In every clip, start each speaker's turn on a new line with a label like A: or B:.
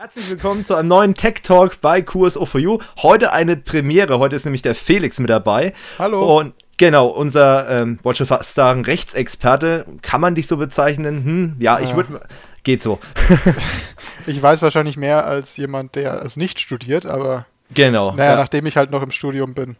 A: Herzlich willkommen zu einem neuen Tech Talk bei QSO4U. Heute eine Premiere. Heute ist nämlich der Felix mit dabei.
B: Hallo.
A: Und genau, unser, ähm, wollte schon fast sagen, Rechtsexperte. Kann man dich so bezeichnen? Hm, ja, ich würde. Geht so.
B: ich weiß wahrscheinlich mehr als jemand, der es nicht studiert, aber.
A: Genau.
B: Naja, ja. nachdem ich halt noch im Studium bin.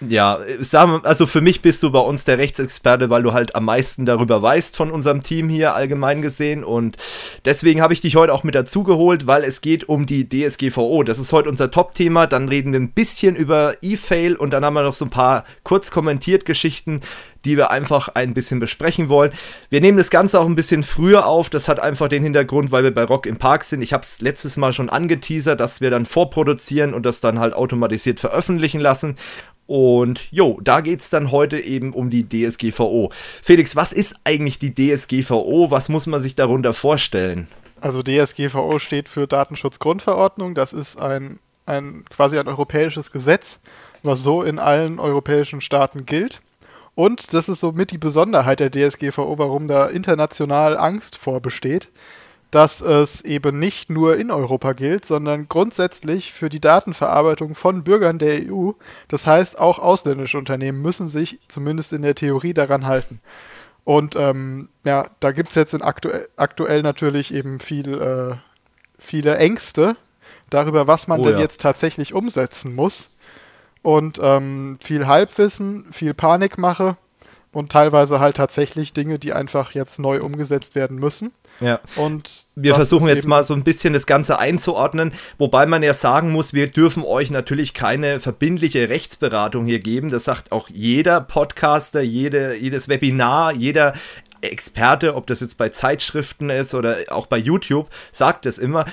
A: Ja, sagen wir, also für mich bist du bei uns der Rechtsexperte, weil du halt am meisten darüber weißt von unserem Team hier allgemein gesehen. Und deswegen habe ich dich heute auch mit dazu geholt, weil es geht um die DSGVO. Das ist heute unser Top-Thema. Dann reden wir ein bisschen über E-Fail und dann haben wir noch so ein paar kurz kommentiert Geschichten, die wir einfach ein bisschen besprechen wollen. Wir nehmen das Ganze auch ein bisschen früher auf. Das hat einfach den Hintergrund, weil wir bei Rock im Park sind. Ich habe es letztes Mal schon angeteasert, dass wir dann vorproduzieren und das dann halt automatisiert veröffentlichen lassen. Und jo, da geht es dann heute eben um die DSGVO. Felix, was ist eigentlich die DSGVO? Was muss man sich darunter vorstellen?
B: Also DSGVO steht für Datenschutzgrundverordnung. Das ist ein, ein quasi ein europäisches Gesetz, was so in allen europäischen Staaten gilt. Und das ist somit die Besonderheit der DSGVO, warum da international Angst vorbesteht dass es eben nicht nur in Europa gilt, sondern grundsätzlich für die Datenverarbeitung von Bürgern der EU. Das heißt, auch ausländische Unternehmen müssen sich zumindest in der Theorie daran halten. Und ähm, ja, da gibt es jetzt in aktuell, aktuell natürlich eben viel, äh, viele Ängste darüber, was man oh, denn ja. jetzt tatsächlich umsetzen muss. Und ähm, viel Halbwissen, viel Panikmache und teilweise halt tatsächlich Dinge, die einfach jetzt neu umgesetzt werden müssen.
A: Ja. Und wir versuchen jetzt mal so ein bisschen das Ganze einzuordnen, wobei man ja sagen muss, wir dürfen euch natürlich keine verbindliche Rechtsberatung hier geben. Das sagt auch jeder Podcaster, jede, jedes Webinar, jeder Experte, ob das jetzt bei Zeitschriften ist oder auch bei YouTube, sagt es immer.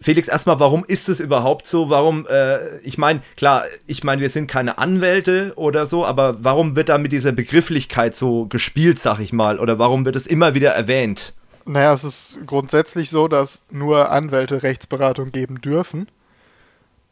A: Felix, erstmal, warum ist es überhaupt so? Warum, äh, ich meine, klar, ich meine, wir sind keine Anwälte oder so, aber warum wird da mit dieser Begrifflichkeit so gespielt, sag ich mal? Oder warum wird es immer wieder erwähnt?
B: Naja, es ist grundsätzlich so, dass nur Anwälte Rechtsberatung geben dürfen.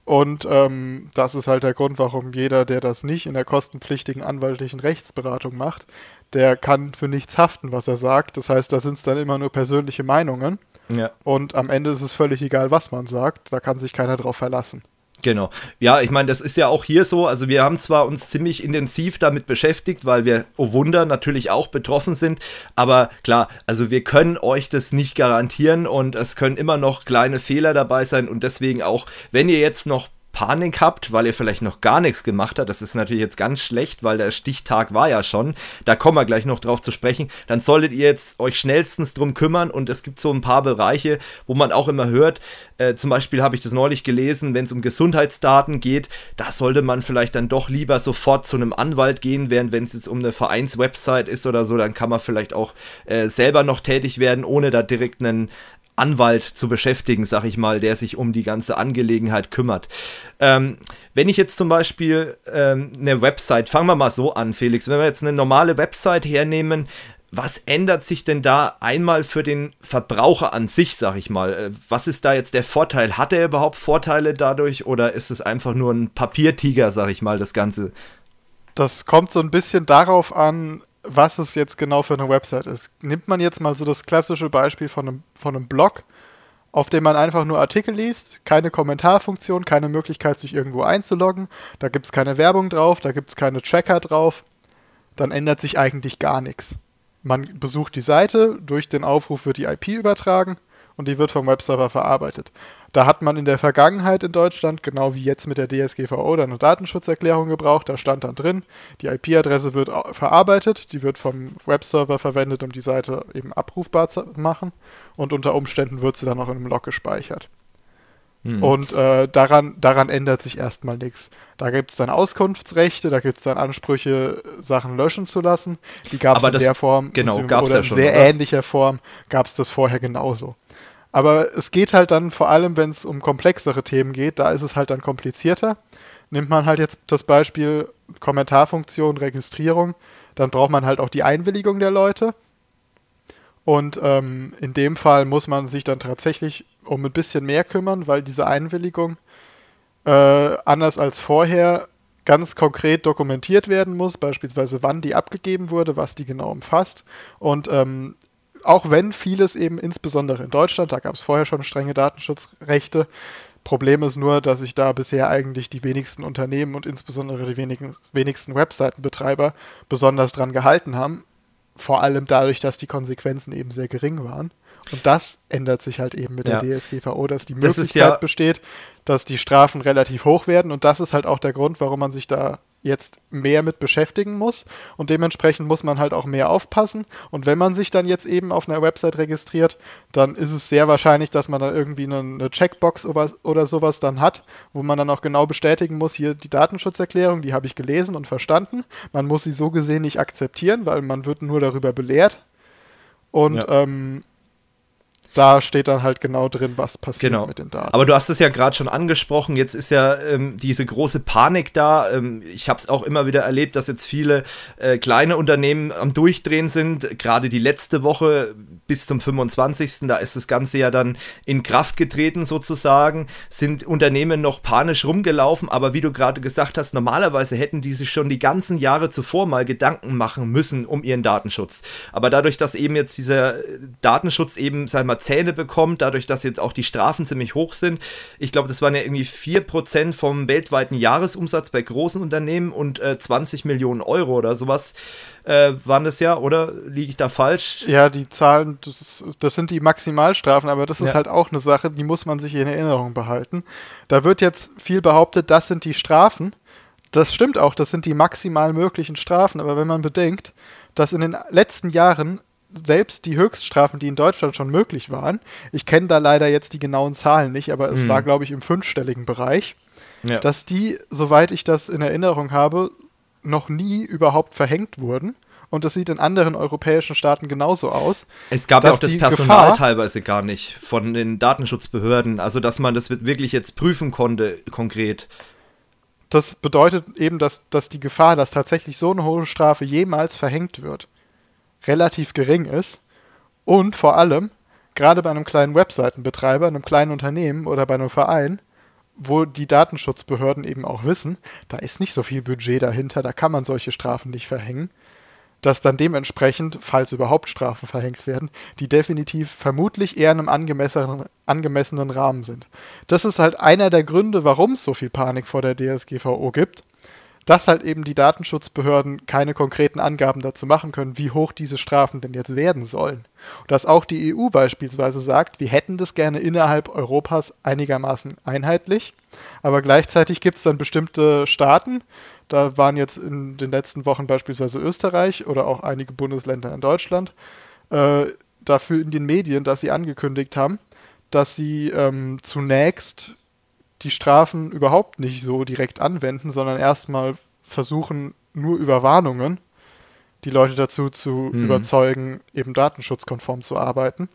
B: Und ähm, das ist halt der Grund, warum jeder, der das nicht in der kostenpflichtigen anwaltlichen Rechtsberatung macht, der kann für nichts haften, was er sagt. Das heißt, da sind es dann immer nur persönliche Meinungen. Ja. Und am Ende ist es völlig egal, was man sagt. Da kann sich keiner drauf verlassen.
A: Genau. Ja, ich meine, das ist ja auch hier so. Also wir haben zwar uns ziemlich intensiv damit beschäftigt, weil wir, oh Wunder, natürlich auch betroffen sind. Aber klar, also wir können euch das nicht garantieren und es können immer noch kleine Fehler dabei sein. Und deswegen auch, wenn ihr jetzt noch Panik habt, weil ihr vielleicht noch gar nichts gemacht habt, das ist natürlich jetzt ganz schlecht, weil der Stichtag war ja schon, da kommen wir gleich noch drauf zu sprechen, dann solltet ihr jetzt euch schnellstens drum kümmern und es gibt so ein paar Bereiche, wo man auch immer hört, äh, zum Beispiel habe ich das neulich gelesen, wenn es um Gesundheitsdaten geht, da sollte man vielleicht dann doch lieber sofort zu einem Anwalt gehen, während wenn es jetzt um eine Vereinswebsite ist oder so, dann kann man vielleicht auch äh, selber noch tätig werden, ohne da direkt einen Anwalt zu beschäftigen, sag ich mal, der sich um die ganze Angelegenheit kümmert. Ähm, wenn ich jetzt zum Beispiel ähm, eine Website, fangen wir mal so an, Felix, wenn wir jetzt eine normale Website hernehmen, was ändert sich denn da einmal für den Verbraucher an sich, sag ich mal? Äh, was ist da jetzt der Vorteil? Hat er überhaupt Vorteile dadurch oder ist es einfach nur ein Papiertiger, sag ich mal, das Ganze?
B: Das kommt so ein bisschen darauf an, was es jetzt genau für eine Website ist. Nimmt man jetzt mal so das klassische Beispiel von einem, von einem Blog, auf dem man einfach nur Artikel liest, keine Kommentarfunktion, keine Möglichkeit, sich irgendwo einzuloggen, da gibt es keine Werbung drauf, da gibt es keine Tracker drauf, dann ändert sich eigentlich gar nichts. Man besucht die Seite, durch den Aufruf wird die IP übertragen und die wird vom Webserver verarbeitet. Da hat man in der Vergangenheit in Deutschland, genau wie jetzt mit der DSGVO, dann eine Datenschutzerklärung gebraucht. Da stand dann drin, die IP-Adresse wird verarbeitet, die wird vom Webserver verwendet, um die Seite eben abrufbar zu machen. Und unter Umständen wird sie dann auch in einem Log gespeichert. Hm. Und äh, daran, daran ändert sich erstmal nichts. Da gibt es dann Auskunftsrechte, da gibt es dann Ansprüche, Sachen löschen zu lassen. Die gab es in der Form,
A: genau, gab's
B: oder
A: ja schon,
B: in sehr
A: oder?
B: ähnlicher Form gab es das vorher genauso. Aber es geht halt dann vor allem, wenn es um komplexere Themen geht, da ist es halt dann komplizierter. Nimmt man halt jetzt das Beispiel Kommentarfunktion, Registrierung, dann braucht man halt auch die Einwilligung der Leute. Und ähm, in dem Fall muss man sich dann tatsächlich um ein bisschen mehr kümmern, weil diese Einwilligung äh, anders als vorher ganz konkret dokumentiert werden muss, beispielsweise wann die abgegeben wurde, was die genau umfasst. Und ähm, auch wenn vieles eben insbesondere in Deutschland, da gab es vorher schon strenge Datenschutzrechte, Problem ist nur, dass sich da bisher eigentlich die wenigsten Unternehmen und insbesondere die wenigen, wenigsten Webseitenbetreiber besonders dran gehalten haben. Vor allem dadurch, dass die Konsequenzen eben sehr gering waren. Und das ändert sich halt eben mit ja. der DSGVO, dass die das Möglichkeit ja besteht, dass die Strafen relativ hoch werden. Und das ist halt auch der Grund, warum man sich da jetzt mehr mit beschäftigen muss und dementsprechend muss man halt auch mehr aufpassen. Und wenn man sich dann jetzt eben auf einer Website registriert, dann ist es sehr wahrscheinlich, dass man da irgendwie eine, eine Checkbox oder, oder sowas dann hat, wo man dann auch genau bestätigen muss, hier die Datenschutzerklärung, die habe ich gelesen und verstanden. Man muss sie so gesehen nicht akzeptieren, weil man wird nur darüber belehrt. Und ja. ähm, da steht dann halt genau drin, was passiert genau. mit den Daten.
A: Aber du hast es ja gerade schon angesprochen, jetzt ist ja ähm, diese große Panik da. Ähm, ich habe es auch immer wieder erlebt, dass jetzt viele äh, kleine Unternehmen am Durchdrehen sind. Gerade die letzte Woche bis zum 25. Da ist das Ganze ja dann in Kraft getreten sozusagen. Sind Unternehmen noch panisch rumgelaufen, aber wie du gerade gesagt hast, normalerweise hätten die sich schon die ganzen Jahre zuvor mal Gedanken machen müssen um ihren Datenschutz. Aber dadurch, dass eben jetzt dieser Datenschutz eben, sag mal, Zähne bekommt, dadurch, dass jetzt auch die Strafen ziemlich hoch sind. Ich glaube, das waren ja irgendwie 4% vom weltweiten Jahresumsatz bei großen Unternehmen und äh, 20 Millionen Euro oder sowas äh, waren das ja, oder liege ich da falsch?
B: Ja, die Zahlen, das, das sind die Maximalstrafen, aber das ist ja. halt auch eine Sache, die muss man sich in Erinnerung behalten. Da wird jetzt viel behauptet, das sind die Strafen. Das stimmt auch, das sind die maximal möglichen Strafen, aber wenn man bedenkt, dass in den letzten Jahren selbst die Höchststrafen, die in Deutschland schon möglich waren, ich kenne da leider jetzt die genauen Zahlen nicht, aber es mhm. war, glaube ich, im fünfstelligen Bereich, ja. dass die, soweit ich das in Erinnerung habe, noch nie überhaupt verhängt wurden. Und das sieht in anderen europäischen Staaten genauso aus.
A: Es gab ja auch das Personal Gefahr, teilweise gar nicht von den Datenschutzbehörden, also dass man das wirklich jetzt prüfen konnte, konkret.
B: Das bedeutet eben, dass, dass die Gefahr, dass tatsächlich so eine hohe Strafe jemals verhängt wird, relativ gering ist und vor allem gerade bei einem kleinen Webseitenbetreiber, einem kleinen Unternehmen oder bei einem Verein, wo die Datenschutzbehörden eben auch wissen, da ist nicht so viel Budget dahinter, da kann man solche Strafen nicht verhängen, dass dann dementsprechend, falls überhaupt Strafen verhängt werden, die definitiv vermutlich eher in einem angemessenen, angemessenen Rahmen sind. Das ist halt einer der Gründe, warum es so viel Panik vor der DSGVO gibt dass halt eben die Datenschutzbehörden keine konkreten Angaben dazu machen können, wie hoch diese Strafen denn jetzt werden sollen. Und dass auch die EU beispielsweise sagt, wir hätten das gerne innerhalb Europas einigermaßen einheitlich, aber gleichzeitig gibt es dann bestimmte Staaten, da waren jetzt in den letzten Wochen beispielsweise Österreich oder auch einige Bundesländer in Deutschland, äh, dafür in den Medien, dass sie angekündigt haben, dass sie ähm, zunächst die Strafen überhaupt nicht so direkt anwenden, sondern erstmal versuchen, nur über Warnungen die Leute dazu zu mhm. überzeugen, eben datenschutzkonform zu arbeiten.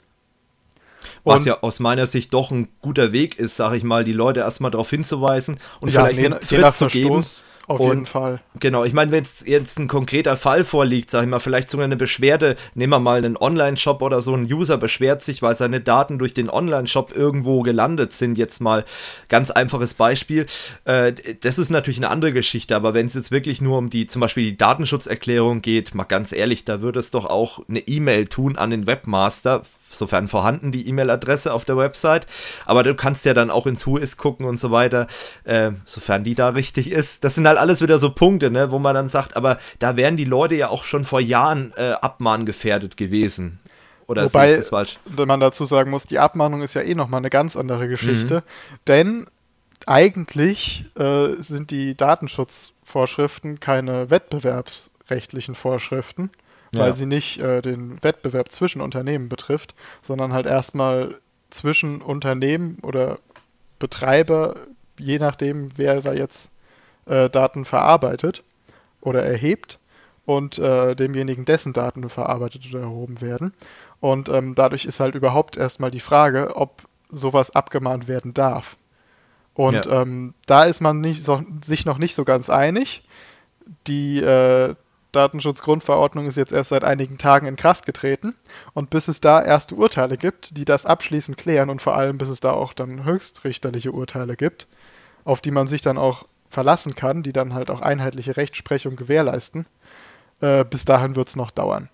A: Was und, ja aus meiner Sicht doch ein guter Weg ist, sage ich mal, die Leute erstmal darauf hinzuweisen und ja, vielleicht eine Frist zu geben.
B: Auf und, jeden Fall.
A: Genau, ich meine, wenn jetzt, jetzt ein konkreter Fall vorliegt, sag ich mal, vielleicht sogar eine Beschwerde, nehmen wir mal einen Online-Shop oder so, ein User beschwert sich, weil seine Daten durch den Online-Shop irgendwo gelandet sind, jetzt mal ganz einfaches Beispiel. Äh, das ist natürlich eine andere Geschichte, aber wenn es jetzt wirklich nur um die, zum Beispiel die Datenschutzerklärung geht, mal ganz ehrlich, da würde es doch auch eine E-Mail tun an den Webmaster, sofern vorhanden, die E-Mail-Adresse auf der Website. Aber du kannst ja dann auch ins Whois gucken und so weiter, äh, sofern die da richtig ist. Das sind halt alles wieder so Punkte, ne, wo man dann sagt, aber da wären die Leute ja auch schon vor Jahren äh, abmahngefährdet gewesen.
B: Oder Wobei, das falsch? wenn man dazu sagen muss, die Abmahnung ist ja eh nochmal eine ganz andere Geschichte. Mhm. Denn eigentlich äh, sind die Datenschutzvorschriften keine wettbewerbsrechtlichen Vorschriften, weil ja. sie nicht äh, den Wettbewerb zwischen Unternehmen betrifft, sondern halt erstmal zwischen Unternehmen oder Betreiber, je nachdem, wer da jetzt äh, Daten verarbeitet oder erhebt und äh, demjenigen, dessen Daten verarbeitet oder erhoben werden. Und ähm, dadurch ist halt überhaupt erstmal die Frage, ob sowas abgemahnt werden darf. Und ja. ähm, da ist man nicht, so, sich noch nicht so ganz einig. Die äh, Datenschutzgrundverordnung ist jetzt erst seit einigen Tagen in Kraft getreten. Und bis es da erste Urteile gibt, die das abschließend klären und vor allem bis es da auch dann höchstrichterliche Urteile gibt, auf die man sich dann auch verlassen kann, die dann halt auch einheitliche Rechtsprechung gewährleisten, äh, bis dahin wird es noch dauern.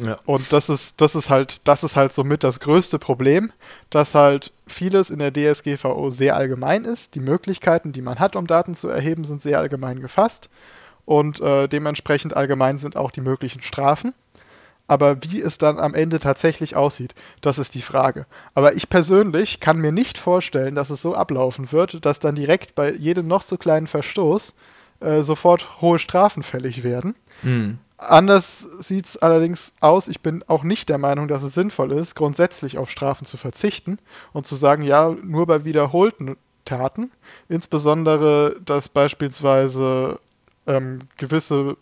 B: Ja. Und das ist, das ist halt, das ist halt somit das größte Problem, dass halt vieles in der DSGVO sehr allgemein ist. Die Möglichkeiten, die man hat, um Daten zu erheben, sind sehr allgemein gefasst. Und äh, dementsprechend allgemein sind auch die möglichen Strafen. Aber wie es dann am Ende tatsächlich aussieht, das ist die Frage. Aber ich persönlich kann mir nicht vorstellen, dass es so ablaufen wird, dass dann direkt bei jedem noch so kleinen Verstoß äh, sofort hohe Strafen fällig werden. Mhm. Anders sieht es allerdings aus. Ich bin auch nicht der Meinung, dass es sinnvoll ist, grundsätzlich auf Strafen zu verzichten und zu sagen, ja, nur bei wiederholten Taten. Insbesondere, dass beispielsweise ähm, gewisse,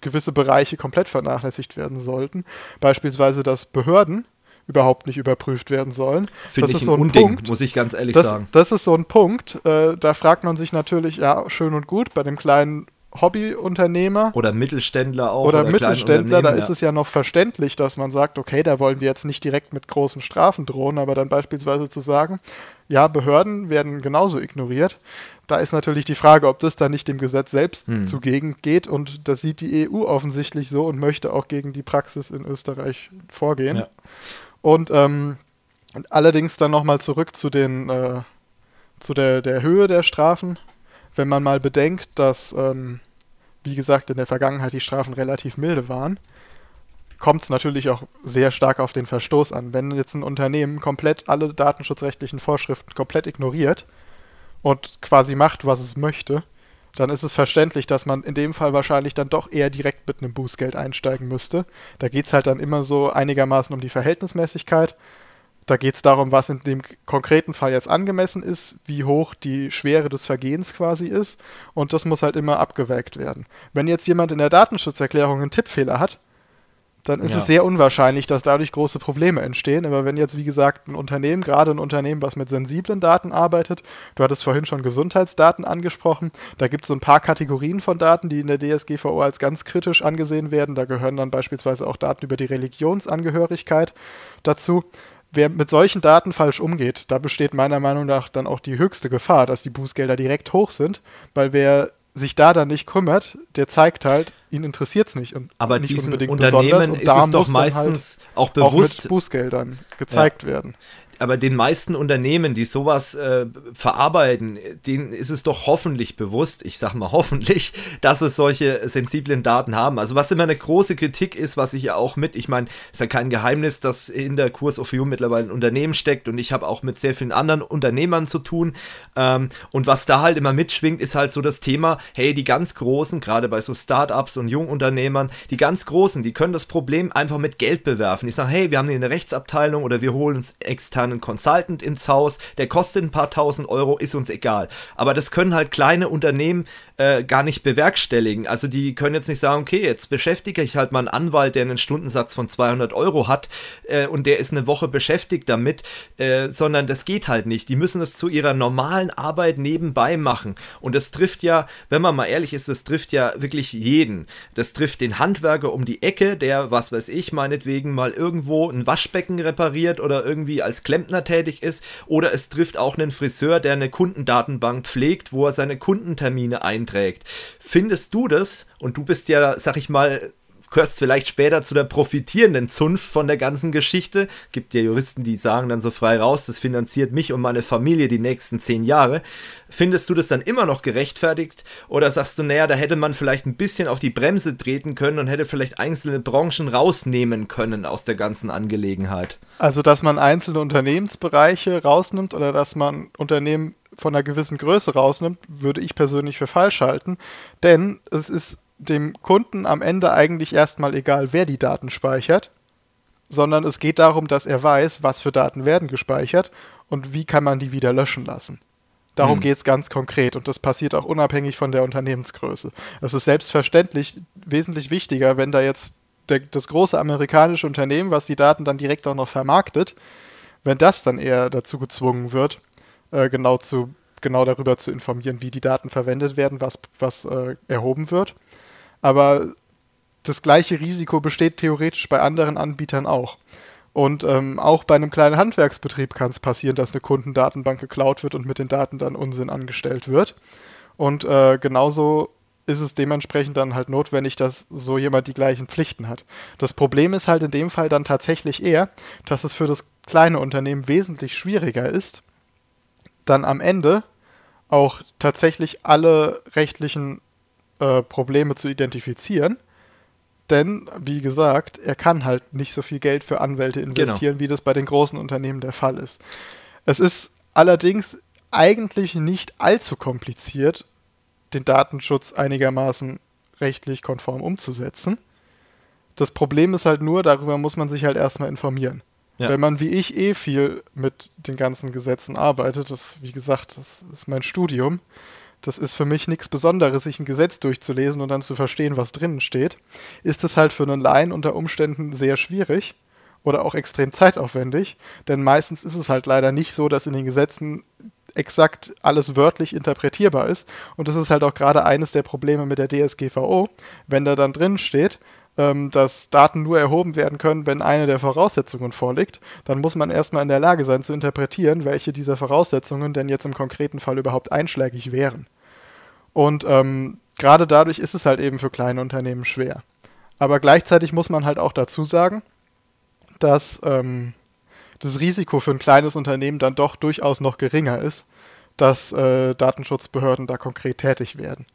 B: gewisse Bereiche komplett vernachlässigt werden sollten. Beispielsweise, dass Behörden überhaupt nicht überprüft werden sollen.
A: Finde ich ist so ein Unding, Punkt, muss ich ganz ehrlich
B: das,
A: sagen.
B: Das ist so ein Punkt, äh, da fragt man sich natürlich, ja, schön und gut, bei dem kleinen Hobbyunternehmer.
A: Oder Mittelständler auch.
B: Oder, oder Mittelständler, da ist es ja noch verständlich, dass man sagt, okay, da wollen wir jetzt nicht direkt mit großen Strafen drohen, aber dann beispielsweise zu sagen, ja, Behörden werden genauso ignoriert. Da ist natürlich die Frage, ob das dann nicht dem Gesetz selbst hm. zugegen geht und das sieht die EU offensichtlich so und möchte auch gegen die Praxis in Österreich vorgehen. Ja. Und ähm, allerdings dann nochmal zurück zu den äh, zu der, der Höhe der Strafen wenn man mal bedenkt, dass, ähm, wie gesagt, in der Vergangenheit die Strafen relativ milde waren, kommt es natürlich auch sehr stark auf den Verstoß an. Wenn jetzt ein Unternehmen komplett alle datenschutzrechtlichen Vorschriften komplett ignoriert und quasi macht, was es möchte, dann ist es verständlich, dass man in dem Fall wahrscheinlich dann doch eher direkt mit einem Bußgeld einsteigen müsste. Da geht es halt dann immer so einigermaßen um die Verhältnismäßigkeit da geht es darum, was in dem konkreten Fall jetzt angemessen ist, wie hoch die Schwere des Vergehens quasi ist. Und das muss halt immer abgewägt werden. Wenn jetzt jemand in der Datenschutzerklärung einen Tippfehler hat, dann ist ja. es sehr unwahrscheinlich, dass dadurch große Probleme entstehen. Aber wenn jetzt, wie gesagt, ein Unternehmen, gerade ein Unternehmen, was mit sensiblen Daten arbeitet, du hattest vorhin schon Gesundheitsdaten angesprochen, da gibt es so ein paar Kategorien von Daten, die in der DSGVO als ganz kritisch angesehen werden. Da gehören dann beispielsweise auch Daten über die Religionsangehörigkeit dazu wer mit solchen Daten falsch umgeht, da besteht meiner Meinung nach dann auch die höchste Gefahr, dass die Bußgelder direkt hoch sind, weil wer sich da dann nicht kümmert, der zeigt halt, ihn interessiert es nicht. Und
A: Aber nicht diesen Unternehmen ist es doch meistens halt auch bewusst
B: auch mit Bußgeldern gezeigt ja. werden
A: aber den meisten Unternehmen, die sowas äh, verarbeiten, denen ist es doch hoffentlich bewusst, ich sag mal hoffentlich, dass es solche sensiblen Daten haben. Also was immer eine große Kritik ist, was ich ja auch mit, ich meine, ist ja kein Geheimnis, dass in der Kurs of You mittlerweile ein Unternehmen steckt und ich habe auch mit sehr vielen anderen Unternehmern zu tun. Ähm, und was da halt immer mitschwingt, ist halt so das Thema, hey, die ganz Großen, gerade bei so Startups und Jungunternehmern, die ganz Großen, die können das Problem einfach mit Geld bewerfen. Die sagen, hey, wir haben hier eine Rechtsabteilung oder wir holen uns extern einen Consultant ins Haus, der kostet ein paar tausend Euro, ist uns egal. Aber das können halt kleine Unternehmen äh, gar nicht bewerkstelligen. Also die können jetzt nicht sagen, okay, jetzt beschäftige ich halt mal einen Anwalt, der einen Stundensatz von 200 Euro hat äh, und der ist eine Woche beschäftigt damit, äh, sondern das geht halt nicht. Die müssen das zu ihrer normalen Arbeit nebenbei machen. Und das trifft ja, wenn man mal ehrlich ist, das trifft ja wirklich jeden. Das trifft den Handwerker um die Ecke, der, was weiß ich, meinetwegen mal irgendwo ein Waschbecken repariert oder irgendwie als Klempner tätig ist. Oder es trifft auch einen Friseur, der eine Kundendatenbank pflegt, wo er seine Kundentermine ein einträgt. Findest du das, und du bist ja, sag ich mal, gehörst vielleicht später zu der profitierenden Zunft von der ganzen Geschichte. Gibt ja Juristen, die sagen dann so frei raus, das finanziert mich und meine Familie die nächsten zehn Jahre. Findest du das dann immer noch gerechtfertigt? Oder sagst du, naja, da hätte man vielleicht ein bisschen auf die Bremse treten können und hätte vielleicht einzelne Branchen rausnehmen können aus der ganzen Angelegenheit?
B: Also, dass man einzelne Unternehmensbereiche rausnimmt oder dass man Unternehmen von einer gewissen Größe rausnimmt, würde ich persönlich für falsch halten. Denn es ist dem Kunden am Ende eigentlich erstmal egal, wer die Daten speichert, sondern es geht darum, dass er weiß, was für Daten werden gespeichert und wie kann man die wieder löschen lassen. Darum hm. geht es ganz konkret und das passiert auch unabhängig von der Unternehmensgröße. Es ist selbstverständlich wesentlich wichtiger, wenn da jetzt der, das große amerikanische Unternehmen, was die Daten dann direkt auch noch vermarktet, wenn das dann eher dazu gezwungen wird, äh, genau, zu, genau darüber zu informieren, wie die Daten verwendet werden, was, was äh, erhoben wird. Aber das gleiche Risiko besteht theoretisch bei anderen Anbietern auch. Und ähm, auch bei einem kleinen Handwerksbetrieb kann es passieren, dass eine Kundendatenbank geklaut wird und mit den Daten dann Unsinn angestellt wird. Und äh, genauso ist es dementsprechend dann halt notwendig, dass so jemand die gleichen Pflichten hat. Das Problem ist halt in dem Fall dann tatsächlich eher, dass es für das kleine Unternehmen wesentlich schwieriger ist, dann am Ende auch tatsächlich alle rechtlichen äh, Probleme zu identifizieren. Denn, wie gesagt, er kann halt nicht so viel Geld für Anwälte genau. investieren, genau. wie das bei den großen Unternehmen der Fall ist. Es ist allerdings eigentlich nicht allzu kompliziert, den Datenschutz einigermaßen rechtlich konform umzusetzen. Das Problem ist halt nur, darüber muss man sich halt erstmal informieren. Ja. Wenn man wie ich eh viel mit den ganzen Gesetzen arbeitet, das, wie gesagt, das ist mein Studium, das ist für mich nichts Besonderes, sich ein Gesetz durchzulesen und dann zu verstehen, was drinnen steht, ist es halt für einen Laien unter Umständen sehr schwierig oder auch extrem zeitaufwendig, denn meistens ist es halt leider nicht so, dass in den Gesetzen exakt alles wörtlich interpretierbar ist. Und das ist halt auch gerade eines der Probleme mit der DSGVO, wenn da dann drin steht, ähm, dass Daten nur erhoben werden können, wenn eine der Voraussetzungen vorliegt, dann muss man erstmal in der Lage sein zu interpretieren, welche dieser Voraussetzungen denn jetzt im konkreten Fall überhaupt einschlägig wären. Und ähm, gerade dadurch ist es halt eben für kleine Unternehmen schwer. Aber gleichzeitig muss man halt auch dazu sagen, dass ähm, das Risiko für ein kleines Unternehmen dann doch durchaus noch geringer ist, dass äh, Datenschutzbehörden da konkret tätig werden.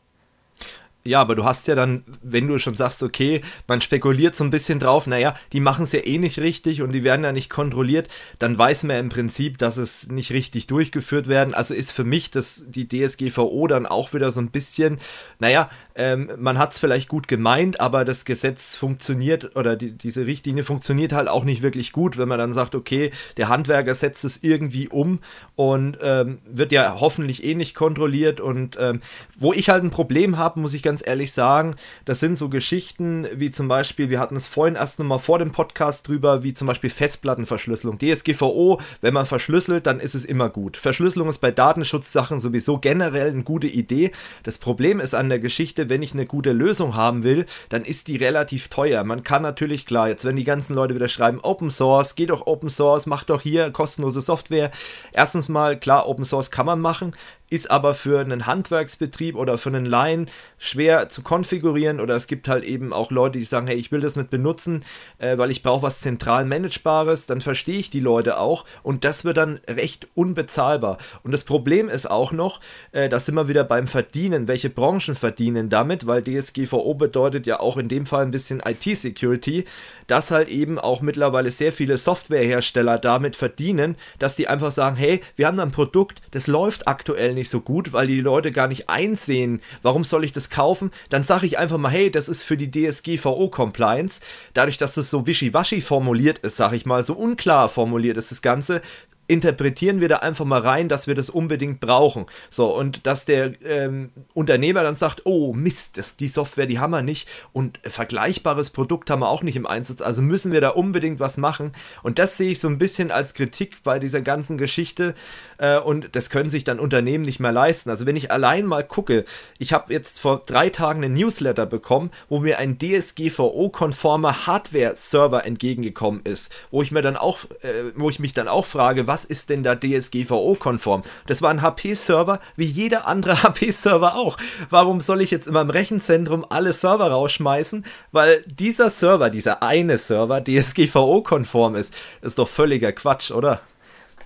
A: Ja, aber du hast ja dann, wenn du schon sagst, okay, man spekuliert so ein bisschen drauf, naja, die machen es ja eh nicht richtig und die werden ja nicht kontrolliert, dann weiß man ja im Prinzip, dass es nicht richtig durchgeführt werden. Also ist für mich das, die DSGVO dann auch wieder so ein bisschen, naja, ähm, man hat es vielleicht gut gemeint, aber das Gesetz funktioniert oder die, diese Richtlinie funktioniert halt auch nicht wirklich gut, wenn man dann sagt, okay, der Handwerker setzt es irgendwie um und ähm, wird ja hoffentlich eh nicht kontrolliert und ähm, wo ich halt ein Problem habe, muss ich ganz ehrlich sagen, das sind so Geschichten wie zum Beispiel, wir hatten es vorhin erst nochmal vor dem Podcast drüber, wie zum Beispiel Festplattenverschlüsselung. DSGVO, wenn man verschlüsselt, dann ist es immer gut. Verschlüsselung ist bei Datenschutzsachen sowieso generell eine gute Idee. Das Problem ist an der Geschichte, wenn ich eine gute Lösung haben will, dann ist die relativ teuer. Man kann natürlich, klar, jetzt wenn die ganzen Leute wieder schreiben, Open Source, geht doch Open Source, macht doch hier kostenlose Software. Erstens mal, klar, Open Source kann man machen ist aber für einen Handwerksbetrieb oder für einen Laien schwer zu konfigurieren. Oder es gibt halt eben auch Leute, die sagen, hey, ich will das nicht benutzen, äh, weil ich brauche was zentral managebares, dann verstehe ich die Leute auch und das wird dann recht unbezahlbar. Und das Problem ist auch noch, äh, da sind wir wieder beim Verdienen, welche Branchen verdienen damit, weil DSGVO bedeutet ja auch in dem Fall ein bisschen IT-Security, dass halt eben auch mittlerweile sehr viele Softwarehersteller damit verdienen, dass sie einfach sagen, hey, wir haben da ein Produkt, das läuft aktuell nicht so gut, weil die Leute gar nicht einsehen, warum soll ich das kaufen, dann sage ich einfach mal, hey, das ist für die DSGVO-Compliance. Dadurch, dass es so wischiwaschi formuliert ist, sage ich mal, so unklar formuliert ist das Ganze, interpretieren wir da einfach mal rein, dass wir das unbedingt brauchen. So, und dass der ähm, Unternehmer dann sagt, oh Mist, das, die Software, die haben wir nicht und vergleichbares Produkt haben wir auch nicht im Einsatz, also müssen wir da unbedingt was machen. Und das sehe ich so ein bisschen als Kritik bei dieser ganzen Geschichte äh, und das können sich dann Unternehmen nicht mehr leisten. Also wenn ich allein mal gucke, ich habe jetzt vor drei Tagen einen Newsletter bekommen, wo mir ein DSGVO-konformer Hardware-Server entgegengekommen ist, wo ich mir dann auch, äh, wo ich mich dann auch frage, was ist denn da DSGVO-konform? Das war ein HP-Server, wie jeder andere HP-Server auch. Warum soll ich jetzt in meinem Rechenzentrum alle Server rausschmeißen? Weil dieser Server, dieser eine Server, DSGVO-konform ist. Das ist doch völliger Quatsch, oder?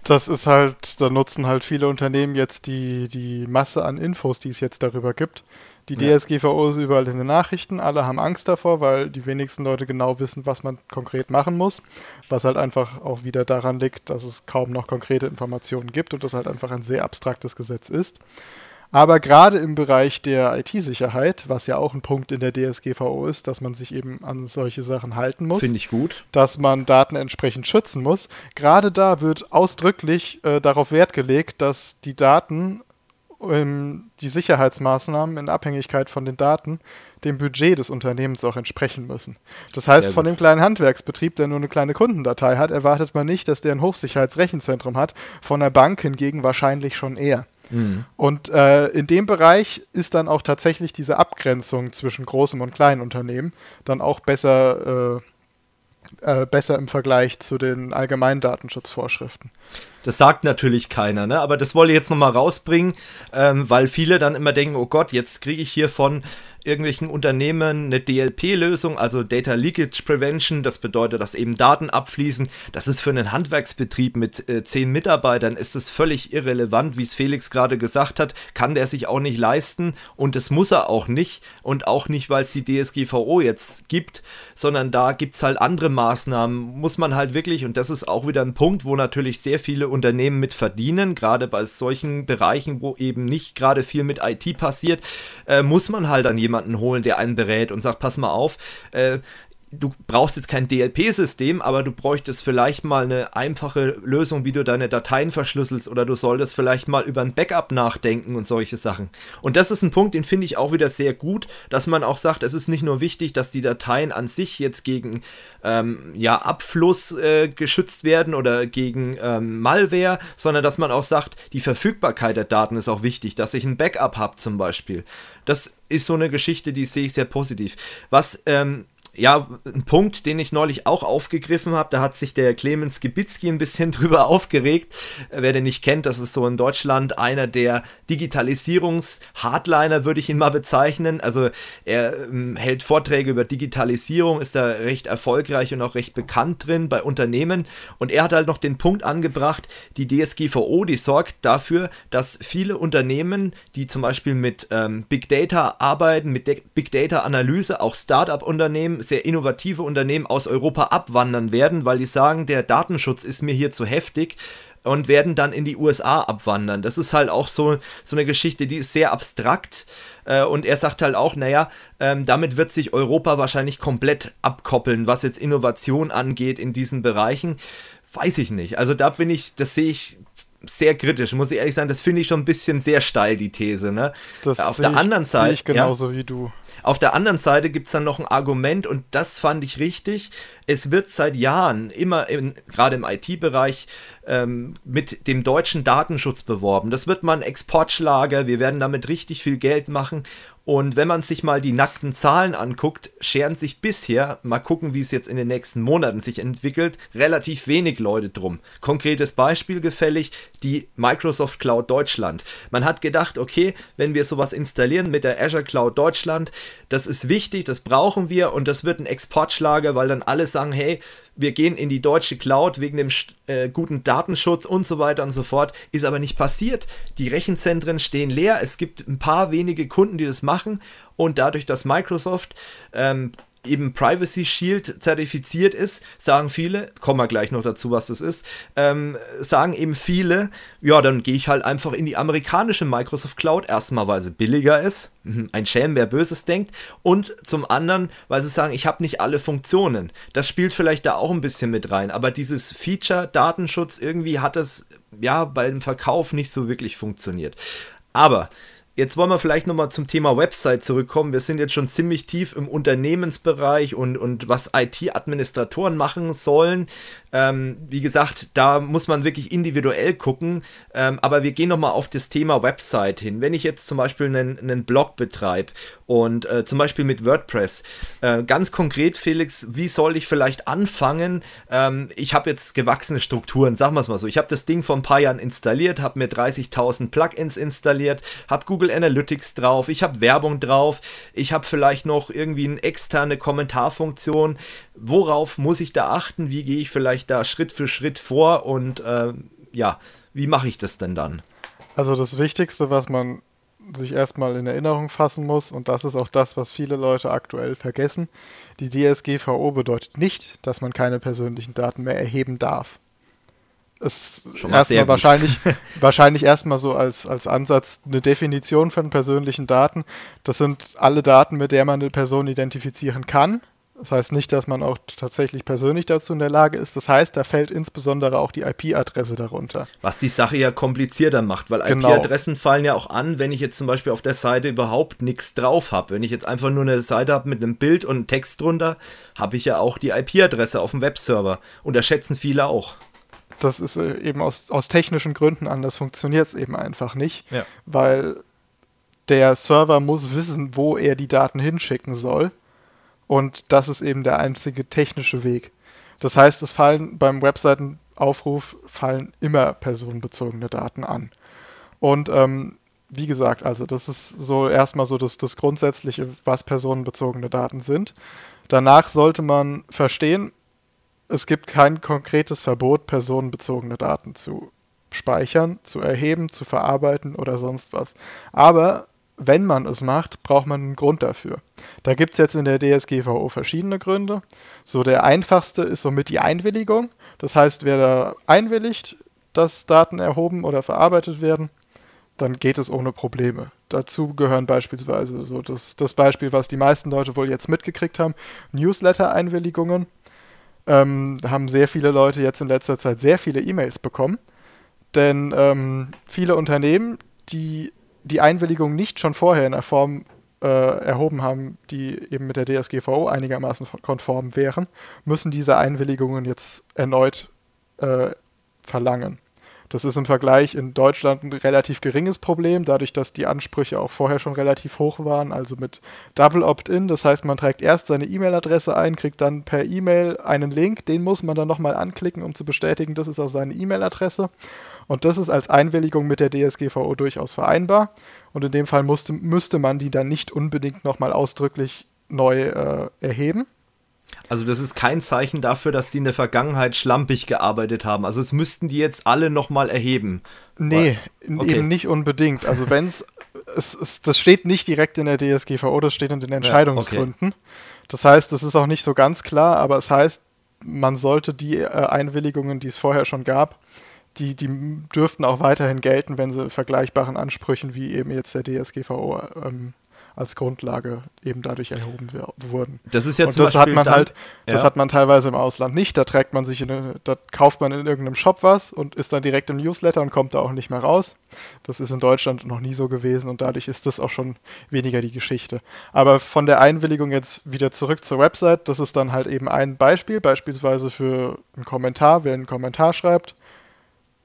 B: Das ist halt, da nutzen halt viele Unternehmen jetzt die, die Masse an Infos, die es jetzt darüber gibt. Die ja. DSGVO ist überall in den Nachrichten, alle haben Angst davor, weil die wenigsten Leute genau wissen, was man konkret machen muss. Was halt einfach auch wieder daran liegt, dass es kaum noch konkrete Informationen gibt und das halt einfach ein sehr abstraktes Gesetz ist. Aber gerade im Bereich der IT-Sicherheit, was ja auch ein Punkt in der DSGVO ist, dass man sich eben an solche Sachen halten muss.
A: Finde ich gut.
B: Dass man Daten entsprechend schützen muss. Gerade da wird ausdrücklich äh, darauf Wert gelegt, dass die Daten, ähm, die Sicherheitsmaßnahmen in Abhängigkeit von den Daten dem Budget des Unternehmens auch entsprechen müssen. Das heißt, von dem kleinen Handwerksbetrieb, der nur eine kleine Kundendatei hat, erwartet man nicht, dass der ein Hochsicherheitsrechenzentrum hat. Von der Bank hingegen wahrscheinlich schon eher. Mhm. Und äh, in dem Bereich ist dann auch tatsächlich diese Abgrenzung zwischen großem und kleinen Unternehmen dann auch besser, äh, äh, besser im Vergleich zu den allgemeinen Datenschutzvorschriften.
A: Das sagt natürlich keiner, ne? aber das wollte ich jetzt nochmal rausbringen, ähm, weil viele dann immer denken, oh Gott, jetzt kriege ich hier von irgendwelchen Unternehmen eine DLP-Lösung, also Data Leakage Prevention. Das bedeutet, dass eben Daten abfließen. Das ist für einen Handwerksbetrieb mit äh, zehn Mitarbeitern ist es völlig irrelevant, wie es Felix gerade gesagt hat, kann der sich auch nicht leisten und das muss er auch nicht und auch nicht, weil es die DSGVO jetzt gibt, sondern da gibt es halt andere Maßnahmen. Muss man halt wirklich, und das ist auch wieder ein Punkt, wo natürlich sehr viele Unternehmen mit verdienen, gerade bei solchen Bereichen, wo eben nicht gerade viel mit IT passiert, äh, muss man halt an jemanden holen, der einen berät und sagt, pass mal auf, äh, du brauchst jetzt kein DLP-System, aber du bräuchtest vielleicht mal eine einfache Lösung, wie du deine Dateien verschlüsselst oder du solltest vielleicht mal über ein Backup nachdenken und solche Sachen. Und das ist ein Punkt, den finde ich auch wieder sehr gut, dass man auch sagt, es ist nicht nur wichtig, dass die Dateien an sich jetzt gegen ähm, ja, Abfluss äh, geschützt werden oder gegen ähm, Malware, sondern dass man auch sagt, die Verfügbarkeit der Daten ist auch wichtig, dass ich ein Backup habe zum Beispiel. Das ist so eine Geschichte, die sehe ich sehr positiv. Was ähm, ja, ein Punkt, den ich neulich auch aufgegriffen habe, da hat sich der Clemens Gebitzki ein bisschen drüber aufgeregt. Wer den nicht kennt, das ist so in Deutschland einer der Digitalisierungs-Hardliner, würde ich ihn mal bezeichnen. Also er ähm, hält Vorträge über Digitalisierung, ist da recht erfolgreich und auch recht bekannt drin bei Unternehmen. Und er hat halt noch den Punkt angebracht, die DSGVO, die sorgt dafür, dass viele Unternehmen, die zum Beispiel mit ähm, Big Data arbeiten, mit De Big Data Analyse, auch Startup-Unternehmen, sehr innovative Unternehmen aus Europa abwandern werden, weil die sagen, der Datenschutz ist mir hier zu heftig und werden dann in die USA abwandern. Das ist halt auch so, so eine Geschichte, die ist sehr abstrakt. Äh, und er sagt halt auch, naja, ähm, damit wird sich Europa wahrscheinlich komplett abkoppeln, was jetzt Innovation angeht in diesen Bereichen. Weiß ich nicht. Also da bin ich, das sehe ich sehr kritisch, muss ich ehrlich sagen. Das finde ich schon ein bisschen sehr steil, die These. Ne?
B: Das Auf der ich, anderen Seite. Ich genauso ja, wie du.
A: Auf der anderen Seite gibt es dann noch ein Argument und das fand ich richtig. Es wird seit Jahren immer, gerade im IT-Bereich, ähm, mit dem deutschen Datenschutz beworben. Das wird mal ein Exportschlager, wir werden damit richtig viel Geld machen und wenn man sich mal die nackten Zahlen anguckt, scheren sich bisher, mal gucken, wie es jetzt in den nächsten Monaten sich entwickelt, relativ wenig Leute drum. Konkretes Beispiel gefällig, die Microsoft Cloud Deutschland. Man hat gedacht, okay, wenn wir sowas installieren mit der Azure Cloud Deutschland, das ist wichtig, das brauchen wir und das wird ein Exportschlager, weil dann alle sagen, hey, wir gehen in die deutsche Cloud wegen dem äh, guten Datenschutz und so weiter und so fort. Ist aber nicht passiert. Die Rechenzentren stehen leer. Es gibt ein paar wenige Kunden, die das machen. Und dadurch, dass Microsoft ähm, eben Privacy Shield zertifiziert ist, sagen viele, kommen wir gleich noch dazu, was das ist, ähm, sagen eben viele, ja, dann gehe ich halt einfach in die amerikanische Microsoft Cloud, erstmal, weil sie billiger ist, ein Schelm, wer Böses denkt, und zum anderen, weil sie sagen, ich habe nicht alle Funktionen. Das spielt vielleicht da auch ein bisschen mit rein, aber dieses Feature Datenschutz, irgendwie hat das ja beim Verkauf nicht so wirklich funktioniert. Aber Jetzt wollen wir vielleicht nochmal zum Thema Website zurückkommen. Wir sind jetzt schon ziemlich tief im Unternehmensbereich und, und was IT-Administratoren machen sollen. Ähm, wie gesagt, da muss man wirklich individuell gucken. Ähm, aber wir gehen nochmal auf das Thema Website hin. Wenn ich jetzt zum Beispiel einen, einen Blog betreibe und äh, zum Beispiel mit WordPress, äh, ganz konkret, Felix, wie soll ich vielleicht anfangen? Ähm, ich habe jetzt gewachsene Strukturen, sagen wir es mal so. Ich habe das Ding vor ein paar Jahren installiert, habe mir 30.000 Plugins installiert, habe Google Analytics drauf, ich habe Werbung drauf, ich habe vielleicht noch irgendwie eine externe Kommentarfunktion. Worauf muss ich da achten? Wie gehe ich vielleicht da Schritt für Schritt vor und äh, ja, wie mache ich das denn dann?
B: Also das Wichtigste, was man sich erstmal in Erinnerung fassen muss, und das ist auch das, was viele Leute aktuell vergessen, die DSGVO bedeutet nicht, dass man keine persönlichen Daten mehr erheben darf. Es ist erstmal wahrscheinlich, wahrscheinlich erstmal so als, als Ansatz eine Definition von persönlichen Daten. Das sind alle Daten, mit der man eine Person identifizieren kann. Das heißt nicht, dass man auch tatsächlich persönlich dazu in der Lage ist. Das heißt, da fällt insbesondere auch die IP-Adresse darunter.
A: Was die Sache ja komplizierter macht, weil genau. IP-Adressen fallen ja auch an, wenn ich jetzt zum Beispiel auf der Seite überhaupt nichts drauf habe. Wenn ich jetzt einfach nur eine Seite habe mit einem Bild und einem Text drunter, habe ich ja auch die IP-Adresse auf dem Webserver. Unterschätzen viele auch.
B: Das ist äh, eben aus, aus technischen Gründen anders, funktioniert es eben einfach nicht, ja. weil der Server muss wissen, wo er die Daten hinschicken soll und das ist eben der einzige technische Weg. Das heißt, es fallen beim Webseitenaufruf fallen immer personenbezogene Daten an. Und ähm, wie gesagt, also das ist so erstmal so das, das Grundsätzliche, was personenbezogene Daten sind. Danach sollte man verstehen, es gibt kein konkretes Verbot, personenbezogene Daten zu speichern, zu erheben, zu verarbeiten oder sonst was. Aber wenn man es macht, braucht man einen Grund dafür. Da gibt es jetzt in der DSGVO verschiedene Gründe. So der einfachste ist somit die Einwilligung. Das heißt, wer da einwilligt, dass Daten erhoben oder verarbeitet werden, dann geht es ohne Probleme. Dazu gehören beispielsweise so das, das Beispiel, was die meisten Leute wohl jetzt mitgekriegt haben, Newsletter-Einwilligungen. Ähm, haben sehr viele Leute jetzt in letzter Zeit sehr viele E-Mails bekommen. Denn ähm, viele Unternehmen, die die Einwilligung nicht schon vorher in der Form äh, erhoben haben, die eben mit der DSGVO einigermaßen konform wären, müssen diese Einwilligungen jetzt erneut äh, verlangen. Das ist im Vergleich in Deutschland ein relativ geringes Problem, dadurch, dass die Ansprüche auch vorher schon relativ hoch waren, also mit Double Opt-in. Das heißt, man trägt erst seine E-Mail-Adresse ein, kriegt dann per E-Mail einen Link, den muss man dann nochmal anklicken, um zu bestätigen, das ist auch seine E-Mail-Adresse. Und das ist als Einwilligung mit der DSGVO durchaus vereinbar. Und in dem Fall musste, müsste man die dann nicht unbedingt nochmal ausdrücklich neu äh, erheben.
A: Also das ist kein Zeichen dafür, dass die in der Vergangenheit schlampig gearbeitet haben. Also es müssten die jetzt alle nochmal erheben.
B: Nee, okay. eben nicht unbedingt. Also wenn es, das steht nicht direkt in der DSGVO, das steht in den Entscheidungsgründen. Ja, okay. Das heißt, das ist auch nicht so ganz klar, aber es heißt, man sollte die äh, Einwilligungen, die es vorher schon gab, die, die dürften auch weiterhin gelten, wenn sie vergleichbaren Ansprüchen wie eben jetzt der DSGVO ähm, als Grundlage eben dadurch erhoben wurden.
A: Das ist jetzt
B: und das hat man dann, halt, ja. das hat man teilweise im Ausland nicht. Da trägt man sich in eine, da kauft man in irgendeinem Shop was und ist dann direkt im Newsletter und kommt da auch nicht mehr raus. Das ist in Deutschland noch nie so gewesen und dadurch ist das auch schon weniger die Geschichte. Aber von der Einwilligung jetzt wieder zurück zur Website, das ist dann halt eben ein Beispiel, beispielsweise für einen Kommentar, wer einen Kommentar schreibt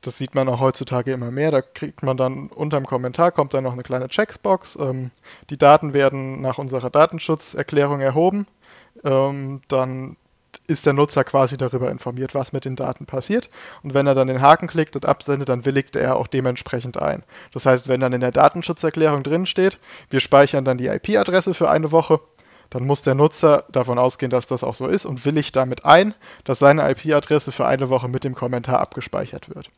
B: das sieht man auch heutzutage immer mehr. Da kriegt man dann unterm Kommentar kommt dann noch eine kleine Checkbox. Ähm, die Daten werden nach unserer Datenschutzerklärung erhoben. Ähm, dann ist der Nutzer quasi darüber informiert, was mit den Daten passiert. Und wenn er dann den Haken klickt und absendet, dann willigt er auch dementsprechend ein. Das heißt, wenn dann in der Datenschutzerklärung drin steht, wir speichern dann die IP-Adresse für eine Woche, dann muss der Nutzer davon ausgehen, dass das auch so ist und willigt damit ein, dass seine IP-Adresse für eine Woche mit dem Kommentar abgespeichert wird.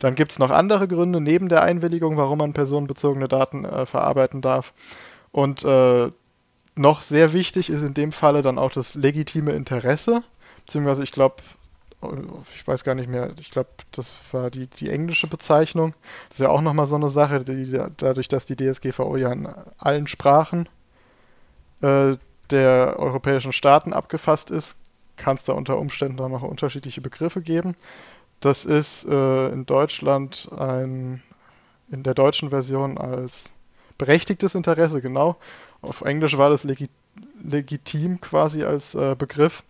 B: Dann gibt es noch andere Gründe neben der Einwilligung, warum man personenbezogene Daten äh, verarbeiten darf. Und äh, noch sehr wichtig ist in dem Falle dann auch das legitime Interesse, beziehungsweise ich glaube, ich weiß gar nicht mehr, ich glaube, das war die, die englische Bezeichnung. Das ist ja auch nochmal so eine Sache, die, dadurch, dass die DSGVO ja in allen Sprachen äh, der europäischen Staaten abgefasst ist, kann es da unter Umständen dann noch unterschiedliche Begriffe geben. Das ist äh, in Deutschland ein, in der deutschen Version als berechtigtes Interesse, genau. Auf Englisch war das legi legitim quasi als äh, Begriff.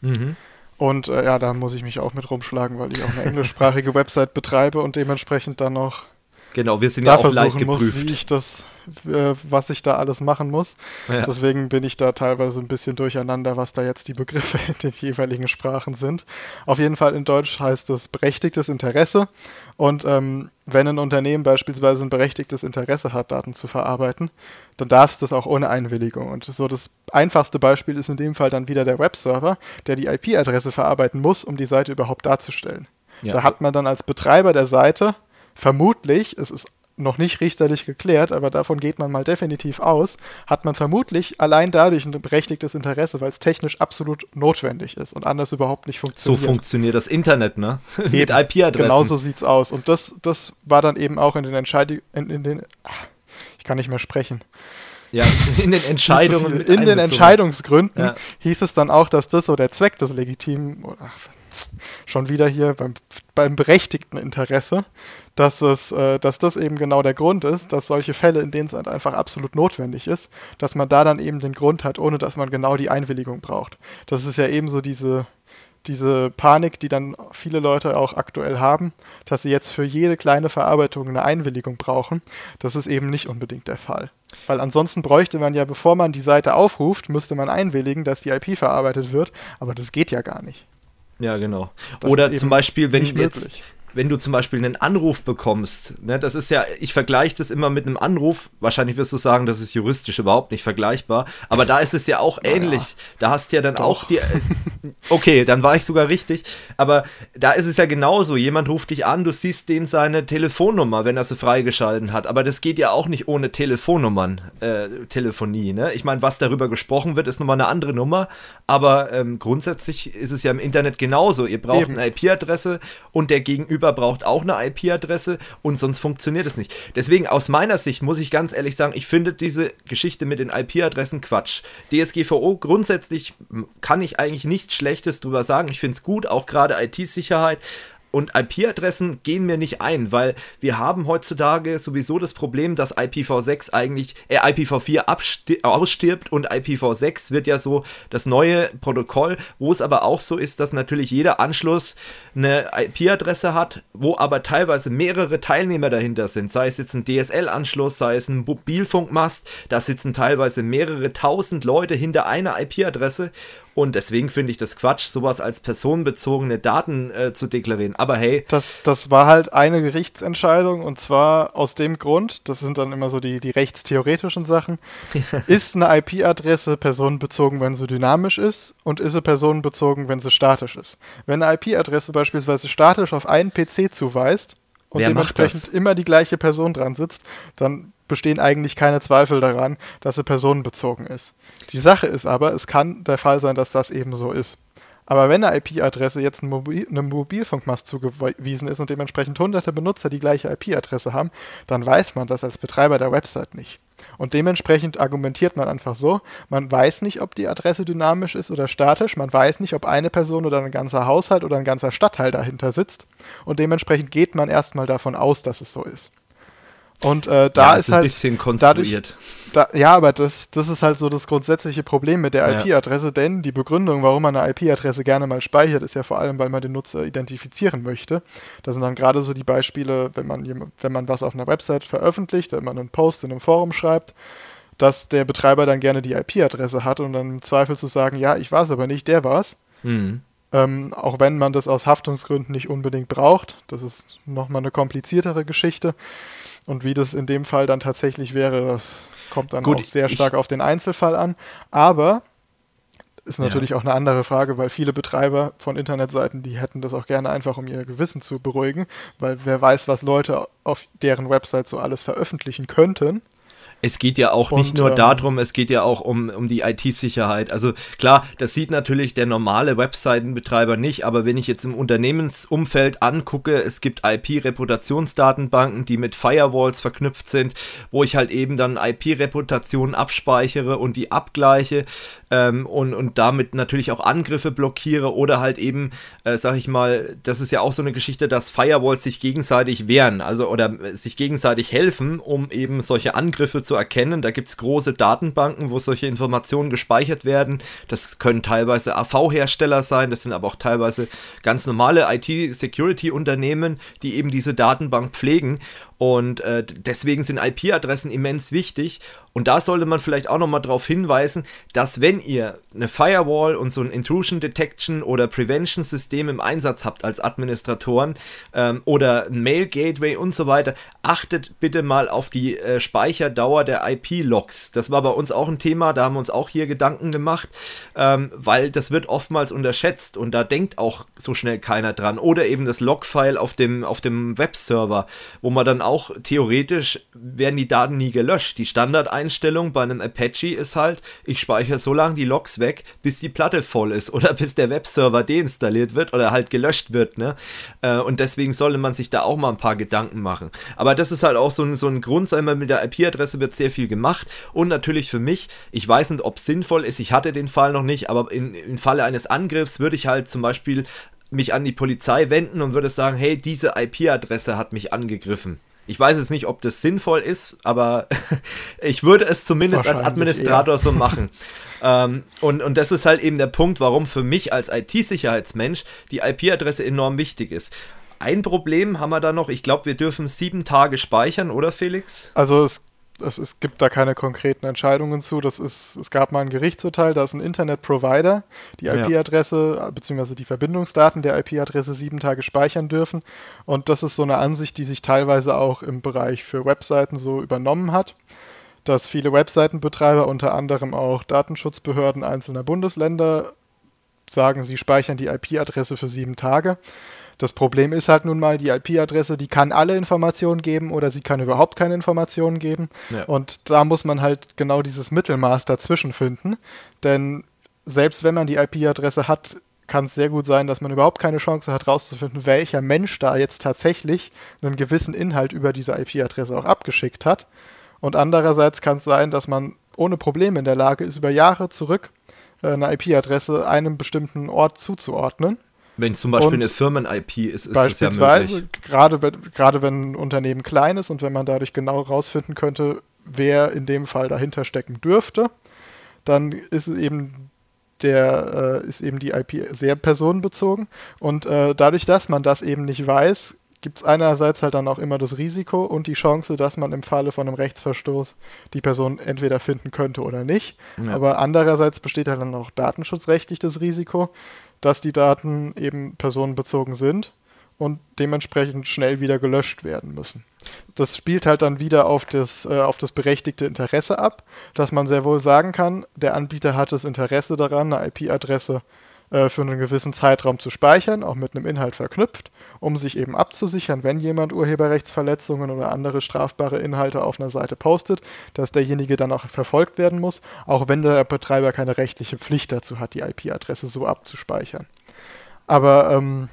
B: Mhm. Und äh, ja, da muss ich mich auch mit rumschlagen, weil ich auch eine englischsprachige Website betreibe und dementsprechend dann noch
A: Genau, wir sind da ja auch versuchen muss,
B: wie ich das, was ich da alles machen muss. Ja. Deswegen bin ich da teilweise ein bisschen durcheinander, was da jetzt die Begriffe in den jeweiligen Sprachen sind. Auf jeden Fall in Deutsch heißt es berechtigtes Interesse. Und ähm, wenn ein Unternehmen beispielsweise ein berechtigtes Interesse hat, Daten zu verarbeiten, dann darf es das auch ohne Einwilligung. Und so das einfachste Beispiel ist in dem Fall dann wieder der Webserver, der die IP-Adresse verarbeiten muss, um die Seite überhaupt darzustellen. Ja. Da hat man dann als Betreiber der Seite vermutlich, es ist noch nicht richterlich geklärt, aber davon geht man mal definitiv aus, hat man vermutlich allein dadurch ein berechtigtes Interesse, weil es technisch absolut notwendig ist und anders überhaupt nicht funktioniert.
A: So funktioniert das Internet, ne?
B: Mit IP-Adressen. Genau so sieht's aus. Und das, das war dann eben auch in den Entscheidungen, in, in, den, ach, ich kann nicht mehr sprechen.
A: Ja, in den Entscheidungen.
B: in den Entscheidungsgründen ja. hieß es dann auch, dass das so der Zweck des legitimen, ach, schon wieder hier beim, beim berechtigten Interesse, dass, es, äh, dass das eben genau der Grund ist, dass solche Fälle, in denen es halt einfach absolut notwendig ist, dass man da dann eben den Grund hat, ohne dass man genau die Einwilligung braucht. Das ist ja ebenso diese, diese Panik, die dann viele Leute auch aktuell haben, dass sie jetzt für jede kleine Verarbeitung eine Einwilligung brauchen. Das ist eben nicht unbedingt der Fall. Weil ansonsten bräuchte man ja, bevor man die Seite aufruft, müsste man einwilligen, dass die IP verarbeitet wird, aber das geht ja gar nicht.
A: Ja, genau. Das Oder zum Beispiel, wenn jetzt, wenn du zum Beispiel einen Anruf bekommst, ne, das ist ja, ich vergleiche das immer mit einem Anruf, wahrscheinlich wirst du sagen, das ist juristisch überhaupt nicht vergleichbar, aber da ist es ja auch ähnlich. Ja. Da hast du ja dann Doch. auch die, äh, okay, dann war ich sogar richtig, aber da ist es ja genauso, jemand ruft dich an, du siehst den seine Telefonnummer, wenn er sie freigeschalten hat, aber das geht ja auch nicht ohne Telefonnummern, äh, Telefonie, ne? Ich meine, was darüber gesprochen wird, ist nochmal eine andere Nummer, aber ähm, grundsätzlich ist es ja im Internet genauso, ihr braucht Eben. eine IP-Adresse und der Gegenüber Gegenüber braucht auch eine IP-Adresse und sonst funktioniert es nicht. Deswegen aus meiner Sicht muss ich ganz ehrlich sagen, ich finde diese Geschichte mit den IP-Adressen Quatsch. DSGVO grundsätzlich kann ich eigentlich nichts Schlechtes drüber sagen. Ich finde es gut, auch gerade IT-Sicherheit und IP-Adressen gehen mir nicht ein, weil wir haben heutzutage sowieso das Problem, dass IPv6 eigentlich, äh, IPv4 ausstirbt und IPv6 wird ja so das neue Protokoll, wo es aber auch so ist, dass natürlich jeder Anschluss eine IP-Adresse hat, wo aber teilweise mehrere Teilnehmer dahinter sind, sei es jetzt ein DSL-Anschluss, sei es ein Mobilfunkmast, da sitzen teilweise mehrere tausend Leute hinter einer IP-Adresse und deswegen finde ich das Quatsch, sowas als personenbezogene Daten äh, zu deklarieren. Aber hey.
B: Das, das war halt eine Gerichtsentscheidung und zwar aus dem Grund, das sind dann immer so die, die rechtstheoretischen Sachen, ist eine IP-Adresse personenbezogen, wenn sie dynamisch ist und ist sie personenbezogen, wenn sie statisch ist. Wenn eine IP-Adresse beispielsweise statisch auf einen PC zuweist und Wer dementsprechend immer die gleiche Person dran sitzt, dann bestehen eigentlich keine Zweifel daran, dass sie personenbezogen ist. Die Sache ist aber, es kann der Fall sein, dass das eben so ist. Aber wenn eine IP-Adresse jetzt einem Mobil eine Mobilfunkmast zugewiesen ist und dementsprechend hunderte Benutzer die gleiche IP-Adresse haben, dann weiß man das als Betreiber der Website nicht. Und dementsprechend argumentiert man einfach so, man weiß nicht, ob die Adresse dynamisch ist oder statisch, man weiß nicht, ob eine Person oder ein ganzer Haushalt oder ein ganzer Stadtteil dahinter sitzt und dementsprechend geht man erstmal davon aus, dass es so ist. Und äh, da ja, ist, ist halt ein
A: bisschen konstruiert.
B: Dadurch, da, ja, aber das, das ist halt so das grundsätzliche Problem mit der IP-Adresse, ja. denn die Begründung, warum man eine IP-Adresse gerne mal speichert, ist ja vor allem, weil man den Nutzer identifizieren möchte. Das sind dann gerade so die Beispiele, wenn man, wenn man was auf einer Website veröffentlicht, wenn man einen Post in einem Forum schreibt, dass der Betreiber dann gerne die IP-Adresse hat und dann im Zweifel zu sagen, ja, ich weiß aber nicht, der war's. Mhm. Ähm, auch wenn man das aus Haftungsgründen nicht unbedingt braucht. Das ist nochmal eine kompliziertere Geschichte. Und wie das in dem Fall dann tatsächlich wäre, das kommt dann Gut, auch sehr stark auf den Einzelfall an. Aber ist natürlich ja. auch eine andere Frage, weil viele Betreiber von Internetseiten, die hätten das auch gerne einfach, um ihr Gewissen zu beruhigen, weil wer weiß, was Leute auf deren Website so alles veröffentlichen könnten.
A: Es geht ja auch und, nicht nur ähm, darum, es geht ja auch um, um die IT-Sicherheit. Also klar, das sieht natürlich der normale Webseitenbetreiber nicht, aber wenn ich jetzt im Unternehmensumfeld angucke, es gibt IP-Reputationsdatenbanken, die mit Firewalls verknüpft sind, wo ich halt eben dann IP-Reputationen abspeichere und die abgleiche ähm, und, und damit natürlich auch Angriffe blockiere oder halt eben, äh, sag ich mal, das ist ja auch so eine Geschichte, dass Firewalls sich gegenseitig wehren, also oder sich gegenseitig helfen, um eben solche Angriffe zu erkennen. Da gibt es große Datenbanken, wo solche Informationen gespeichert werden. Das können teilweise AV-Hersteller sein, das sind aber auch teilweise ganz normale IT-Security-Unternehmen, die eben diese Datenbank pflegen. Und äh, deswegen sind IP-Adressen immens wichtig. Und da sollte man vielleicht auch nochmal darauf hinweisen, dass wenn ihr eine Firewall und so ein Intrusion Detection oder Prevention System im Einsatz habt als Administratoren ähm, oder ein Mail Gateway und so weiter, achtet bitte mal auf die äh, Speicherdauer der IP-Logs. Das war bei uns auch ein Thema, da haben wir uns auch hier Gedanken gemacht, ähm, weil das wird oftmals unterschätzt und da denkt auch so schnell keiner dran. Oder eben das Logfile auf dem, auf dem Webserver, wo man dann auch theoretisch werden die Daten nie gelöscht. Die Standard Einstellung bei einem Apache ist halt, ich speichere so lange die Logs weg, bis die Platte voll ist oder bis der Webserver deinstalliert wird oder halt gelöscht wird. Ne? Äh, und deswegen sollte man sich da auch mal ein paar Gedanken machen. Aber das ist halt auch so ein, so ein Grund, einmal mit der IP-Adresse wird sehr viel gemacht und natürlich für mich, ich weiß nicht, ob es sinnvoll ist, ich hatte den Fall noch nicht, aber in, im Falle eines Angriffs würde ich halt zum Beispiel mich an die Polizei wenden und würde sagen, hey, diese IP-Adresse hat mich angegriffen. Ich weiß jetzt nicht, ob das sinnvoll ist, aber ich würde es zumindest als Administrator eher. so machen. ähm, und, und das ist halt eben der Punkt, warum für mich als IT-Sicherheitsmensch die IP-Adresse enorm wichtig ist. Ein Problem haben wir da noch. Ich glaube, wir dürfen sieben Tage speichern, oder Felix?
B: Also es es, es, gibt da keine konkreten Entscheidungen zu. Das ist, es gab mal ein Gerichtsurteil, da ist ein Internetprovider die IP-Adresse ja. bzw. die Verbindungsdaten der IP-Adresse sieben Tage speichern dürfen. Und das ist so eine Ansicht, die sich teilweise auch im Bereich für Webseiten so übernommen hat, dass viele Webseitenbetreiber, unter anderem auch Datenschutzbehörden einzelner Bundesländer, sagen, sie speichern die IP-Adresse für sieben Tage. Das Problem ist halt nun mal, die IP-Adresse, die kann alle Informationen geben oder sie kann überhaupt keine Informationen geben. Ja. Und da muss man halt genau dieses Mittelmaß dazwischen finden. Denn selbst wenn man die IP-Adresse hat, kann es sehr gut sein, dass man überhaupt keine Chance hat, herauszufinden, welcher Mensch da jetzt tatsächlich einen gewissen Inhalt über diese IP-Adresse auch abgeschickt hat. Und andererseits kann es sein, dass man ohne Probleme in der Lage ist, über Jahre zurück äh, eine IP-Adresse einem bestimmten Ort zuzuordnen
A: wenn zum Beispiel und eine Firmen-IP ist, ist
B: beispielsweise, es ja möglich. Gerade, wenn, gerade wenn ein Unternehmen klein ist und wenn man dadurch genau herausfinden könnte, wer in dem Fall dahinter stecken dürfte, dann ist eben der äh, ist eben die IP sehr personenbezogen und äh, dadurch, dass man das eben nicht weiß, gibt es einerseits halt dann auch immer das Risiko und die Chance, dass man im Falle von einem Rechtsverstoß die Person entweder finden könnte oder nicht. Ja. Aber andererseits besteht halt dann auch datenschutzrechtlich das Risiko, dass die Daten eben personenbezogen sind und dementsprechend schnell wieder gelöscht werden müssen. Das spielt halt dann wieder auf das, äh, auf das berechtigte Interesse ab, dass man sehr wohl sagen kann, der Anbieter hat das Interesse daran, eine IP-Adresse äh, für einen gewissen Zeitraum zu speichern, auch mit einem Inhalt verknüpft, um sich eben abzusichern, wenn jemand Urheberrechtsverletzungen oder andere strafbare Inhalte auf einer Seite postet, dass derjenige dann auch verfolgt werden muss, auch wenn der Betreiber keine rechtliche Pflicht dazu hat, die IP-Adresse so abzuspeichern. Aber ähm,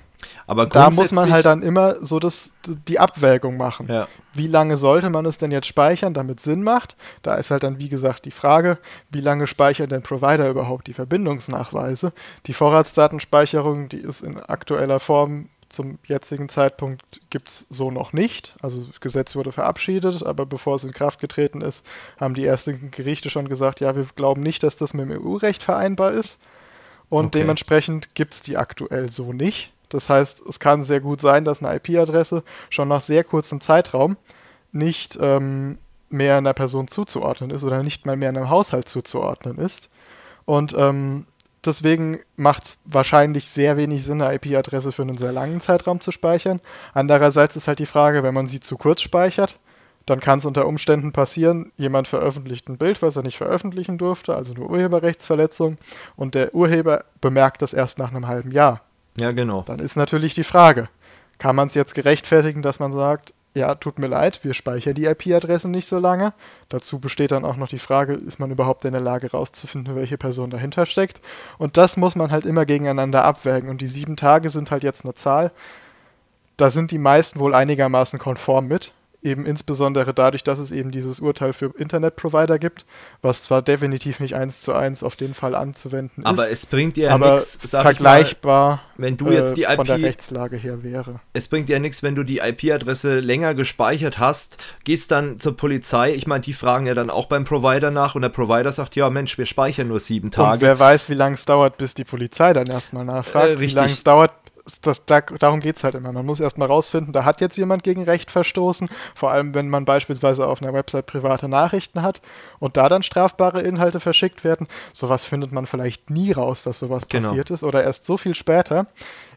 B: aber da muss man halt dann immer so das, die Abwägung machen. Ja. Wie lange sollte man es denn jetzt speichern, damit Sinn macht? Da ist halt dann, wie gesagt, die Frage, wie lange speichert denn Provider überhaupt die Verbindungsnachweise? Die Vorratsdatenspeicherung, die ist in aktueller Form zum jetzigen Zeitpunkt gibt es so noch nicht. Also das Gesetz wurde verabschiedet, aber bevor es in Kraft getreten ist, haben die ersten Gerichte schon gesagt, ja, wir glauben nicht, dass das mit dem EU-Recht vereinbar ist. Und okay. dementsprechend gibt es die aktuell so nicht. Das heißt, es kann sehr gut sein, dass eine IP-Adresse schon nach sehr kurzem Zeitraum nicht ähm, mehr einer Person zuzuordnen ist oder nicht mal mehr einem Haushalt zuzuordnen ist. Und ähm, deswegen macht es wahrscheinlich sehr wenig Sinn, eine IP-Adresse für einen sehr langen Zeitraum zu speichern. Andererseits ist halt die Frage, wenn man sie zu kurz speichert, dann kann es unter Umständen passieren, jemand veröffentlicht ein Bild, was er nicht veröffentlichen durfte, also eine Urheberrechtsverletzung, und der Urheber bemerkt das erst nach einem halben Jahr.
A: Ja, genau.
B: Dann ist natürlich die Frage, kann man es jetzt gerechtfertigen, dass man sagt, ja, tut mir leid, wir speichern die IP-Adressen nicht so lange. Dazu besteht dann auch noch die Frage, ist man überhaupt in der Lage rauszufinden, welche Person dahinter steckt. Und das muss man halt immer gegeneinander abwägen. Und die sieben Tage sind halt jetzt eine Zahl. Da sind die meisten wohl einigermaßen konform mit eben insbesondere dadurch, dass es eben dieses Urteil für Internetprovider gibt, was zwar definitiv nicht eins zu eins auf den Fall anzuwenden
A: ist, aber es bringt dir
B: ja nichts, vergleichbar, mal,
A: wenn du jetzt die IP,
B: äh, von der Rechtslage her wäre.
A: Es bringt dir ja nichts, wenn du die IP-Adresse länger gespeichert hast, gehst dann zur Polizei. Ich meine, die fragen ja dann auch beim Provider nach und der Provider sagt, ja Mensch, wir speichern nur sieben Tage. Und
B: wer weiß, wie lange es dauert, bis die Polizei dann erstmal nachfragt, äh, wie lange es dauert, das, da, darum geht es halt immer. Man muss erstmal rausfinden, da hat jetzt jemand gegen Recht verstoßen, vor allem wenn man beispielsweise auf einer Website private Nachrichten hat und da dann strafbare Inhalte verschickt werden. Sowas findet man vielleicht nie raus, dass sowas genau. passiert ist oder erst so viel später.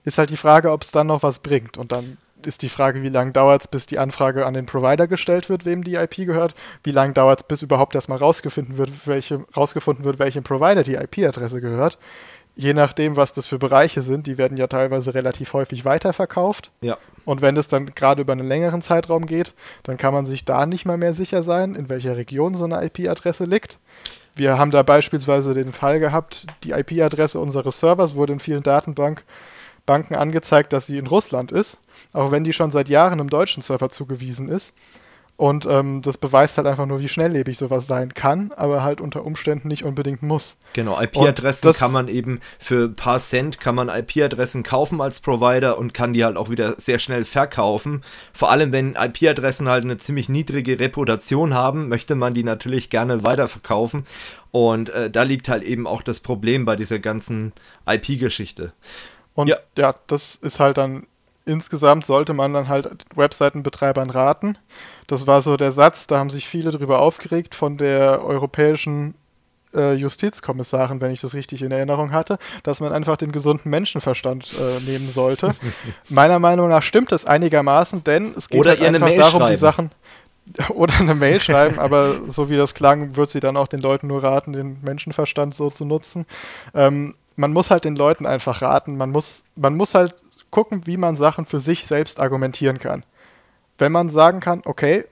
B: Ist halt die Frage, ob es dann noch was bringt. Und dann ist die Frage, wie lange dauert es, bis die Anfrage an den Provider gestellt wird, wem die IP gehört? Wie lange dauert es, bis überhaupt erstmal rausgefunden wird, welche, rausgefunden wird, welchem Provider die IP-Adresse gehört? Je nachdem, was das für Bereiche sind, die werden ja teilweise relativ häufig weiterverkauft.
A: Ja.
B: Und wenn es dann gerade über einen längeren Zeitraum geht, dann kann man sich da nicht mal mehr sicher sein, in welcher Region so eine IP-Adresse liegt. Wir haben da beispielsweise den Fall gehabt, die IP-Adresse unseres Servers wurde in vielen Datenbanken angezeigt, dass sie in Russland ist, auch wenn die schon seit Jahren im deutschen Server zugewiesen ist. Und ähm, das beweist halt einfach nur, wie schnelllebig sowas sein kann, aber halt unter Umständen nicht unbedingt muss.
A: Genau, IP-Adressen kann man eben für ein paar Cent kann man IP-Adressen kaufen als Provider und kann die halt auch wieder sehr schnell verkaufen. Vor allem, wenn IP-Adressen halt eine ziemlich niedrige Reputation haben, möchte man die natürlich gerne weiterverkaufen. Und äh, da liegt halt eben auch das Problem bei dieser ganzen IP-Geschichte.
B: Und ja. ja, das ist halt dann insgesamt sollte man dann halt Webseitenbetreibern raten. Das war so der Satz, da haben sich viele drüber aufgeregt von der europäischen äh, Justizkommissarin, wenn ich das richtig in Erinnerung hatte, dass man einfach den gesunden Menschenverstand äh, nehmen sollte. Meiner Meinung nach stimmt das einigermaßen, denn es geht halt einfach darum,
A: schreiben.
B: die Sachen oder eine Mail schreiben, aber so wie das klang, wird sie dann auch den Leuten nur raten, den Menschenverstand so zu nutzen. Ähm, man muss halt den Leuten einfach raten, man muss, man muss halt gucken, wie man Sachen für sich selbst argumentieren kann. Wenn man sagen kann, okay,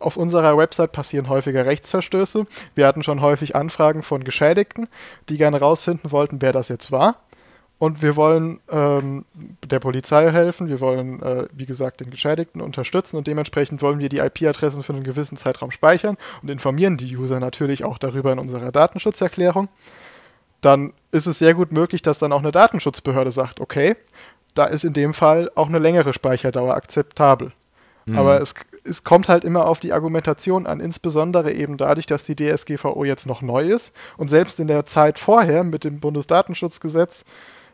B: auf unserer Website passieren häufiger Rechtsverstöße. Wir hatten schon häufig Anfragen von Geschädigten, die gerne herausfinden wollten, wer das jetzt war. Und wir wollen ähm, der Polizei helfen, wir wollen, äh, wie gesagt, den Geschädigten unterstützen und dementsprechend wollen wir die IP-Adressen für einen gewissen Zeitraum speichern und informieren die User natürlich auch darüber in unserer Datenschutzerklärung. Dann ist es sehr gut möglich, dass dann auch eine Datenschutzbehörde sagt, okay, da ist in dem Fall auch eine längere Speicherdauer akzeptabel.
A: Mhm.
B: Aber es, es kommt halt immer auf die Argumentation an, insbesondere eben dadurch, dass die DSGVO jetzt noch neu ist und selbst in der Zeit vorher mit dem Bundesdatenschutzgesetz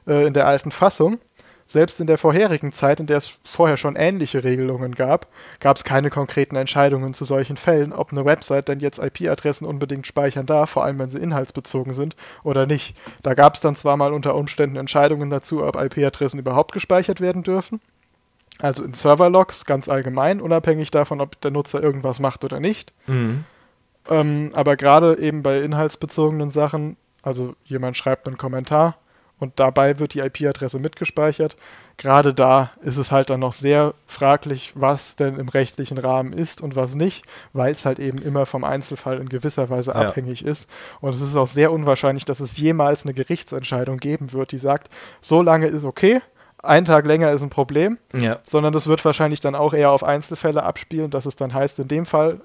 B: äh, in der alten Fassung, selbst in der vorherigen Zeit, in der es vorher schon ähnliche Regelungen gab, gab es keine konkreten Entscheidungen zu solchen Fällen, ob eine Website denn jetzt IP-Adressen unbedingt speichern darf, vor allem wenn sie inhaltsbezogen sind oder nicht. Da gab es dann zwar mal unter Umständen Entscheidungen dazu, ob IP-Adressen überhaupt gespeichert werden dürfen. Also in Serverlogs ganz allgemein, unabhängig davon, ob der Nutzer irgendwas macht oder nicht.
A: Mhm.
B: Ähm, aber gerade eben bei inhaltsbezogenen Sachen, also jemand schreibt einen Kommentar und dabei wird die IP-Adresse mitgespeichert, gerade da ist es halt dann noch sehr fraglich, was denn im rechtlichen Rahmen ist und was nicht, weil es halt eben immer vom Einzelfall in gewisser Weise
A: Ja.
B: abhängig ist. Und es ist auch sehr unwahrscheinlich, dass es jemals eine Gerichtsentscheidung geben wird, die sagt, so lange ist okay, ein Tag länger ist ein Problem
A: Ja.
B: sondern das wird wahrscheinlich dann auch eher auf Einzelfälle abspielen, dass es dann heißt, in dem Fall,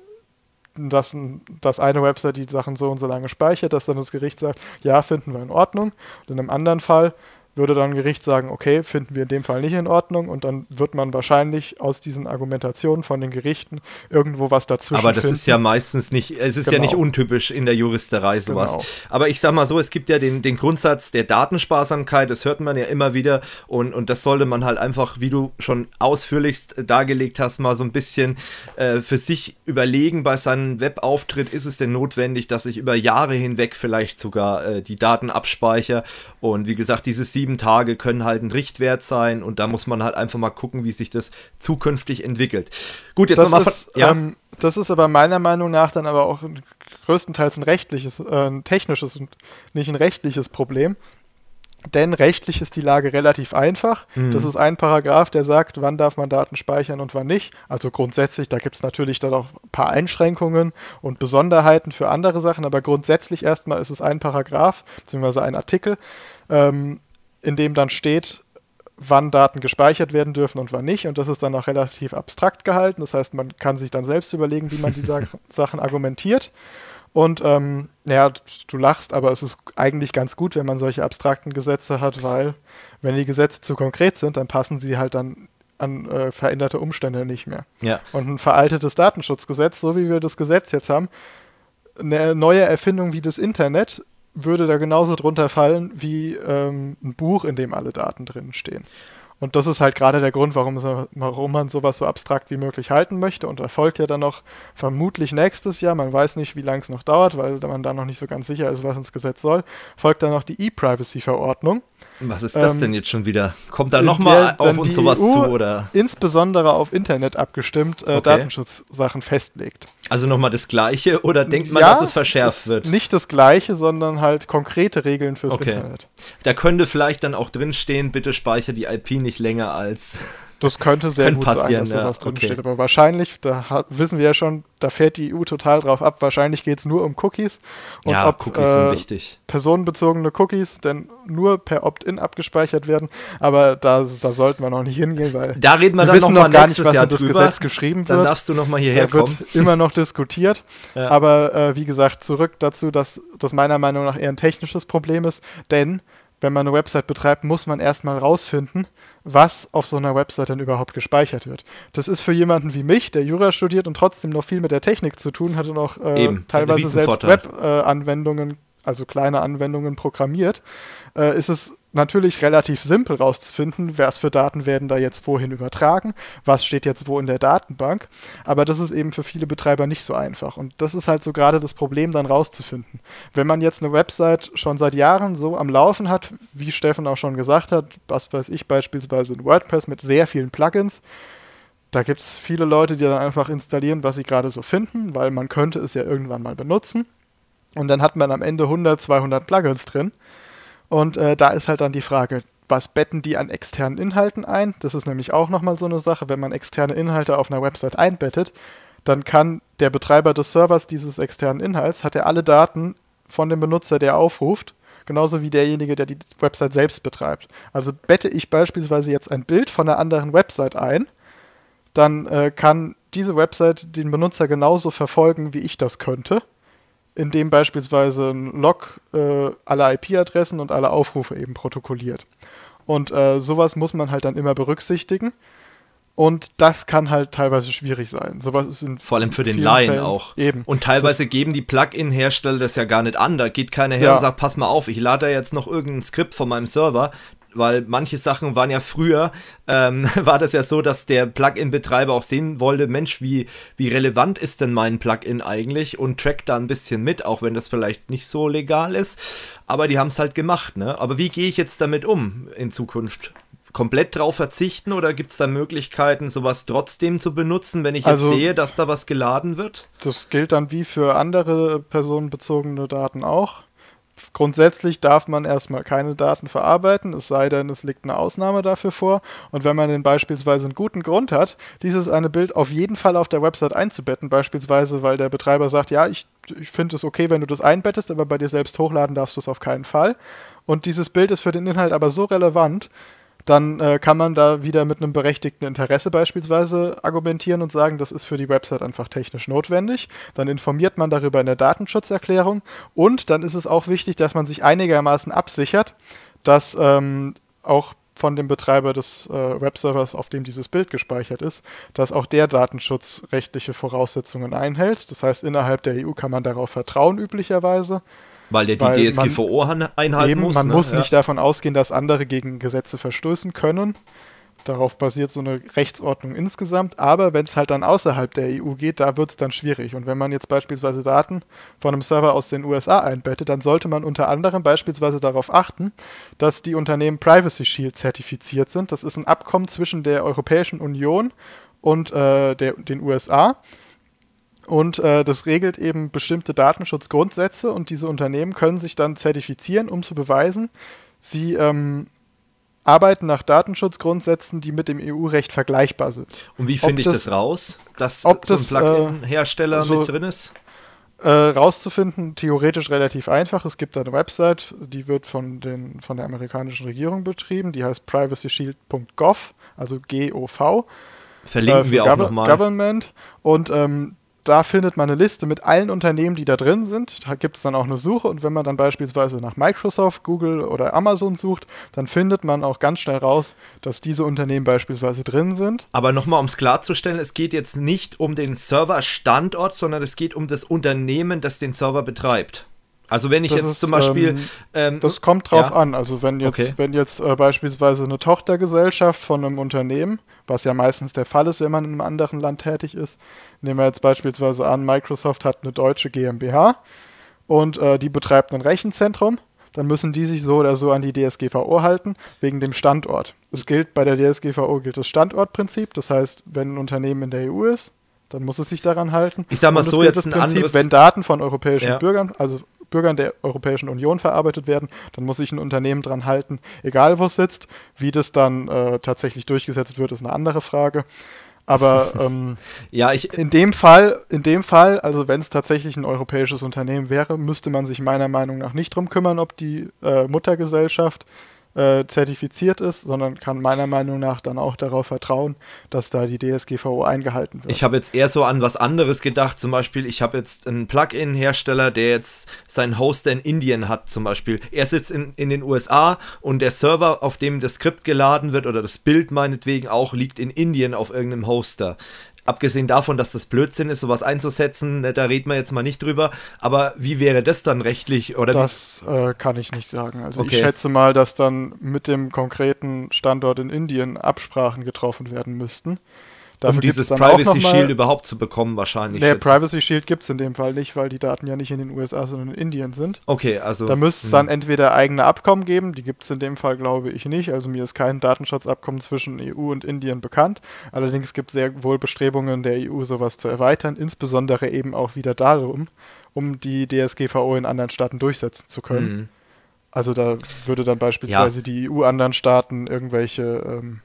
B: dass, dass eine Website die Sachen so und so lange speichert, dass dann das Gericht sagt, ja, finden wir in Ordnung. Und in einem anderen Fall würde dann ein Gericht sagen, okay, finden wir in dem Fall nicht in Ordnung und dann wird man wahrscheinlich aus diesen Argumentationen von den Gerichten irgendwo was dazwischen
A: Aber das
B: finden.
A: ist ja meistens nicht, es ist ja
B: Genau.
A: nicht untypisch in der Juristerei sowas.
B: Genau.
A: Aber ich sag mal so, es gibt ja den, den Grundsatz der Datensparsamkeit, das hört man ja immer wieder und, und das sollte man halt einfach, wie du schon ausführlichst dargelegt hast, mal so ein bisschen äh, für sich überlegen bei seinem Webauftritt, ist es denn notwendig, dass ich über Jahre hinweg vielleicht sogar äh, die Daten abspeichere und wie gesagt, diese sieben Tage können halt ein Richtwert sein und da muss man halt einfach mal gucken, wie sich das zukünftig entwickelt. Gut, jetzt
B: das
A: nochmal
B: ist, ähm, das ist aber meiner Meinung nach dann aber auch größtenteils ein rechtliches, äh, ein technisches und nicht ein rechtliches Problem. Denn rechtlich ist die Lage relativ einfach.
A: Mhm.
B: Das ist ein Paragraph, der sagt, wann darf man Daten speichern und wann nicht. Also grundsätzlich, da gibt es natürlich dann auch ein paar Einschränkungen und Besonderheiten für andere Sachen, aber grundsätzlich erstmal ist es ein Paragraph, beziehungsweise ein Artikel, ähm, in dem dann steht, wann Daten gespeichert werden dürfen und wann nicht. Und das ist dann auch relativ abstrakt gehalten. Das heißt, man kann sich dann selbst überlegen, wie man die Sa Sachen argumentiert. Und ähm, ja, du lachst, aber es ist eigentlich ganz gut, wenn man solche abstrakten Gesetze hat, weil wenn die Gesetze zu konkret sind, dann passen sie halt dann an äh, veränderte Umstände nicht mehr.
A: ja.
B: Und ein veraltetes Datenschutzgesetz, so wie wir das Gesetz jetzt haben, eine neue Erfindung wie das Internet, würde da genauso drunter fallen wie ähm, ein Buch, in dem alle Daten drin stehen. Und das ist halt gerade der Grund, warum, so, warum man sowas so abstrakt wie möglich halten möchte. Und da folgt ja dann noch vermutlich nächstes Jahr, man weiß nicht, wie lange es noch dauert, weil man da noch nicht so ganz sicher ist, was ins Gesetz soll, folgt dann noch die E-Privacy-Verordnung.
A: Was ist das
B: Ähm,
A: denn jetzt schon wieder? Kommt da nochmal auf uns sowas
B: EU
A: zu oder?
B: Insbesondere auf Internet abgestimmt äh,
A: Okay.
B: Datenschutzsachen festlegt.
A: Also nochmal das Gleiche oder denkt man,
B: Ja,
A: dass es verschärft wird?
B: Nicht das gleiche, sondern halt konkrete Regeln fürs
A: Okay.
B: Internet.
A: Da könnte vielleicht dann auch drinstehen, bitte speichere die IP nicht länger als.
B: Das könnte sehr gut
A: passieren,
B: sein, dass
A: ja,
B: sowas drin
A: okay.
B: steht. Aber wahrscheinlich, da hat, wissen wir ja schon, da fährt die EU total drauf ab. Wahrscheinlich geht es nur um Cookies. Und
A: ja,
B: ob
A: Cookies sind
B: äh,
A: wichtig.
B: personenbezogene Cookies denn nur per Opt-in abgespeichert werden. Aber da, da sollten wir noch nicht hingehen, weil
A: Da reden wir
B: wir
A: dann
B: wissen
A: nochmal
B: noch gar nicht, was
A: Jahr
B: in das
A: drüber.
B: Gesetz geschrieben
A: Dann
B: wird.
A: darfst du nochmal hierher
B: Da wird
A: kommen.
B: immer noch diskutiert.
A: Ja.
B: Aber äh, wie gesagt, zurück dazu, dass das meiner Meinung nach eher ein technisches Problem ist. Denn wenn man eine Website betreibt, muss man erstmal rausfinden, was auf so einer Website denn überhaupt gespeichert wird. Das ist für jemanden wie mich, der Jura studiert und trotzdem noch viel mit der Technik zu tun hat und auch äh,
A: Eben,
B: teilweise selbst. Web-Anwendungen also kleine Anwendungen programmiert, äh, ist es natürlich relativ simpel rauszufinden, was für Daten werden da jetzt wohin übertragen, was steht jetzt wo in der Datenbank. Aber das ist eben für viele Betreiber nicht so einfach. Und das ist halt so gerade das Problem, dann rauszufinden. Wenn man jetzt eine Website schon seit Jahren so am Laufen hat, wie Steffen auch schon gesagt hat, was weiß ich, beispielsweise ein WordPress mit sehr vielen Plugins, da gibt es viele Leute, die dann einfach installieren, was sie gerade so finden, weil man könnte es ja irgendwann mal benutzen. Und dann hat man am Ende 100, 200 Plugins drin. Und äh, da ist halt dann die Frage, was betten die an externen Inhalten ein? Das ist nämlich auch nochmal so eine Sache, wenn man externe Inhalte auf einer Website einbettet, dann kann der Betreiber des Servers dieses externen Inhalts, hat er alle Daten von dem Benutzer, der aufruft, genauso wie derjenige, der die Website selbst betreibt. Also bette ich beispielsweise jetzt ein Bild von einer anderen Website ein, dann äh, kann diese Website den Benutzer genauso verfolgen, wie ich das könnte in dem beispielsweise ein Log äh, alle IP-Adressen und alle Aufrufe eben protokolliert. Und äh, sowas muss man halt dann immer berücksichtigen. Und das kann halt teilweise schwierig sein. Sowas ist in
A: Vor allem für den Laien
B: Fällen
A: auch.
B: Eben.
A: Und teilweise das, geben die Plugin-Hersteller das ja gar nicht an. Da geht keiner her
B: Ja.
A: und sagt, pass mal auf, ich lade jetzt noch irgendein Skript von meinem Server, weil manche Sachen waren ja früher, ähm, war das ja so, dass der Plugin-Betreiber auch sehen wollte, Mensch, wie, wie relevant ist denn mein Plugin eigentlich und trackt da ein bisschen mit, auch wenn das vielleicht nicht so legal ist. Aber die haben es halt gemacht, ne? Aber wie gehe ich jetzt damit um in Zukunft? Komplett drauf verzichten oder gibt es da Möglichkeiten, sowas trotzdem zu benutzen, wenn ich jetzt
B: Also-
A: sehe, dass da was geladen wird?
B: Das gilt dann wie für andere personenbezogene Daten auch. Grundsätzlich darf man erstmal keine Daten verarbeiten, es sei denn, es liegt eine Ausnahme dafür vor. Und wenn man denn beispielsweise einen guten Grund hat, dieses eine Bild auf jeden Fall auf der Website einzubetten, beispielsweise weil der Betreiber sagt, ja, ich, ich finde es okay, wenn du das einbettest, aber bei dir selbst hochladen darfst du es auf keinen Fall. Und dieses Bild ist für den Inhalt aber so relevant, dann äh, kann man da wieder mit einem berechtigten Interesse beispielsweise argumentieren und sagen, das ist für die Website einfach technisch notwendig. Dann informiert man darüber in der Datenschutzerklärung und dann ist es auch wichtig, dass man sich einigermaßen absichert, dass ähm, auch von dem Betreiber des äh, Webservers, auf dem dieses Bild gespeichert ist, dass auch der datenschutzrechtliche Voraussetzungen einhält. Das heißt, innerhalb der EU kann man darauf vertrauen üblicherweise.
A: Weil der die
B: man-
A: DSGVO han- einhalten
B: Eben,
A: muss.
B: man
A: ne?
B: muss
A: Ja.
B: nicht davon ausgehen, dass andere gegen Gesetze verstößen können. Darauf basiert so eine Rechtsordnung insgesamt. Aber wenn es halt dann außerhalb der EU geht, da wird es dann schwierig. Und wenn man jetzt beispielsweise Daten von einem Server aus den USA einbettet, dann sollte man unter anderem beispielsweise darauf achten, dass die Unternehmen Privacy Shield zertifiziert sind. Das ist ein Abkommen zwischen der Europäischen Union und äh, der, den USA. Und äh, das regelt eben bestimmte Datenschutzgrundsätze und diese Unternehmen können sich dann zertifizieren, um zu beweisen, sie ähm, arbeiten nach Datenschutzgrundsätzen, die mit dem EU-Recht vergleichbar sind.
A: Und wie finde ich
B: das-
A: das, raus, dass
B: ob
A: so ein
B: das, äh,
A: Plugin-Hersteller
B: so-
A: mit drin ist?
B: Äh, rauszufinden, theoretisch relativ einfach. Es gibt eine Website, die wird von, den, von der amerikanischen Regierung betrieben, die heißt privacyshield.gov, also G-O-V.
A: Verlinken
B: äh,
A: wir auch nochmal.
B: Government. Und ähm, da findet man eine Liste mit allen Unternehmen, die da drin sind. Da gibt es dann auch eine Suche und wenn man dann beispielsweise nach Microsoft, Google oder Amazon sucht, dann findet man auch ganz schnell raus, dass diese Unternehmen beispielsweise drin sind.
A: Aber nochmal, um es klarzustellen, es geht jetzt nicht um den Serverstandort, sondern es geht um das Unternehmen, das den Server betreibt. Also wenn ich
B: Das
A: jetzt
B: ist,
A: zum Beispiel...
B: ähm,
A: ähm,
B: Das kommt drauf
A: ja.
B: an. Also wenn jetzt,
A: Okay.
B: wenn jetzt äh, beispielsweise eine Tochtergesellschaft von einem Unternehmen, was ja meistens der Fall ist, wenn man in einem anderen Land tätig ist, nehmen wir jetzt beispielsweise an, Microsoft hat eine deutsche GmbH und äh, die betreibt ein Rechenzentrum, dann müssen die sich so oder so an die DSGVO halten, wegen dem Standort. Es gilt bei der DSGVO gilt das Standortprinzip, das heißt, wenn ein Unternehmen in der EU ist, dann muss es sich daran halten.
A: Ich sag mal
B: Und
A: so, jetzt
B: das
A: ein
B: Prinzip,
A: anderes-
B: wenn Daten von europäischen
A: Ja.
B: Bürgern, also Bürgern der Europäischen Union verarbeitet werden, dann muss sich ein Unternehmen dran halten, egal wo es sitzt. Wie das dann äh, tatsächlich durchgesetzt wird, ist eine andere Frage. Aber ähm,
A: ja, ich,
B: in dem Fall, in dem Fall, also wenn es tatsächlich ein europäisches Unternehmen wäre, müsste man sich meiner Meinung nach nicht drum kümmern, ob die äh, Muttergesellschaft äh, zertifiziert ist, sondern kann meiner Meinung nach dann auch darauf vertrauen, dass da die DSGVO eingehalten wird.
A: Ich habe jetzt eher so an was anderes gedacht. Zum Beispiel, ich habe jetzt einen Plugin-Hersteller, der jetzt seinen Hoster in Indien hat, zum Beispiel. Er sitzt in, in den USA und der Server, auf dem das Skript geladen wird oder das Bild meinetwegen auch, liegt in Indien auf irgendeinem Hoster. Abgesehen davon, dass das Blödsinn ist, sowas einzusetzen, ne, da reden wir jetzt mal nicht drüber. Aber wie wäre das dann rechtlich? Oder
B: das äh, kann ich nicht sagen. Also okay. ich schätze mal, dass dann mit dem konkreten Standort in Indien Absprachen getroffen werden müssten.
A: Dafür um dieses Privacy Shield überhaupt zu bekommen, wahrscheinlich.
B: Nee, Privacy Shield gibt es in dem Fall nicht, weil die Daten ja nicht in den USA, sondern in Indien sind.
A: Okay, also.
B: Da müsste es hm. dann entweder eigene Abkommen geben, die gibt es in dem Fall, glaube ich, nicht. Also mir ist kein Datenschutzabkommen zwischen EU und Indien bekannt. Allerdings gibt es sehr wohl Bestrebungen der EU, sowas zu erweitern, insbesondere eben auch wieder darum, um die DSGVO in anderen Staaten durchsetzen zu können. Hm. Also da würde dann beispielsweise ja. die EU anderen Staaten irgendwelche ähm,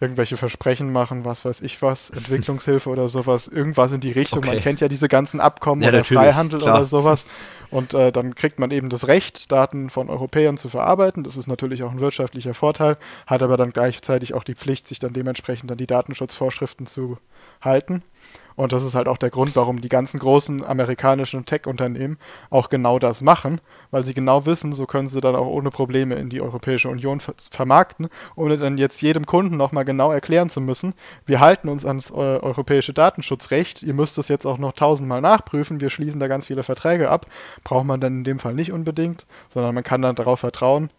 B: irgendwelche Versprechen machen, was weiß ich was, Entwicklungshilfe oder sowas, irgendwas in die Richtung. Okay. Man kennt ja diese ganzen Abkommen ja, oder Freihandel klar. oder sowas. Und äh, dann kriegt man eben das Recht, Daten von Europäern zu verarbeiten. Das ist natürlich auch ein wirtschaftlicher Vorteil, hat aber dann gleichzeitig auch die Pflicht, sich dann dementsprechend an die Datenschutzvorschriften zu halten. Und das ist halt auch der Grund, warum die ganzen großen amerikanischen Tech-Unternehmen auch genau das machen, weil sie genau wissen, so können sie dann auch ohne Probleme in die Europäische Union ver vermarkten, ohne dann jetzt jedem Kunden nochmal genau erklären zu müssen, wir halten uns ans äh, europäische Datenschutzrecht, ihr müsst das jetzt auch noch tausendmal nachprüfen, wir schließen da ganz viele Verträge ab, braucht man dann in dem Fall nicht unbedingt, sondern man kann dann darauf vertrauen,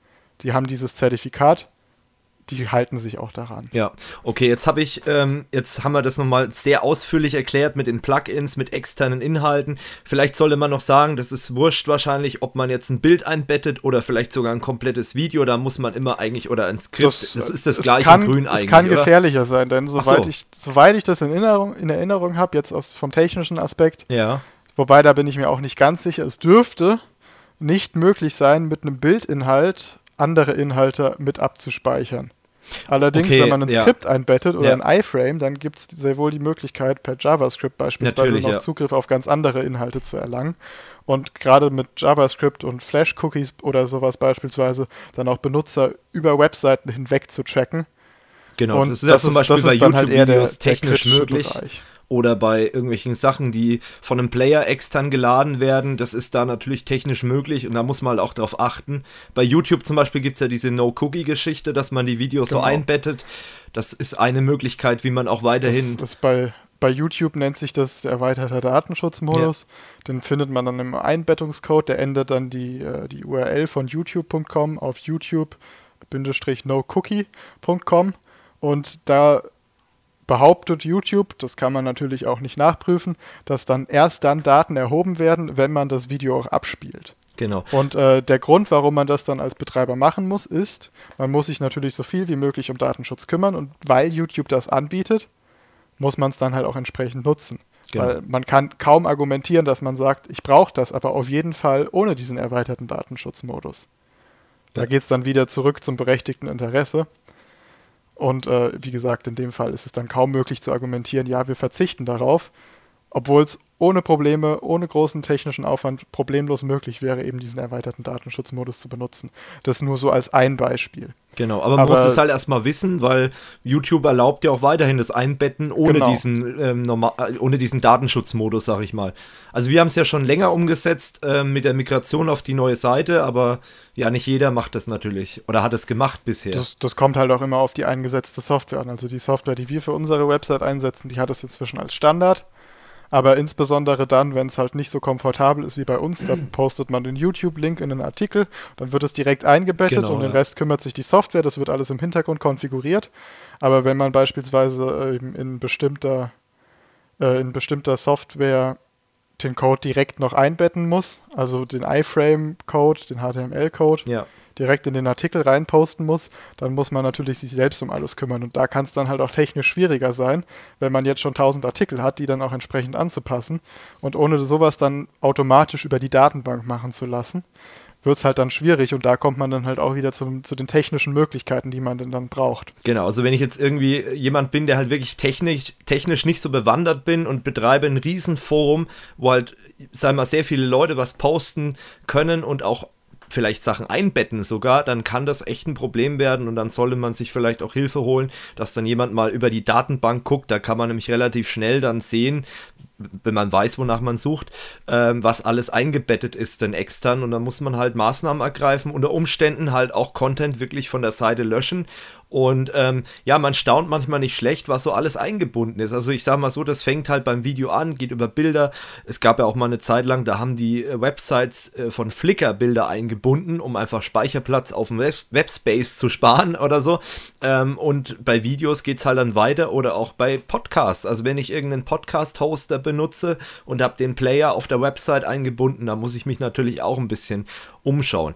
B: die haben dieses Zertifikat, die halten sich auch daran.
A: Ja, okay, jetzt habe ich, ähm, jetzt haben wir das nochmal sehr ausführlich erklärt mit den Plugins, mit externen Inhalten. Vielleicht sollte man noch sagen, das ist wurscht wahrscheinlich, ob man jetzt ein Bild einbettet oder vielleicht sogar ein komplettes Video, da muss man immer eigentlich, oder ein Skript, das, das ist das gleiche
B: kann,
A: Grün eigentlich.
B: Es kann oder? gefährlicher sein, denn soweit, so. ich, soweit ich das in Erinnerung, in Erinnerung habe, jetzt aus, vom technischen Aspekt,
A: ja.
B: wobei da bin ich mir auch nicht ganz sicher, es dürfte nicht möglich sein, mit einem Bildinhalt andere Inhalte mit abzuspeichern. Allerdings, okay, wenn man ein ja. Skript einbettet oder ja. ein iFrame, dann gibt es sehr wohl die Möglichkeit, per JavaScript beispielsweise Natürlich, noch ja. Zugriff auf ganz andere Inhalte zu erlangen. Und gerade mit JavaScript und Flash-Cookies oder sowas beispielsweise dann auch Benutzer über Webseiten hinweg zu tracken.
A: Genau, und das ist ja zum Beispiel bei YouTube-Videos halt technisch möglich. Bereich oder bei irgendwelchen Sachen, die von einem Player extern geladen werden. Das ist da natürlich technisch möglich und da muss man halt auch drauf achten. Bei YouTube zum Beispiel gibt es ja diese No-Cookie-Geschichte, dass man die Videos genau. so einbettet. Das ist eine Möglichkeit, wie man auch weiterhin.
B: Das ist bei, bei YouTube nennt sich das erweiterter Datenschutzmodus. Ja. Den findet man dann im Einbettungscode. Der ändert dann die, äh, die URL von youtube.com auf youtube-nocookie.com. Und da behauptet YouTube, das kann man natürlich auch nicht nachprüfen, dass dann erst dann Daten erhoben werden, wenn man das Video auch abspielt.
A: Genau.
B: Und äh, der Grund, warum man das dann als Betreiber machen muss, ist, man muss sich natürlich so viel wie möglich um Datenschutz kümmern und weil YouTube das anbietet, muss man es dann halt auch entsprechend nutzen. Genau. Weil man kann kaum argumentieren, dass man sagt, ich brauche das, aber auf jeden Fall ohne diesen erweiterten Datenschutzmodus. Da geht es dann wieder zurück zum berechtigten Interesse. Und äh, wie gesagt, in dem Fall ist es dann kaum möglich zu argumentieren, ja, wir verzichten darauf, obwohl es ohne Probleme, ohne großen technischen Aufwand problemlos möglich wäre, eben diesen erweiterten Datenschutzmodus zu benutzen. Das nur so als ein Beispiel.
A: Genau, aber man aber, muss es halt erstmal wissen, weil YouTube erlaubt ja auch weiterhin das Einbetten ohne genau. diesen ähm, normal, äh, ohne diesen Datenschutzmodus, sag ich mal. Also wir haben es ja schon länger umgesetzt äh, mit der Migration auf die neue Seite, aber ja, nicht jeder macht das natürlich oder hat es gemacht bisher.
B: Das, das kommt halt auch immer auf die eingesetzte Software an. Also die Software, die wir für unsere Website einsetzen, die hat es inzwischen als Standard. Aber insbesondere dann, wenn es halt nicht so komfortabel ist wie bei uns, da postet man den YouTube-Link in den Artikel, dann wird es direkt eingebettet genau, und den Rest kümmert sich die Software, das wird alles im Hintergrund konfiguriert. Aber wenn man beispielsweise eben in bestimmter, äh, in bestimmter Software den Code direkt noch einbetten muss, also den iFrame-Code, den HTML-Code,
A: ja
B: direkt in den Artikel reinposten muss, dann muss man natürlich sich selbst um alles kümmern. Und da kann es dann halt auch technisch schwieriger sein, wenn man jetzt schon 1000 Artikel hat, die dann auch entsprechend anzupassen. Und ohne sowas dann automatisch über die Datenbank machen zu lassen, wird es halt dann schwierig und da kommt man dann halt auch wieder zum, zu den technischen Möglichkeiten, die man denn dann braucht.
A: Genau, also wenn ich jetzt irgendwie jemand bin, der halt wirklich technisch, technisch nicht so bewandert bin und betreibe ein Riesenforum, wo halt, sagen wir mal, sehr viele Leute was posten können und auch vielleicht Sachen einbetten sogar, dann kann das echt ein Problem werden und dann sollte man sich vielleicht auch Hilfe holen, dass dann jemand mal über die Datenbank guckt. Da kann man nämlich relativ schnell dann sehen, wenn man weiß, wonach man sucht, ähm, was alles eingebettet ist, denn extern. Und dann muss man halt Maßnahmen ergreifen, unter Umständen halt auch Content wirklich von der Seite löschen und ähm, ja, man staunt manchmal nicht schlecht, was so alles eingebunden ist. Also ich sage mal so, das fängt halt beim Video an, geht über Bilder. Es gab ja auch mal eine Zeit lang, da haben die äh, Websites äh, von Flickr Bilder eingebunden, um einfach Speicherplatz auf dem Web Webspace zu sparen oder so. Ähm, und bei Videos geht es halt dann weiter oder auch bei Podcasts. Also wenn ich irgendeinen Podcast-Hoster benutze und habe den Player auf der Website eingebunden, da muss ich mich natürlich auch ein bisschen umschauen.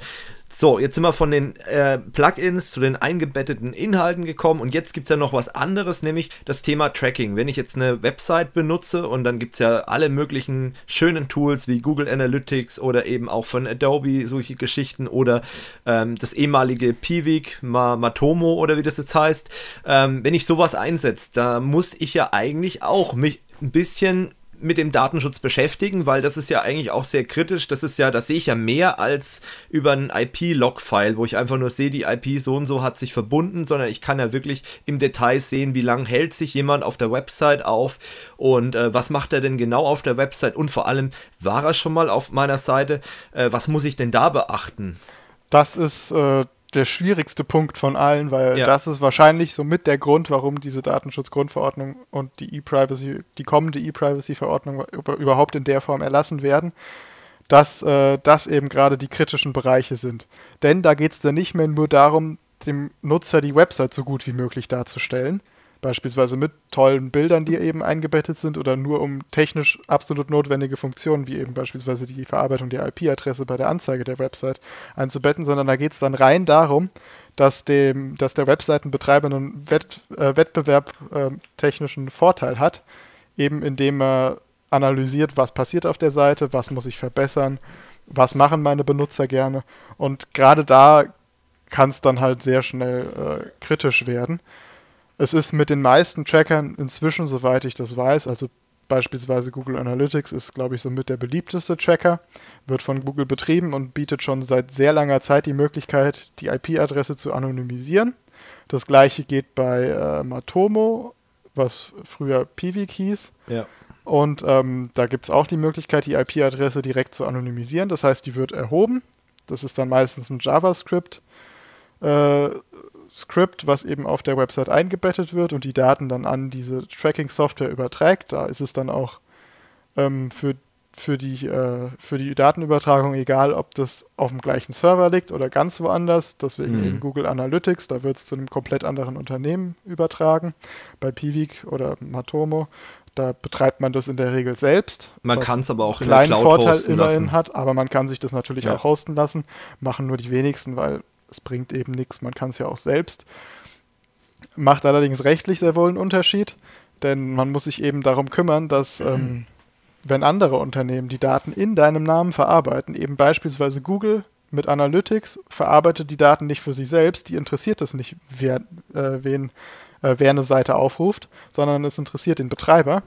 A: So, jetzt sind wir von den äh, Plugins zu den eingebetteten Inhalten gekommen und jetzt gibt es ja noch was anderes, nämlich das Thema Tracking. Wenn ich jetzt eine Website benutze und dann gibt es ja alle möglichen schönen Tools wie Google Analytics oder eben auch von Adobe solche Geschichten oder ähm, das ehemalige Piwik, Matomo oder wie das jetzt heißt. Ähm, wenn ich sowas einsetze, da muss ich ja eigentlich auch mich ein bisschen mit dem Datenschutz beschäftigen, weil das ist ja eigentlich auch sehr kritisch. Das ist ja, das sehe ich ja mehr als über ein IP-Log-File, wo ich einfach nur sehe, die IP so und so hat sich verbunden, sondern ich kann ja wirklich im Detail sehen, wie lange hält sich jemand auf der Website auf und äh, was macht er denn genau auf der Website und vor allem, war er schon mal auf meiner Seite? Äh, was muss ich denn da beachten?
B: Das ist äh, der schwierigste Punkt von allen, weil ja. das ist wahrscheinlich somit der Grund, warum diese Datenschutzgrundverordnung und die E-Privacy, die kommende E-Privacy-Verordnung überhaupt in der Form erlassen werden, dass äh, das eben gerade die kritischen Bereiche sind. Denn da geht es dann nicht mehr nur darum, dem Nutzer die Website so gut wie möglich darzustellen, beispielsweise mit tollen Bildern, die eben eingebettet sind oder nur um technisch absolut notwendige Funktionen, wie eben beispielsweise die Verarbeitung der IP-Adresse bei der Anzeige der Website einzubetten, sondern da geht es dann rein darum, dass, dem, dass der Webseitenbetreiber einen Wett, äh, wettbewerbtechnischen äh, Vorteil hat, eben indem er analysiert, was passiert auf der Seite, was muss ich verbessern, was machen meine Benutzer gerne. Und gerade da kann es dann halt sehr schnell äh, kritisch werden. Es ist mit den meisten Trackern inzwischen, soweit ich das weiß, also beispielsweise Google Analytics ist, glaube ich, somit der beliebteste Tracker, wird von Google betrieben und bietet schon seit sehr langer Zeit die Möglichkeit, die IP-Adresse zu anonymisieren. Das gleiche geht bei äh, Matomo, was früher Piwik hieß. Ja. Und ähm, da gibt es auch die Möglichkeit, die IP-Adresse direkt zu anonymisieren. Das heißt, die wird erhoben. Das ist dann meistens ein JavaScript. Äh, Skript, was eben auf der Website eingebettet wird und die Daten dann an diese Tracking-Software überträgt. Da ist es dann auch ähm, für, für, die, äh, für die Datenübertragung egal, ob das auf dem gleichen Server liegt oder ganz woanders. Deswegen mhm. eben Google Analytics, da wird es zu einem komplett anderen Unternehmen übertragen. Bei Piwik oder Matomo. Da betreibt man das in der Regel selbst.
A: Man kann es aber auch in der Cloud Vorteil hosten
B: immerhin lassen. hat, aber man kann sich das natürlich ja. auch hosten lassen. Machen nur die wenigsten, weil es bringt eben nichts, man kann es ja auch selbst. Macht allerdings rechtlich sehr wohl einen Unterschied, denn man muss sich eben darum kümmern, dass ähm, wenn andere Unternehmen die Daten in deinem Namen verarbeiten, eben beispielsweise Google mit Analytics verarbeitet die Daten nicht für sich selbst, die interessiert es nicht, wer, äh, wen, äh, wer eine Seite aufruft, sondern es interessiert den Betreiber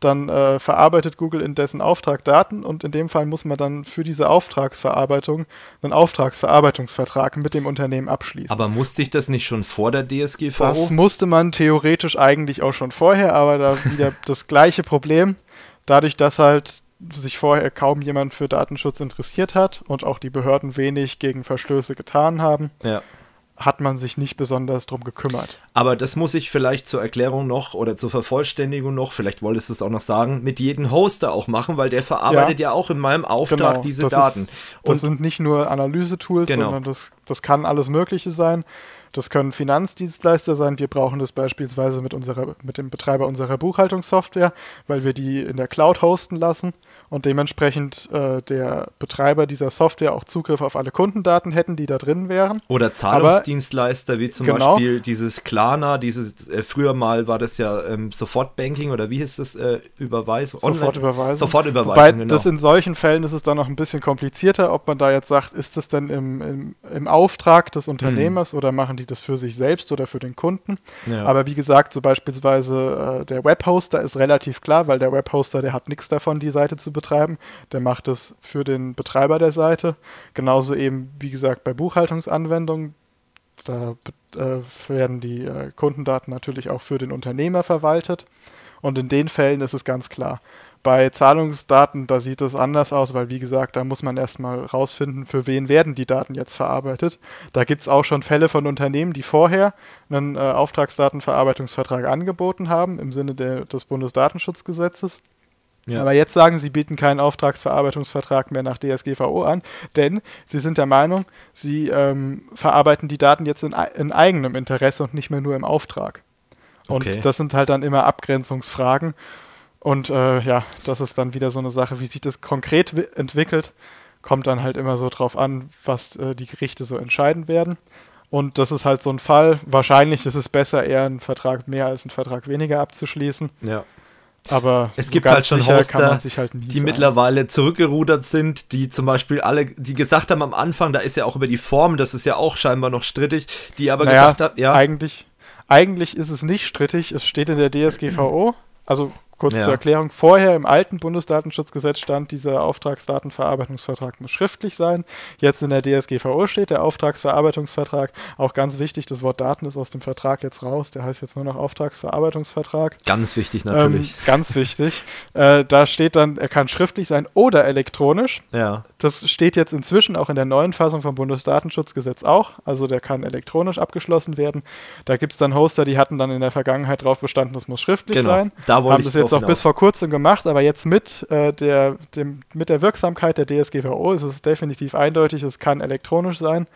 B: dann äh, verarbeitet Google in dessen Auftrag Daten und in dem Fall muss man dann für diese Auftragsverarbeitung einen Auftragsverarbeitungsvertrag mit dem Unternehmen abschließen.
A: Aber musste ich das nicht schon vor der DSGVO?
B: Das musste man theoretisch eigentlich auch schon vorher, aber da wieder das gleiche Problem. Dadurch, dass halt sich vorher kaum jemand für Datenschutz interessiert hat und auch die Behörden wenig gegen Verstöße getan haben, ja hat man sich nicht besonders drum gekümmert.
A: Aber das muss ich vielleicht zur Erklärung noch oder zur Vervollständigung noch, vielleicht wolltest du es auch noch sagen, mit jedem Hoster auch machen, weil der verarbeitet ja, ja auch in meinem Auftrag genau, diese Daten.
B: Ist, das sind nicht nur Analyse-Tools, genau. sondern das, das kann alles Mögliche sein. Das können Finanzdienstleister sein. Wir brauchen das beispielsweise mit, unserer, mit dem Betreiber unserer Buchhaltungssoftware, weil wir die in der Cloud hosten lassen und dementsprechend äh, der Betreiber dieser Software auch Zugriff auf alle Kundendaten hätten, die da drin wären.
A: Oder Zahlungsdienstleister Aber, wie zum genau. Beispiel dieses Klarna, dieses äh, früher mal war das ja ähm, Sofortbanking oder wie hieß das äh, Überweisung?
B: Sofortüberweisung.
A: Sofortüberweisung.
B: Wobei genau. das in solchen Fällen ist es dann noch ein bisschen komplizierter, ob man da jetzt sagt, ist das denn im, im, im Auftrag des Unternehmers hm. oder machen die das für sich selbst oder für den Kunden? Ja. Aber wie gesagt, so beispielsweise äh, der Webhoster ist relativ klar, weil der Webhoster, der hat nichts davon, die Seite zu betreiben. Der macht es für den Betreiber der Seite. Genauso eben, wie gesagt, bei Buchhaltungsanwendungen. Da äh, werden die äh, Kundendaten natürlich auch für den Unternehmer verwaltet. Und in den Fällen ist es ganz klar. Bei Zahlungsdaten, da sieht es anders aus, weil wie gesagt, da muss man erstmal rausfinden, für wen werden die Daten jetzt verarbeitet. Da gibt es auch schon Fälle von Unternehmen, die vorher einen äh, Auftragsdatenverarbeitungsvertrag angeboten haben im Sinne der, des Bundesdatenschutzgesetzes. Ja. Aber jetzt sagen sie, bieten keinen Auftragsverarbeitungsvertrag mehr nach DSGVO an, denn sie sind der Meinung, sie ähm, verarbeiten die Daten jetzt in, in, eigenem Interesse und nicht mehr nur im Auftrag. Und okay. das sind halt dann immer Abgrenzungsfragen. Und äh, ja, das ist dann wieder so eine Sache, wie sich das konkret entwickelt, kommt dann halt immer so drauf an, was äh, die Gerichte so entscheiden werden. Und das ist halt so ein Fall. Wahrscheinlich ist es besser, eher einen Vertrag mehr als einen Vertrag weniger abzuschließen.
A: Ja.
B: Aber
A: es so gibt halt schon Hoster, halt die sein. mittlerweile zurückgerudert sind, die zum Beispiel alle, die gesagt haben am Anfang, da ist ja auch über die Form, das ist ja auch scheinbar noch strittig, die aber naja, gesagt haben,
B: ja. Eigentlich, eigentlich ist es nicht strittig, es steht in der DSGVO, also Kurz ja. zur Erklärung, vorher im alten Bundesdatenschutzgesetz stand, dieser Auftragsdatenverarbeitungsvertrag muss schriftlich sein. Jetzt in der DSGVO steht der Auftragsverarbeitungsvertrag. Auch ganz wichtig, das Wort Daten ist aus dem Vertrag jetzt raus. Der heißt jetzt nur noch Auftragsverarbeitungsvertrag.
A: Ganz wichtig natürlich.
B: Ähm, ganz wichtig. Äh, da steht dann, er kann schriftlich sein oder elektronisch.
A: Ja.
B: Das steht jetzt inzwischen auch in der neuen Fassung vom Bundesdatenschutzgesetz auch. Also der kann elektronisch abgeschlossen werden. Da gibt es dann Hoster, die hatten dann in der Vergangenheit darauf bestanden, das muss schriftlich genau. sein.
A: Da wollte ich
B: jetzt auch bis vor kurzem gemacht, aber jetzt mit, äh, der, dem, mit der Wirksamkeit der DSGVO ist es definitiv eindeutig, es kann elektronisch sein.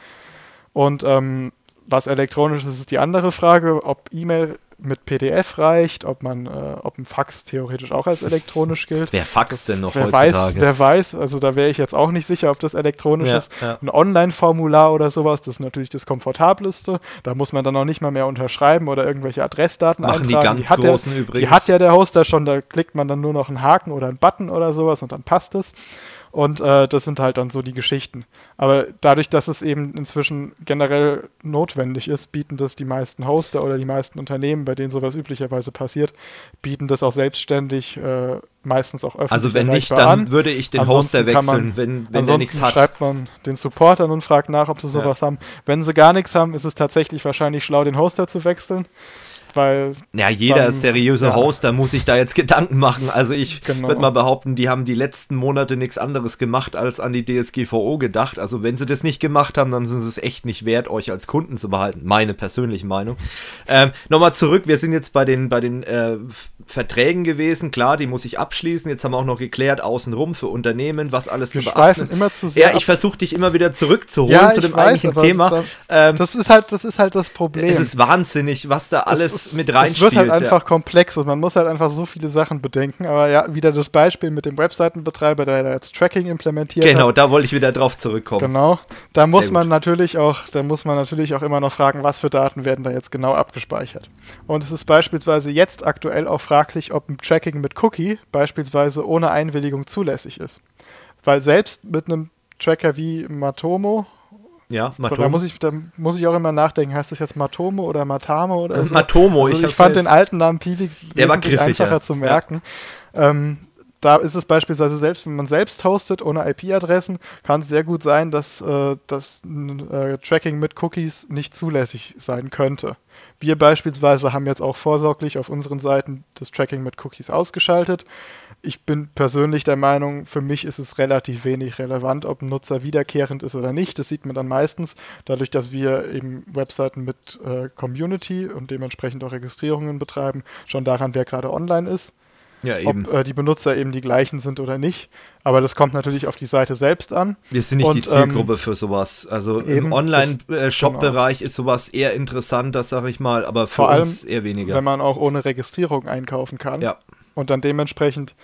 B: Und ähm, was elektronisch ist, ist die andere Frage, ob E-Mail mit PDF reicht, ob man, äh, ob ein Fax theoretisch auch als elektronisch gilt.
A: Wer faxt denn noch
B: wer heutzutage? Weiß, wer weiß, also da wäre ich jetzt auch nicht sicher, ob das elektronisch ja, ist. Ja. Ein Online-Formular oder sowas, das ist natürlich das komfortableste. Da muss man dann auch nicht mal mehr unterschreiben oder irgendwelche Adressdaten
A: Machen eintragen. die ganz
B: die
A: großen
B: der,
A: übrigens.
B: Die hat ja der Hoster schon, da klickt man dann nur noch einen Haken oder einen Button oder sowas und dann passt es. Und äh, das sind halt dann so die Geschichten. Aber dadurch, dass es eben inzwischen generell notwendig ist, bieten das die meisten Hoster oder die meisten Unternehmen, bei denen sowas üblicherweise passiert, bieten das auch selbstständig, äh, meistens auch öffentlich.
A: Also wenn nicht, dann an. würde ich den ansonsten Hoster wechseln,
B: man,
A: wenn,
B: wenn der nichts hat. schreibt man den Support an und fragt nach, ob sie sowas ja. haben. Wenn sie gar nichts haben, ist es tatsächlich wahrscheinlich schlau, den Hoster zu wechseln weil.
A: Ja, jeder dann, seriöse ja. Host, da muss sich da jetzt Gedanken machen. Also ich genau. würde mal behaupten, die haben die letzten Monate nichts anderes gemacht, als an die DSGVO gedacht. Also wenn sie das nicht gemacht haben, dann sind sie es echt nicht wert, euch als Kunden zu behalten. Meine persönliche Meinung. Ähm, Nochmal zurück, wir sind jetzt bei den, bei den äh, Verträgen gewesen. Klar, die muss ich abschließen. Jetzt haben wir auch noch geklärt, außenrum für Unternehmen, was alles
B: wir zu beachten ist. immer zu sehr
A: Ja, ich versuche dich immer wieder zurückzuholen ja, zu dem weiß, eigentlichen Thema.
B: Da, ähm, das, ist halt, das ist halt das Problem.
A: Es ist wahnsinnig, was da alles mit reinspielt.
B: Es wird halt einfach ja. komplex und man muss halt einfach so viele Sachen bedenken. Aber ja, wieder das Beispiel mit dem Webseitenbetreiber, der da jetzt Tracking implementiert
A: genau, hat. da wollte ich wieder drauf zurückkommen.
B: Genau. Da muss man natürlich auch, da muss man natürlich auch immer noch fragen, was für Daten werden da jetzt genau abgespeichert. Und es ist beispielsweise jetzt aktuell auch fraglich, ob ein Tracking mit Cookie beispielsweise ohne Einwilligung zulässig ist. Weil selbst mit einem Tracker wie Matomo
A: ja,
B: Matomo. Da muss, ich, da muss ich auch immer nachdenken, heißt das jetzt Matomo oder Matamo oder so?
A: Matomo.
B: Also ich, ich fand den alten Namen Piwi
A: der war einfacher
B: zu merken. Ja. Ähm, da ist es beispielsweise selbst, wenn man selbst hostet ohne IP-Adressen, kann es sehr gut sein, dass äh, das äh, Tracking mit Cookies nicht zulässig sein könnte. Wir beispielsweise haben jetzt auch vorsorglich auf unseren Seiten das Tracking mit Cookies ausgeschaltet ich bin persönlich der Meinung, für mich ist es relativ wenig relevant, ob ein Nutzer wiederkehrend ist oder nicht. Das sieht man dann meistens dadurch, dass wir eben Webseiten mit äh, Community und dementsprechend auch Registrierungen betreiben, schon daran, wer gerade online ist.
A: Ja, eben.
B: Ob äh, die Benutzer eben die gleichen sind oder nicht. Aber das kommt natürlich auf die Seite selbst an.
A: Wir sind nicht und, die Zielgruppe ähm, für sowas. Also im Online-Shop-Bereich genau. ist sowas eher interessanter, sag ich mal, aber für
B: Vor
A: uns eher weniger.
B: Wenn man auch ohne Registrierung einkaufen kann.
A: Ja
B: und dann dementsprechend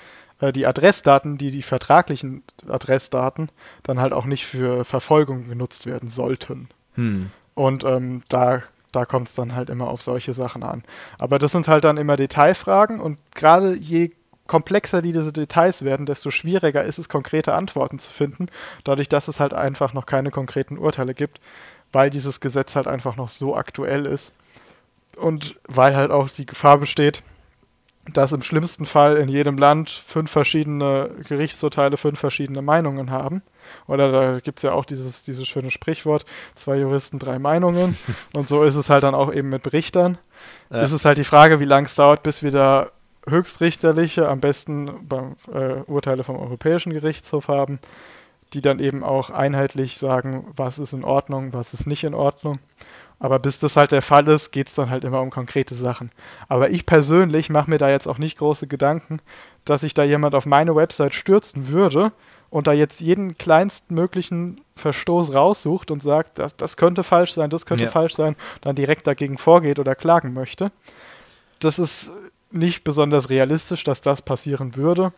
B: äh, die Adressdaten, die die vertraglichen Adressdaten, dann halt auch nicht für Verfolgung genutzt werden sollten.
A: Hm.
B: Und ähm, da, da kommt es dann halt immer auf solche Sachen an. Aber das sind halt dann immer Detailfragen und gerade je komplexer die diese Details werden, desto schwieriger ist es, konkrete Antworten zu finden, dadurch, dass es halt einfach noch keine konkreten Urteile gibt, weil dieses Gesetz halt einfach noch so aktuell ist und weil halt auch die Gefahr besteht, dass im schlimmsten Fall in jedem Land fünf verschiedene Gerichtsurteile fünf verschiedene Meinungen haben. Oder da gibt es ja auch dieses, dieses schöne Sprichwort, zwei Juristen, drei Meinungen. Und so ist es halt dann auch eben mit Richtern. Ja. Es ist halt die Frage, wie lange es dauert, bis wir da höchstrichterliche, am besten beim, äh, Urteile vom Europäischen Gerichtshof haben, die dann eben auch einheitlich sagen, was ist in Ordnung, was ist nicht in Ordnung. Aber bis das halt der Fall ist, geht es dann halt immer um konkrete Sachen. Aber ich persönlich mache mir da jetzt auch nicht große Gedanken, dass sich da jemand auf meine Website stürzen würde und da jetzt jeden kleinstmöglichen Verstoß raussucht und sagt, das, das könnte falsch sein, das könnte ja. falsch sein, dann direkt dagegen vorgeht oder klagen möchte. Das ist nicht besonders realistisch, dass das passieren würde.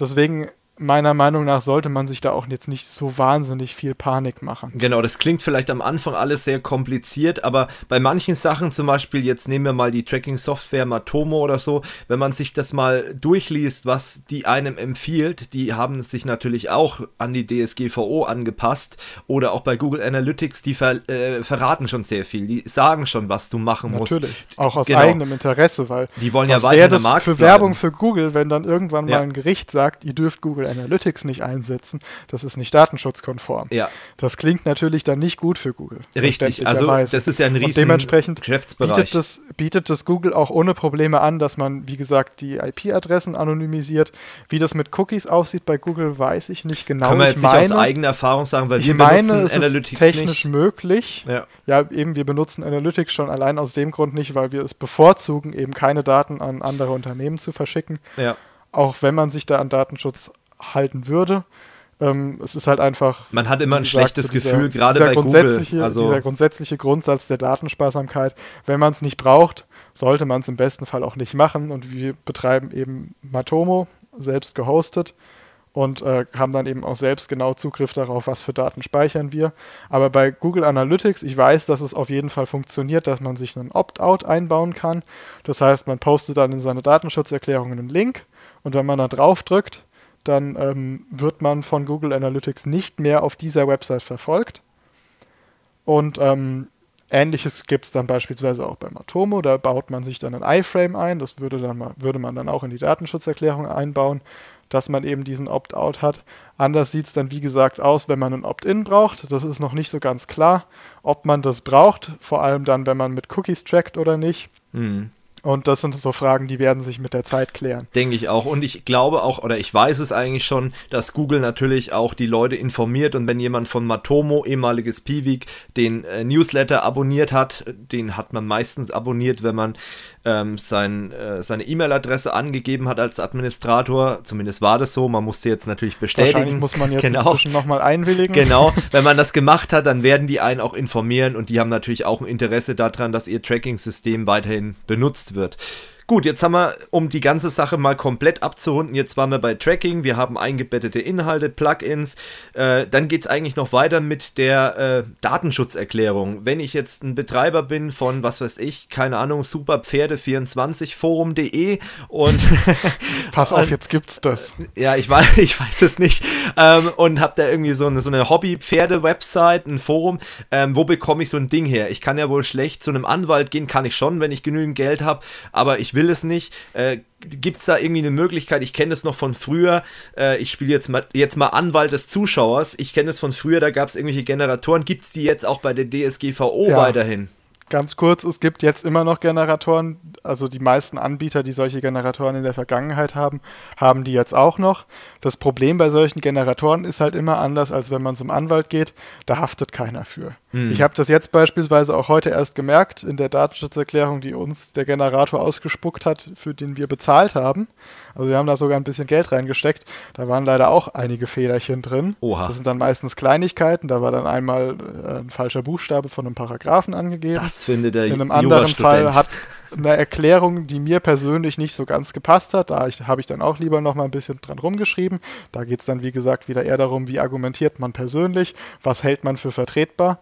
B: Deswegen meiner Meinung nach sollte man sich da auch jetzt nicht so wahnsinnig viel Panik machen.
A: Genau, das klingt vielleicht am Anfang alles sehr kompliziert, aber bei manchen Sachen, zum Beispiel jetzt nehmen wir mal die Tracking-Software Matomo oder so, wenn man sich das mal durchliest, was die einem empfiehlt, die haben sich natürlich auch an die DSGVO angepasst oder auch bei Google Analytics, die ver äh, verraten schon sehr viel, die sagen schon, was du machen
B: natürlich.
A: musst.
B: Natürlich, auch aus genau. eigenem Interesse, weil
A: die wollen ja weiter
B: das Markt für bleiben. Werbung für Google, wenn dann irgendwann ja. mal ein Gericht sagt, ihr dürft Google Analytics nicht einsetzen, das ist nicht datenschutzkonform.
A: Ja.
B: Das klingt natürlich dann nicht gut für Google.
A: Richtig, also das ist ja ein riesen Und
B: dementsprechend Geschäftsbereich. Bietet das, bietet das Google auch ohne Probleme an, dass man, wie gesagt, die IP-Adressen anonymisiert. Wie das mit Cookies aussieht bei Google, weiß ich nicht genau.
A: Kann man jetzt meine, nicht aus eigener Erfahrung sagen, weil wir
B: meine, benutzen Analytics technisch nicht. möglich. Ja. ja, eben, wir benutzen Analytics schon allein aus dem Grund nicht, weil wir es bevorzugen, eben keine Daten an andere Unternehmen zu verschicken.
A: Ja.
B: Auch wenn man sich da an Datenschutz halten würde. Ähm, es ist halt einfach.
A: Man hat immer ein gesagt, schlechtes dieser, Gefühl, gerade bei Google.
B: Also dieser grundsätzliche Grundsatz der Datensparsamkeit. Wenn man es nicht braucht, sollte man es im besten Fall auch nicht machen. Und wir betreiben eben Matomo, selbst gehostet und äh, haben dann eben auch selbst genau Zugriff darauf, was für Daten speichern wir. Aber bei Google Analytics, ich weiß, dass es auf jeden Fall funktioniert, dass man sich einen Opt-out einbauen kann. Das heißt, man postet dann in seine Datenschutzerklärung einen Link und wenn man da drauf drückt, dann ähm, wird man von Google Analytics nicht mehr auf dieser Website verfolgt. Und ähm, ähnliches gibt es dann beispielsweise auch bei Matomo. Da baut man sich dann ein iFrame ein. Das würde, dann mal, würde man dann auch in die Datenschutzerklärung einbauen, dass man eben diesen Opt-out hat. Anders sieht es dann, wie gesagt, aus, wenn man ein Opt-in braucht. Das ist noch nicht so ganz klar, ob man das braucht. Vor allem dann, wenn man mit Cookies trackt oder nicht. Mhm. Und das sind so Fragen, die werden sich mit der Zeit klären.
A: Denke ich auch. Und ich glaube auch, oder ich weiß es eigentlich schon, dass Google natürlich auch die Leute informiert. Und wenn jemand von Matomo, ehemaliges Piwik, den äh, Newsletter abonniert hat, den hat man meistens abonniert, wenn man ähm, sein, äh, seine E-Mail-Adresse angegeben hat als Administrator. Zumindest war das so. Man musste jetzt natürlich bestätigen. Wahrscheinlich
B: muss man jetzt genau. nochmal einwilligen.
A: Genau. Wenn man das gemacht hat, dann werden die einen auch informieren und die haben natürlich auch ein Interesse daran, dass ihr Tracking-System weiterhin benutzt wird. Gut, jetzt haben wir, um die ganze Sache mal komplett abzurunden, jetzt waren wir bei Tracking, wir haben eingebettete Inhalte, Plugins, äh, dann geht es eigentlich noch weiter mit der äh, Datenschutzerklärung. Wenn ich jetzt ein Betreiber bin von, was weiß ich, keine Ahnung, superpferde24forum.de und...
B: Pass auf, jetzt gibt's das.
A: Ja, ich weiß, ich weiß es nicht. Ähm, und habe da irgendwie so eine, so eine Hobby-Pferde-Website, ein Forum. Ähm, wo bekomme ich so ein Ding her? Ich kann ja wohl schlecht zu einem Anwalt gehen, kann ich schon, wenn ich genügend Geld habe, aber ich will es nicht. Äh, Gibt es da irgendwie eine Möglichkeit? Ich kenne es noch von früher. Äh, ich spiele jetzt mal, jetzt mal Anwalt des Zuschauers. Ich kenne es von früher, da gab es irgendwelche Generatoren. Gibt es die jetzt auch bei der DSGVO ja. weiterhin?
B: Ganz kurz, es gibt jetzt immer noch Generatoren, also die meisten Anbieter, die solche Generatoren in der Vergangenheit haben, haben die jetzt auch noch. Das Problem bei solchen Generatoren ist halt immer anders, als wenn man zum Anwalt geht, da haftet keiner für. Hm. Ich habe das jetzt beispielsweise auch heute erst gemerkt in der Datenschutzerklärung, die uns der Generator ausgespuckt hat, für den wir bezahlt haben. Also wir haben da sogar ein bisschen Geld reingesteckt. Da waren leider auch einige Fehlerchen drin. Oha. Das sind dann meistens Kleinigkeiten. Da war dann einmal äh, ein falscher Buchstabe von einem Paragraphen angegeben.
A: Das findet der
B: In einem anderen Fall hat eine Erklärung, die mir persönlich nicht so ganz gepasst hat. Da habe ich dann auch lieber noch mal ein bisschen dran rumgeschrieben. Da geht es dann, wie gesagt, wieder eher darum, wie argumentiert man persönlich, was hält man für vertretbar.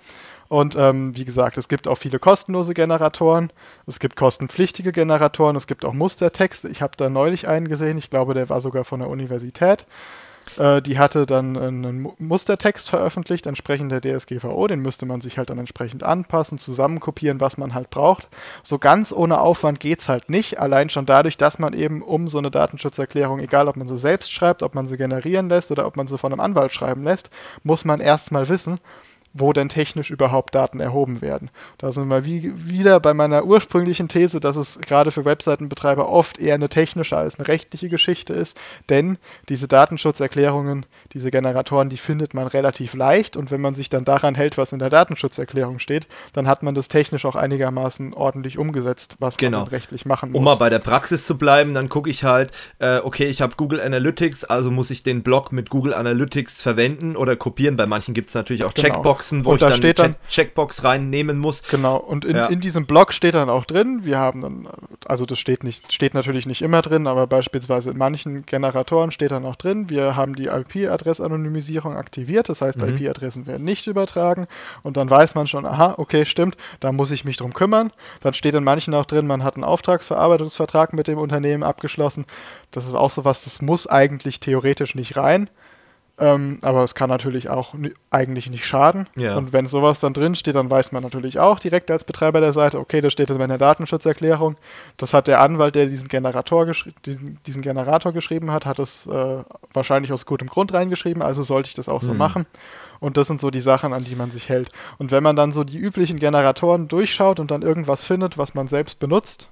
B: Und ähm, wie gesagt, es gibt auch viele kostenlose Generatoren, es gibt kostenpflichtige Generatoren, es gibt auch Mustertexte. Ich habe da neulich einen gesehen, ich glaube, der war sogar von der Universität. Äh, die hatte dann einen Mustertext veröffentlicht, entsprechend der DSGVO. Den müsste man sich halt dann entsprechend anpassen, zusammenkopieren, was man halt braucht. So ganz ohne Aufwand geht es halt nicht. Allein schon dadurch, dass man eben um so eine Datenschutzerklärung, egal ob man sie selbst schreibt, ob man sie generieren lässt oder ob man sie von einem Anwalt schreiben lässt, muss man erstmal wissen, wo denn technisch überhaupt Daten erhoben werden. Da sind wir wie, wieder bei meiner ursprünglichen These, dass es gerade für Webseitenbetreiber oft eher eine technische als eine rechtliche Geschichte ist, denn diese Datenschutzerklärungen, diese Generatoren, die findet man relativ leicht und wenn man sich dann daran hält, was in der Datenschutzerklärung steht, dann hat man das technisch auch einigermaßen ordentlich umgesetzt, was
A: genau.
B: man rechtlich machen muss.
A: Um mal bei der Praxis zu bleiben, dann gucke ich halt, äh, okay, ich habe Google Analytics, also muss ich den Blog mit Google Analytics verwenden oder kopieren. Bei manchen gibt es natürlich auch genau. Checkboxen, wo
B: und
A: ich dann,
B: steht dann
A: Checkbox reinnehmen muss.
B: Genau, und in, ja. in diesem Blog steht dann auch drin, wir haben dann, also das steht nicht, steht natürlich nicht immer drin, aber beispielsweise in manchen Generatoren steht dann auch drin, wir haben die IP-Adressanonymisierung aktiviert, das heißt, mhm. IP-Adressen werden nicht übertragen und dann weiß man schon, aha, okay, stimmt, da muss ich mich drum kümmern. Dann steht in manchen auch drin, man hat einen Auftragsverarbeitungsvertrag mit dem Unternehmen abgeschlossen. Das ist auch sowas, das muss eigentlich theoretisch nicht rein. Ähm, aber es kann natürlich auch eigentlich nicht schaden. Ja. Und wenn sowas dann drin steht, dann weiß man natürlich auch direkt als Betreiber der Seite, okay, das steht in meiner Datenschutzerklärung. Das hat der Anwalt, der diesen Generator, diesen, diesen Generator geschrieben hat, hat es äh, wahrscheinlich aus gutem Grund reingeschrieben, also sollte ich das auch so mhm. machen. Und das sind so die Sachen, an die man sich hält. Und wenn man dann so die üblichen Generatoren durchschaut und dann irgendwas findet, was man selbst benutzt,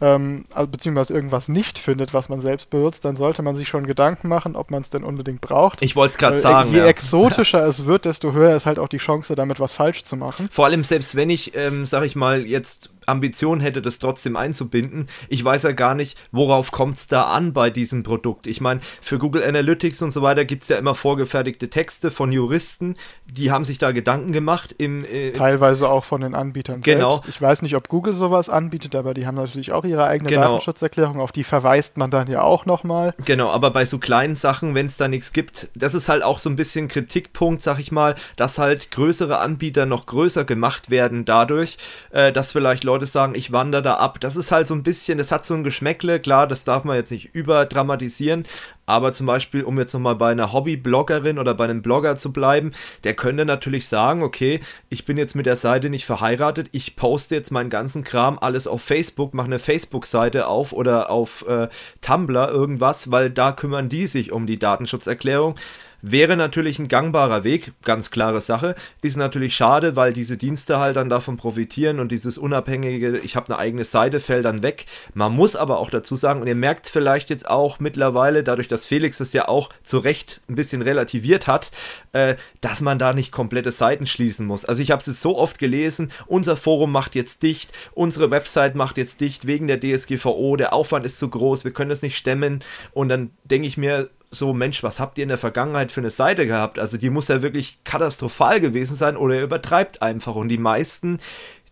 B: ähm, also, beziehungsweise irgendwas nicht findet, was man selbst benutzt, dann sollte man sich schon Gedanken machen, ob man es denn unbedingt braucht.
A: Ich wollte es gerade sagen.
B: Je ja. exotischer es wird, desto höher ist halt auch die Chance, damit was falsch zu machen.
A: Vor allem selbst wenn ich, ähm, sag ich mal, jetzt Ambition hätte, das trotzdem einzubinden. Ich weiß ja gar nicht, worauf kommt es da an bei diesem Produkt. Ich meine, für Google Analytics und so weiter gibt es ja immer vorgefertigte Texte von Juristen, die haben sich da Gedanken gemacht. Im,
B: äh, Teilweise auch von den Anbietern
A: genau.
B: selbst. Ich weiß nicht, ob Google sowas anbietet, aber die haben natürlich auch ihre eigene genau. Datenschutzerklärung, auf die verweist man dann ja auch nochmal.
A: Genau, aber bei so kleinen Sachen, wenn es da nichts gibt, das ist halt auch so ein bisschen Kritikpunkt, sag ich mal, dass halt größere Anbieter noch größer gemacht werden dadurch, äh, dass vielleicht Leute Leute sagen, ich wandere da ab. Das ist halt so ein bisschen, das hat so ein Geschmäckle, klar, das darf man jetzt nicht überdramatisieren, aber zum Beispiel, um jetzt nochmal bei einer Hobby-Bloggerin oder bei einem Blogger zu bleiben, der könnte natürlich sagen, okay, ich bin jetzt mit der Seite nicht verheiratet, ich poste jetzt meinen ganzen Kram alles auf Facebook, mache eine Facebook-Seite auf oder auf äh, Tumblr irgendwas, weil da kümmern die sich um die Datenschutzerklärung. Wäre natürlich ein gangbarer Weg, ganz klare Sache. Ist natürlich schade, weil diese Dienste halt dann davon profitieren und dieses unabhängige, ich habe eine eigene Seite, fällt dann weg. Man muss aber auch dazu sagen, und ihr merkt es vielleicht jetzt auch mittlerweile, dadurch, dass Felix das ja auch zu Recht ein bisschen relativiert hat, äh, dass man da nicht komplette Seiten schließen muss. Also ich habe es so oft gelesen, unser Forum macht jetzt dicht, unsere Website macht jetzt dicht wegen der DSGVO, der Aufwand ist zu groß, wir können das nicht stemmen. Und dann denke ich mir, so, Mensch, was habt ihr in der Vergangenheit für eine Seite gehabt? Also die muss ja wirklich katastrophal gewesen sein oder ihr übertreibt einfach. Und die meisten,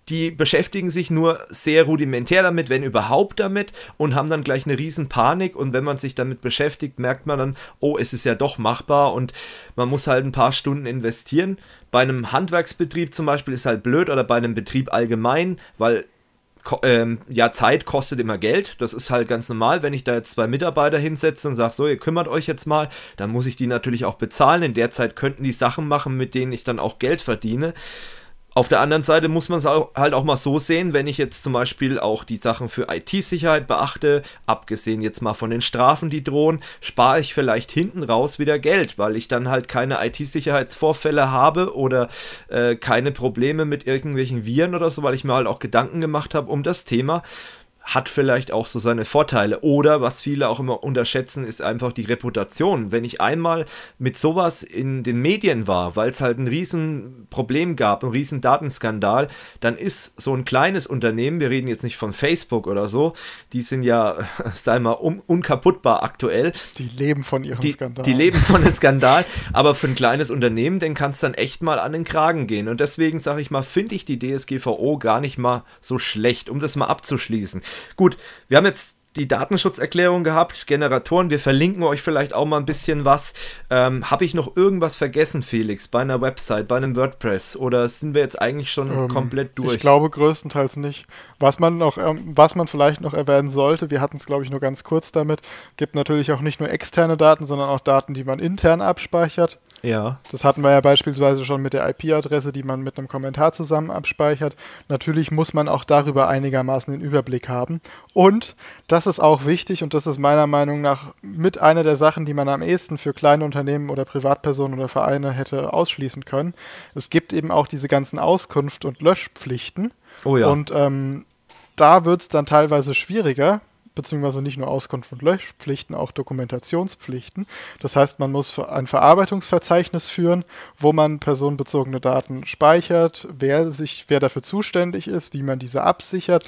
A: die beschäftigen sich nur sehr rudimentär damit, wenn überhaupt damit und haben dann gleich eine riesen Panik und wenn man sich damit beschäftigt, merkt man dann, oh, es ist ja doch machbar und man muss halt ein paar Stunden investieren. Bei einem Handwerksbetrieb zum Beispiel ist halt blöd oder bei einem Betrieb allgemein, weil ähm, ja, Zeit kostet immer Geld. Das ist halt ganz normal. Wenn ich da jetzt zwei Mitarbeiter hinsetze und sage, so, ihr kümmert euch jetzt mal, dann muss ich die natürlich auch bezahlen. In der Zeit könnten die Sachen machen, mit denen ich dann auch Geld verdiene. Auf der anderen Seite muss man es halt auch mal so sehen, wenn ich jetzt zum Beispiel auch die Sachen für IT-Sicherheit beachte, abgesehen jetzt mal von den Strafen, die drohen, spare ich vielleicht hinten raus wieder Geld, weil ich dann halt keine IT-Sicherheitsvorfälle habe oder äh, keine Probleme mit irgendwelchen Viren oder so, weil ich mir halt auch Gedanken gemacht habe um das Thema hat vielleicht auch so seine Vorteile. Oder was viele auch immer unterschätzen, ist einfach die Reputation. Wenn ich einmal mit sowas in den Medien war, weil es halt ein Riesenproblem gab, ein riesen Datenskandal, dann ist so ein kleines Unternehmen, wir reden jetzt nicht von Facebook oder so, die sind ja, sei mal, un unkaputtbar aktuell.
B: Die leben von ihrem
A: die,
B: Skandal.
A: Die leben von dem Skandal, aber für ein kleines Unternehmen, den kann es dann echt mal an den Kragen gehen. Und deswegen sage ich mal, finde ich die DSGVO gar nicht mal so schlecht, um das mal abzuschließen. Gut, wir haben jetzt die Datenschutzerklärung gehabt, Generatoren. Wir verlinken euch vielleicht auch mal ein bisschen was. Ähm, Habe ich noch irgendwas vergessen, Felix, bei einer Website, bei einem WordPress? Oder sind wir jetzt eigentlich schon ähm, komplett durch?
B: Ich glaube größtenteils nicht. Was man noch, ähm, was man vielleicht noch erwähnen sollte, wir hatten es glaube ich nur ganz kurz damit, gibt natürlich auch nicht nur externe Daten, sondern auch Daten, die man intern abspeichert.
A: Ja.
B: Das hatten wir ja beispielsweise schon mit der IP-Adresse, die man mit einem Kommentar zusammen abspeichert. Natürlich muss man auch darüber einigermaßen den Überblick haben. Und das das ist auch wichtig und das ist meiner Meinung nach mit einer der Sachen, die man am ehesten für kleine Unternehmen oder Privatpersonen oder Vereine hätte ausschließen können. Es gibt eben auch diese ganzen Auskunft- und Löschpflichten.
A: Oh ja.
B: Und ähm, da wird es dann teilweise schwieriger, beziehungsweise nicht nur Auskunft und Löschpflichten, auch Dokumentationspflichten. Das heißt, man muss ein Verarbeitungsverzeichnis führen, wo man personenbezogene Daten speichert, wer sich, wer dafür zuständig ist, wie man diese absichert.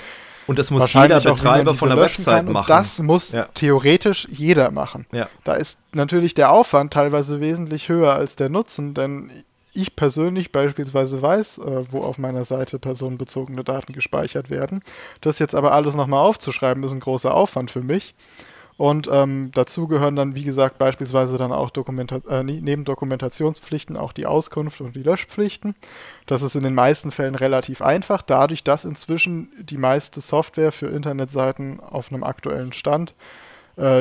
A: Und das muss jeder Betreiber von der Website machen.
B: Das muss ja. theoretisch jeder machen.
A: Ja.
B: Da ist natürlich der Aufwand teilweise wesentlich höher als der Nutzen, denn ich persönlich beispielsweise weiß, äh, wo auf meiner Seite personenbezogene Daten gespeichert werden. Das jetzt aber alles nochmal aufzuschreiben, ist ein großer Aufwand für mich. Und ähm, dazu gehören dann, wie gesagt, beispielsweise dann auch Dokumenta äh, neben Dokumentationspflichten auch die Auskunft und die Löschpflichten. Das ist in den meisten Fällen relativ einfach, dadurch, dass inzwischen die meiste Software für Internetseiten auf einem aktuellen Stand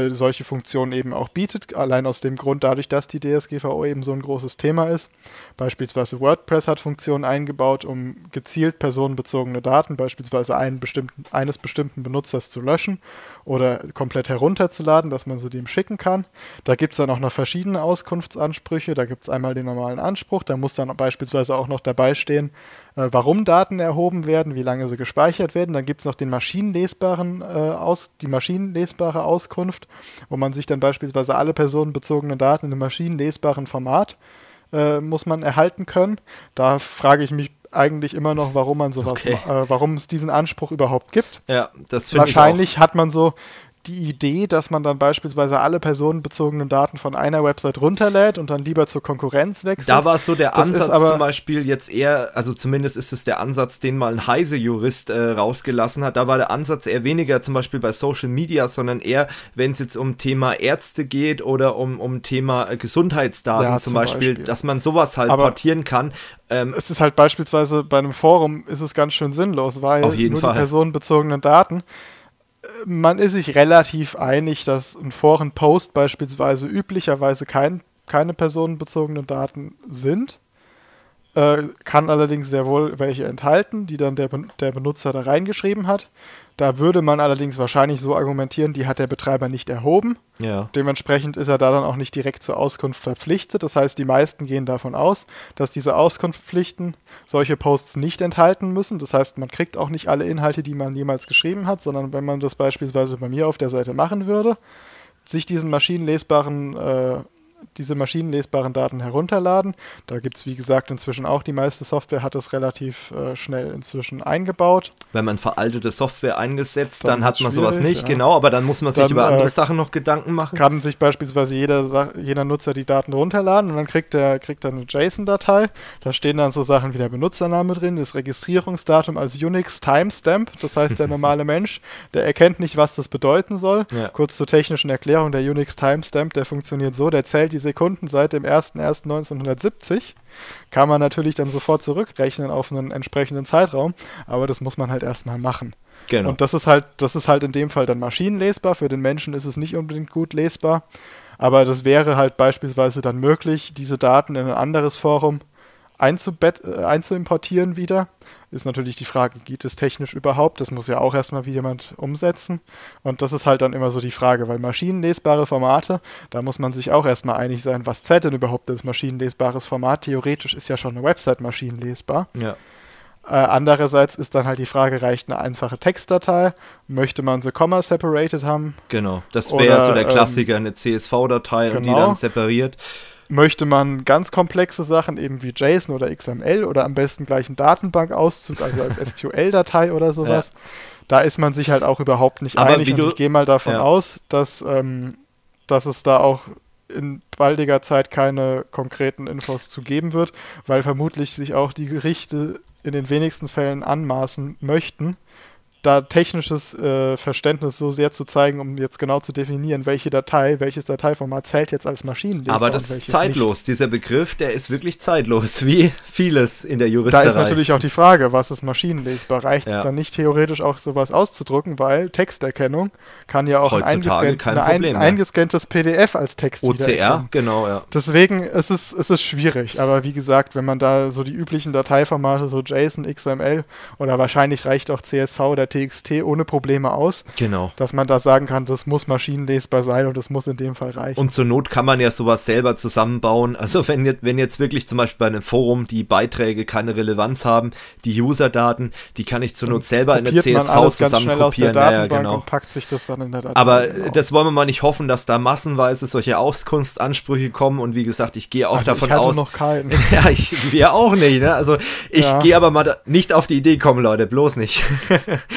B: solche Funktionen eben auch bietet. Allein aus dem Grund, dadurch, dass die DSGVO eben so ein großes Thema ist. Beispielsweise WordPress hat Funktionen eingebaut, um gezielt personenbezogene Daten, beispielsweise bestimmten, eines bestimmten Benutzers zu löschen oder komplett herunterzuladen, dass man sie dem schicken kann. Da gibt es dann auch noch verschiedene Auskunftsansprüche. Da gibt es einmal den normalen Anspruch, da muss dann beispielsweise auch noch dabei stehen, äh, warum Daten erhoben werden, wie lange sie gespeichert werden. Dann gibt es noch den maschinenlesbaren, äh, aus, die maschinenlesbare Auskunft, wo man sich dann beispielsweise alle personenbezogenen Daten in einem maschinenlesbaren Format äh, muss man erhalten können. Da frage ich mich eigentlich immer noch, warum man sowas, okay. äh, warum es diesen Anspruch überhaupt gibt.
A: Ja, das
B: finde Wahrscheinlich hat man so die Idee, dass man dann beispielsweise alle personenbezogenen Daten von einer Website runterlädt und dann lieber zur Konkurrenz wechselt.
A: Da war es so der das Ansatz aber, zum Beispiel jetzt eher, also zumindest ist es der Ansatz, den mal ein Heise-Jurist äh, rausgelassen hat. Da war der Ansatz eher weniger zum Beispiel bei Social Media, sondern eher, wenn es jetzt um Thema Ärzte geht oder um, um Thema äh, Gesundheitsdaten ja, zum, zum Beispiel, Beispiel, dass man sowas halt aber portieren kann.
B: Ähm, es ist halt beispielsweise bei einem Forum ist es ganz schön sinnlos, weil
A: nur Fall.
B: die personenbezogenen Daten man ist sich relativ einig, dass ein Forenpost beispielsweise üblicherweise kein, keine personenbezogenen Daten sind. Äh, kann allerdings sehr wohl welche enthalten, die dann der, der Benutzer da reingeschrieben hat. Da würde man allerdings wahrscheinlich so argumentieren, die hat der Betreiber nicht erhoben.
A: Ja.
B: Dementsprechend ist er da dann auch nicht direkt zur Auskunft verpflichtet. Das heißt, die meisten gehen davon aus, dass diese Auskunftspflichten solche Posts nicht enthalten müssen. Das heißt, man kriegt auch nicht alle Inhalte, die man jemals geschrieben hat, sondern wenn man das beispielsweise bei mir auf der Seite machen würde, sich diesen maschinenlesbaren äh, diese maschinenlesbaren Daten herunterladen. Da gibt es, wie gesagt, inzwischen auch die meiste Software hat das relativ äh, schnell inzwischen eingebaut.
A: Wenn man veraltete Software eingesetzt, dann, dann hat man sowas nicht, ja. genau, aber dann muss man sich dann, über andere äh, Sachen noch Gedanken machen.
B: Kann sich beispielsweise jeder, jeder Nutzer die Daten runterladen und dann kriegt er kriegt eine JSON-Datei. Da stehen dann so Sachen wie der Benutzername drin, das Registrierungsdatum als Unix Timestamp. Das heißt, der normale Mensch, der erkennt nicht, was das bedeuten soll. Ja. Kurz zur technischen Erklärung, der Unix Timestamp, der funktioniert so, der zählt die Sekunden seit dem 01.01.1970. Kann man natürlich dann sofort zurückrechnen auf einen entsprechenden Zeitraum, aber das muss man halt erstmal machen.
A: Genau.
B: Und das ist halt, das ist halt in dem Fall dann maschinenlesbar. Für den Menschen ist es nicht unbedingt gut lesbar. Aber das wäre halt beispielsweise dann möglich, diese Daten in ein anderes Forum einzubett, äh, einzuimportieren wieder. Ist natürlich die Frage, geht es technisch überhaupt? Das muss ja auch erstmal wieder jemand umsetzen. Und das ist halt dann immer so die Frage, weil maschinenlesbare Formate, da muss man sich auch erstmal einig sein, was zählt denn überhaupt als maschinenlesbares Format? Theoretisch ist ja schon eine Website maschinenlesbar.
A: Ja.
B: Äh, andererseits ist dann halt die Frage, reicht eine einfache Textdatei? Möchte man sie Komma separated haben?
A: Genau, das wäre so der ähm, Klassiker, eine CSV-Datei genau. und die dann genau. separiert.
B: Möchte man ganz komplexe Sachen eben wie JSON oder XML oder am besten gleich einen Datenbankauszug, also als SQL-Datei oder sowas, ja. da ist man sich halt auch überhaupt nicht
A: Aber
B: einig.
A: und
B: ich gehe mal davon ja. aus, dass, ähm, dass es da auch in baldiger Zeit keine konkreten Infos zu geben wird, weil vermutlich sich auch die Gerichte in den wenigsten Fällen anmaßen möchten, da technisches äh, Verständnis so sehr zu zeigen, um jetzt genau zu definieren, welche Datei, welches Dateiformat zählt jetzt als Maschinenlesbar.
A: Aber das ist zeitlos. Nicht. Dieser Begriff, der ist wirklich zeitlos, wie vieles in der Juristerei.
B: Da ist natürlich auch die Frage, was ist maschinenlesbar? Reicht ja. es dann nicht theoretisch auch sowas auszudrucken, weil Texterkennung kann ja auch ein, eingescan ein, ein eingescanntes PDF als Text
A: OCR, genau, ja.
B: Deswegen ist es, ist es schwierig. Aber wie gesagt, wenn man da so die üblichen Dateiformate, so JSON, XML oder wahrscheinlich reicht auch CSV oder per TXT ohne Probleme aus.
A: Genau.
B: Dass man da sagen kann, das muss maschinenlesbar sein und das muss in dem Fall reichen.
A: Und zur Not kann man ja sowas selber zusammenbauen. Also wenn jetzt, wenn jetzt wirklich zum Beispiel bei einem Forum die Beiträge keine Relevanz haben, die User-Daten, die kann ich zur Not selber in eine CSV zusammenkopieren.
B: Ja, genau. Packt sich das dann in der
A: Datenbank. Aber genau. das wollen wir mal nicht hoffen, dass da massenweise solche Auskunftsansprüche kommen. Und wie gesagt, ich gehe auch also davon
B: ich
A: aus.
B: noch keinen.
A: ja, ich wir auch nicht. Ne? Also ich ja. gehe aber mal nicht auf die Idee kommen, Leute, bloß nicht.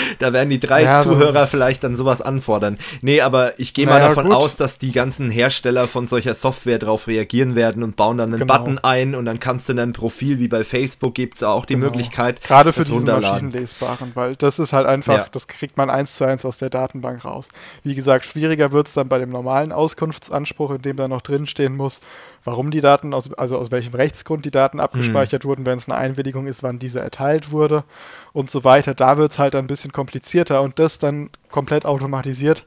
A: da werden die drei ja, Zuhörer vielleicht dann sowas anfordern. Nee, aber ich gehe mal naja, davon gut. aus, dass die ganzen Hersteller von solcher Software darauf reagieren werden und bauen dann einen genau. Button ein und dann kannst du in deinem Profil, wie bei Facebook, gibt es auch die genau. Möglichkeit.
B: Gerade für diese maschinenlesbaren, weil das ist halt einfach, ja. das kriegt man eins zu eins aus der Datenbank raus. Wie gesagt, schwieriger wird es dann bei dem normalen Auskunftsanspruch, in dem da noch drinstehen muss, warum die Daten, aus, also aus welchem Rechtsgrund die Daten abgespeichert mhm. wurden, wenn es eine Einwilligung ist, wann diese erteilt wurde und so weiter. Da wird es halt ein bisschen komplizierter und das dann komplett automatisiert,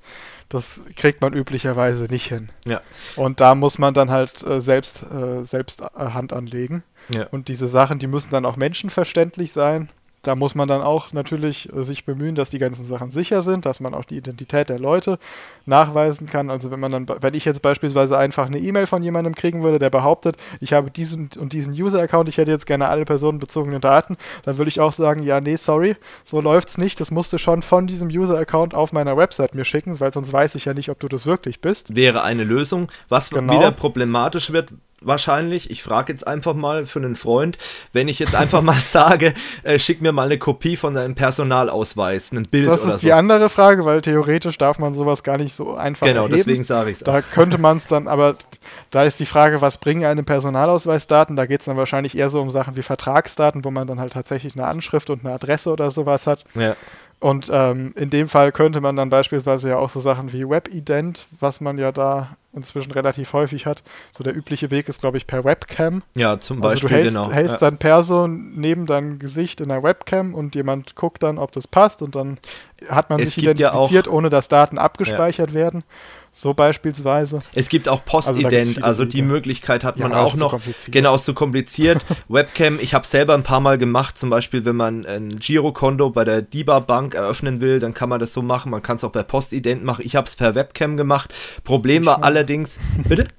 B: das kriegt man üblicherweise nicht hin.
A: Ja.
B: Und da muss man dann halt äh, selbst, äh, selbst äh, Hand anlegen. Ja. Und diese Sachen, die müssen dann auch menschenverständlich sein da muss man dann auch natürlich äh, sich bemühen, dass die ganzen Sachen sicher sind, dass man auch die Identität der Leute nachweisen kann. Also wenn man dann, wenn ich jetzt beispielsweise einfach eine E-Mail von jemandem kriegen würde, der behauptet, ich habe diesen und diesen User-Account, ich hätte jetzt gerne alle personenbezogenen Daten, dann würde ich auch sagen, ja, nee, sorry, so läuft's nicht. Das musst du schon von diesem User-Account auf meiner Website mir schicken, weil sonst weiß ich ja nicht, ob du das wirklich bist.
A: Wäre eine Lösung. Was genau. wieder problematisch wird, wahrscheinlich. Ich frage jetzt einfach mal für einen Freund, wenn ich jetzt einfach mal sage, äh, schick mir mal eine Kopie von deinem Personalausweis, ein Bild
B: das oder so. Das ist die andere Frage, weil theoretisch darf man sowas gar nicht so einfach
A: Genau, erheben. deswegen sage ich es.
B: Da könnte man es dann, aber da ist die Frage, was bringen einem Personalausweisdaten? Da geht es dann wahrscheinlich eher so um Sachen wie Vertragsdaten, wo man dann halt tatsächlich eine Anschrift und eine Adresse oder sowas hat.
A: Ja.
B: Und ähm, in dem Fall könnte man dann beispielsweise ja auch so Sachen wie Webident, was man ja da inzwischen relativ häufig hat. So der übliche Weg ist, glaube ich, per Webcam.
A: Ja, zum Beispiel.
B: Also du hältst,
A: genau.
B: hältst
A: ja.
B: dein Person neben dein Gesicht in der Webcam und jemand guckt dann, ob das passt und dann hat man
A: es
B: sich identifiziert,
A: ja
B: ohne dass Daten abgespeichert ja. werden. So beispielsweise.
A: Es gibt auch Postident, also, also die Möglichkeit hat man auch noch. Genau, ist zu kompliziert. Webcam, ich habe selber ein paar Mal gemacht, zum Beispiel, wenn man ein Girokonto bei der DIBA Bank eröffnen will, dann kann man das so machen. Man kann es auch per Postident machen. Ich habe es per Webcam gemacht. Problem war allerdings. Bitte?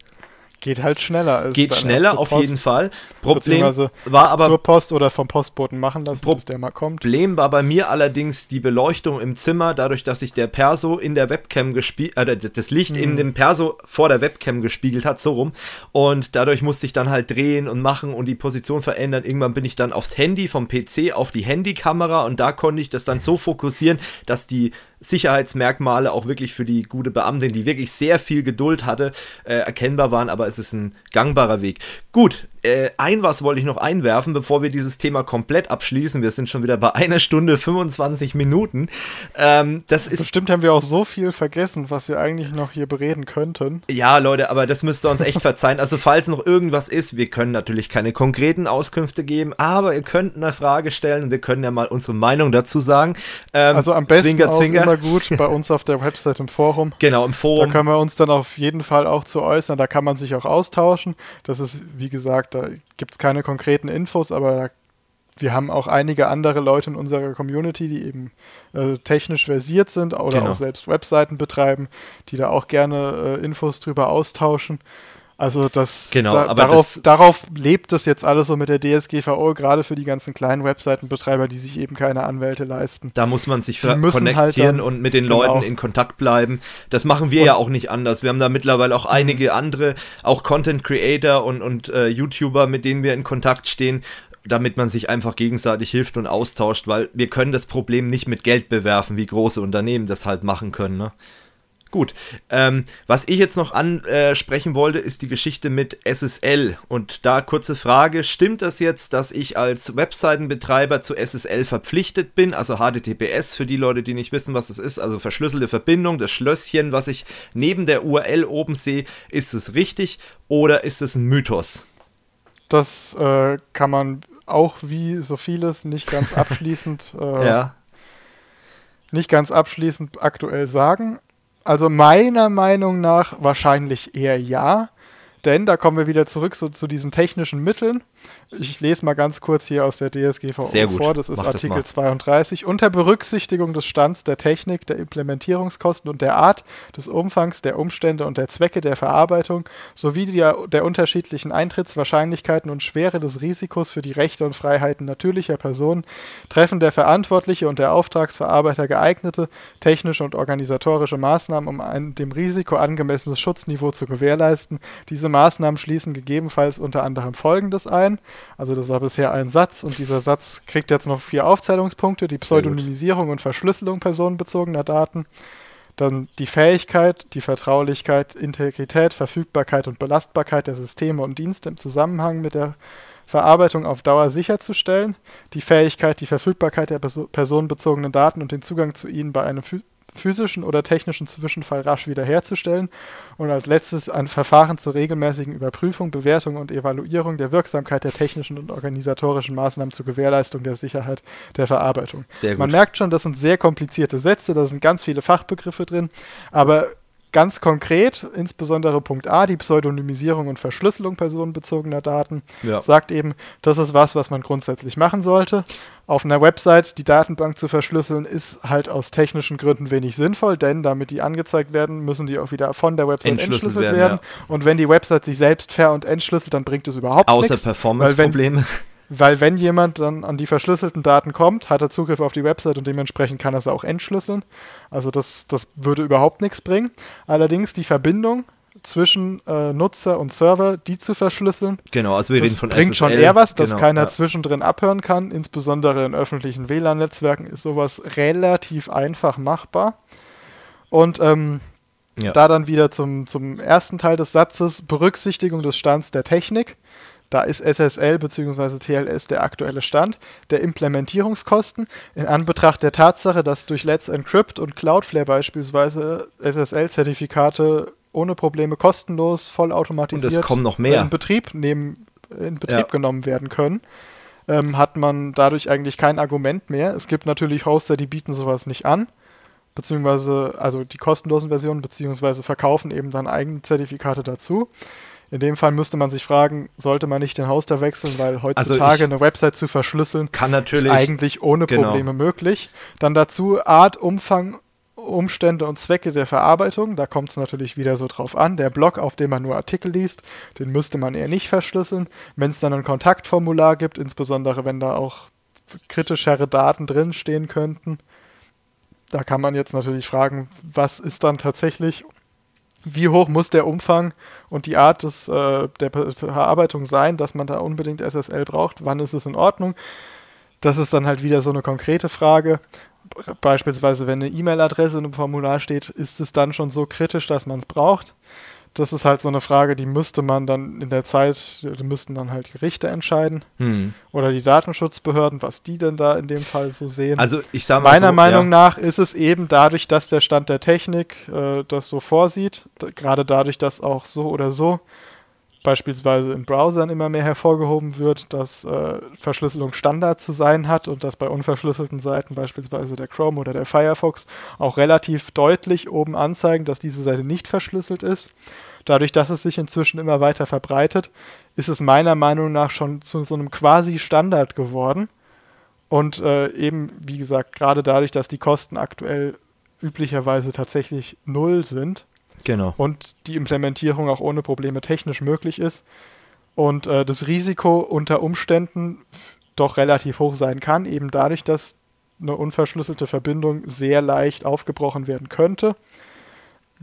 B: Geht halt schneller.
A: Geht schneller auf Post, jeden Fall. Problem war aber
B: zur Post oder vom Postboten machen lassen, Pro bis der mal kommt.
A: Problem war bei mir allerdings die Beleuchtung im Zimmer, dadurch, dass sich der Perso in der Webcam gespiegelt, äh, das Licht mhm. in dem Perso vor der Webcam gespiegelt hat, so rum. Und dadurch musste ich dann halt drehen und machen und die Position verändern. Irgendwann bin ich dann aufs Handy vom PC auf die Handykamera und da konnte ich das dann so fokussieren, dass die Sicherheitsmerkmale auch wirklich für die gute Beamtin, die wirklich sehr viel Geduld hatte, äh, erkennbar waren, aber es ist ein gangbarer Weg. Gut, äh, ein was wollte ich noch einwerfen, bevor wir dieses Thema komplett abschließen. Wir sind schon wieder bei einer Stunde 25 Minuten. Ähm, das ist
B: Bestimmt haben wir auch so viel vergessen, was wir eigentlich noch hier bereden könnten.
A: Ja, Leute, aber das müsst ihr uns echt verzeihen. Also, falls noch irgendwas ist, wir können natürlich keine konkreten Auskünfte geben, aber ihr könnt eine Frage stellen und wir können ja mal unsere Meinung dazu sagen.
B: Ähm, also am besten Zwinker, auch Zwinker. immer gut bei uns auf der Website im Forum.
A: Genau, im Forum.
B: Da können wir uns dann auf jeden Fall auch zu äußern. Da kann man sich auch austauschen. Das ist, wie gesagt, da gibt es keine konkreten Infos, aber wir haben auch einige andere Leute in unserer Community, die eben äh, technisch versiert sind oder genau. auch selbst Webseiten betreiben, die da auch gerne äh, Infos drüber austauschen. Also das,
A: genau,
B: da, darauf, das, darauf lebt es jetzt alles so mit der DSGVO, gerade für die ganzen kleinen Webseitenbetreiber, die sich eben keine Anwälte leisten.
A: Da muss man sich connectieren halt dann, und mit den Leuten genau. in Kontakt bleiben. Das machen wir und, ja auch nicht anders. Wir haben da mittlerweile auch einige andere, auch Content Creator und, und äh, YouTuber, mit denen wir in Kontakt stehen, damit man sich einfach gegenseitig hilft und austauscht, weil wir können das Problem nicht mit Geld bewerfen, wie große Unternehmen das halt machen können. Ne? Gut, ähm, was ich jetzt noch ansprechen wollte, ist die Geschichte mit SSL. Und da kurze Frage, stimmt das jetzt, dass ich als Webseitenbetreiber zu SSL verpflichtet bin, also HTTPS für die Leute, die nicht wissen, was es ist, also verschlüsselte Verbindung, das Schlösschen, was ich neben der URL oben sehe, ist es richtig oder ist es ein Mythos?
B: Das äh, kann man auch wie so vieles nicht ganz abschließend äh,
A: ja.
B: nicht ganz abschließend aktuell sagen. Also meiner Meinung nach wahrscheinlich eher ja. Denn da kommen wir wieder zurück so, zu diesen technischen Mitteln. Ich lese mal ganz kurz hier aus der DSGVO vor. Das ist
A: Mach das
B: Artikel
A: mal.
B: 32. Unter Berücksichtigung des Stands der Technik, der Implementierungskosten und der Art, des Umfangs, der Umstände und der Zwecke der Verarbeitung sowie der, der unterschiedlichen Eintrittswahrscheinlichkeiten und Schwere des Risikos für die Rechte und Freiheiten natürlicher Personen treffen der Verantwortliche und der Auftragsverarbeiter geeignete technische und organisatorische Maßnahmen, um ein dem Risiko angemessenes Schutzniveau zu gewährleisten. Diese Maßnahmen schließen gegebenenfalls unter anderem Folgendes ein. Also das war bisher ein Satz und dieser Satz kriegt jetzt noch vier Aufzählungspunkte. Die. Pseudonymisierung und Verschlüsselung personenbezogener Daten. Dann die Fähigkeit, die Vertraulichkeit, Integrität, Verfügbarkeit und Belastbarkeit der Systeme und Dienste im Zusammenhang mit der Verarbeitung auf Dauer sicherzustellen, die Fähigkeit, die Verfügbarkeit der perso personenbezogenen Daten und den Zugang zu ihnen bei einem physischen oder technischen Zwischenfall rasch wiederherzustellen und als letztes ein Verfahren zur regelmäßigen Überprüfung, Bewertung und Evaluierung der Wirksamkeit der technischen und organisatorischen Maßnahmen zur Gewährleistung der Sicherheit der Verarbeitung. Man merkt schon, das sind sehr komplizierte Sätze, da sind ganz viele Fachbegriffe drin, aber ganz konkret, insbesondere Punkt A, die Pseudonymisierung und Verschlüsselung personenbezogener Daten,
A: Ja.
B: sagt eben, das ist was, was man grundsätzlich machen sollte. Auf einer Website die Datenbank zu verschlüsseln, ist halt aus technischen Gründen wenig sinnvoll, denn damit die angezeigt werden, müssen die auch wieder von der Website
A: Entschlüsselt werden,
B: werden. Und wenn die Website sich selbst ver- und entschlüsselt, dann bringt es überhaupt
A: Außer
B: nichts.
A: Performance-Probleme.
B: Weil wenn jemand dann an die verschlüsselten Daten kommt, hat er Zugriff auf die Website und dementsprechend kann er sie auch entschlüsseln. Also das, das würde überhaupt nichts bringen. Allerdings die Verbindung zwischen äh, Nutzer und Server, die zu verschlüsseln,
A: Genau, also wir reden von
B: bringt schon
A: SSL.
B: eher was, dass
A: Genau,
B: keiner
A: ja.
B: zwischendrin abhören kann. Insbesondere in öffentlichen WLAN-Netzwerken ist sowas relativ einfach machbar. Und ähm,
A: Ja.
B: da dann wieder zum, zum ersten Teil des Satzes, Berücksichtigung des Stands der Technik. Da ist SSL bzw. TLS der aktuelle Stand der Implementierungskosten in Anbetracht der Tatsache, dass durch Let's Encrypt und Cloudflare beispielsweise SSL-Zertifikate ohne Probleme kostenlos, vollautomatisiert
A: Und es kommen noch mehr.
B: in Betrieb, nehmen, in Betrieb
A: Ja.
B: genommen werden können, ähm, hat man dadurch eigentlich kein Argument mehr. Es gibt natürlich Hoster, die bieten sowas nicht an, beziehungsweise also die kostenlosen Versionen, beziehungsweise verkaufen eben dann eigene Zertifikate dazu. In dem Fall müsste man sich fragen, sollte man nicht den Hoster wechseln, weil heutzutage
A: Also
B: eine Website zu verschlüsseln
A: Kann natürlich.
B: ist eigentlich ohne
A: genau.
B: Probleme möglich. Dann dazu Art, Umfang, Umstände und Zwecke der Verarbeitung. Da kommt es natürlich wieder so drauf an. Der Blog, auf dem man nur Artikel liest, den müsste man eher nicht verschlüsseln. Wenn es dann ein Kontaktformular gibt, insbesondere wenn da auch kritischere Daten drin stehen könnten, da kann man jetzt natürlich fragen, was ist dann tatsächlich, wie hoch muss der Umfang und die Art des, äh, der Ver- Verarbeitung sein, dass man da unbedingt SSL braucht, wann ist es in Ordnung. Das ist dann halt wieder so eine konkrete Frage. Beispielsweise, wenn eine E-Mail-Adresse in einem Formular steht, ist es dann schon so kritisch, dass man es braucht? Das ist halt so eine Frage, die müsste man dann in der Zeit, die müssten dann halt die Richter entscheiden
A: Hm.
B: oder die Datenschutzbehörden, was die denn da in dem Fall so sehen.
A: Also ich sag mal
B: Meiner
A: so,
B: Meinung
A: ja,
B: nach ist es eben dadurch, dass der Stand der Technik äh, das so vorsieht, gerade dadurch, dass auch so oder so beispielsweise in Browsern immer mehr hervorgehoben wird, dass äh, Verschlüsselung Standard zu sein hat und dass bei unverschlüsselten Seiten beispielsweise der Chrome oder der Firefox auch relativ deutlich oben anzeigen, dass diese Seite nicht verschlüsselt ist. Dadurch, dass es sich inzwischen immer weiter verbreitet, ist es meiner Meinung nach schon zu so einem quasi Standard geworden. Und äh, eben, wie gesagt, gerade dadurch, dass die Kosten aktuell üblicherweise tatsächlich null sind
A: genau.
B: und die Implementierung auch ohne Probleme technisch möglich ist und äh, das Risiko unter Umständen doch relativ hoch sein kann, eben dadurch, dass eine unverschlüsselte Verbindung sehr leicht aufgebrochen werden könnte,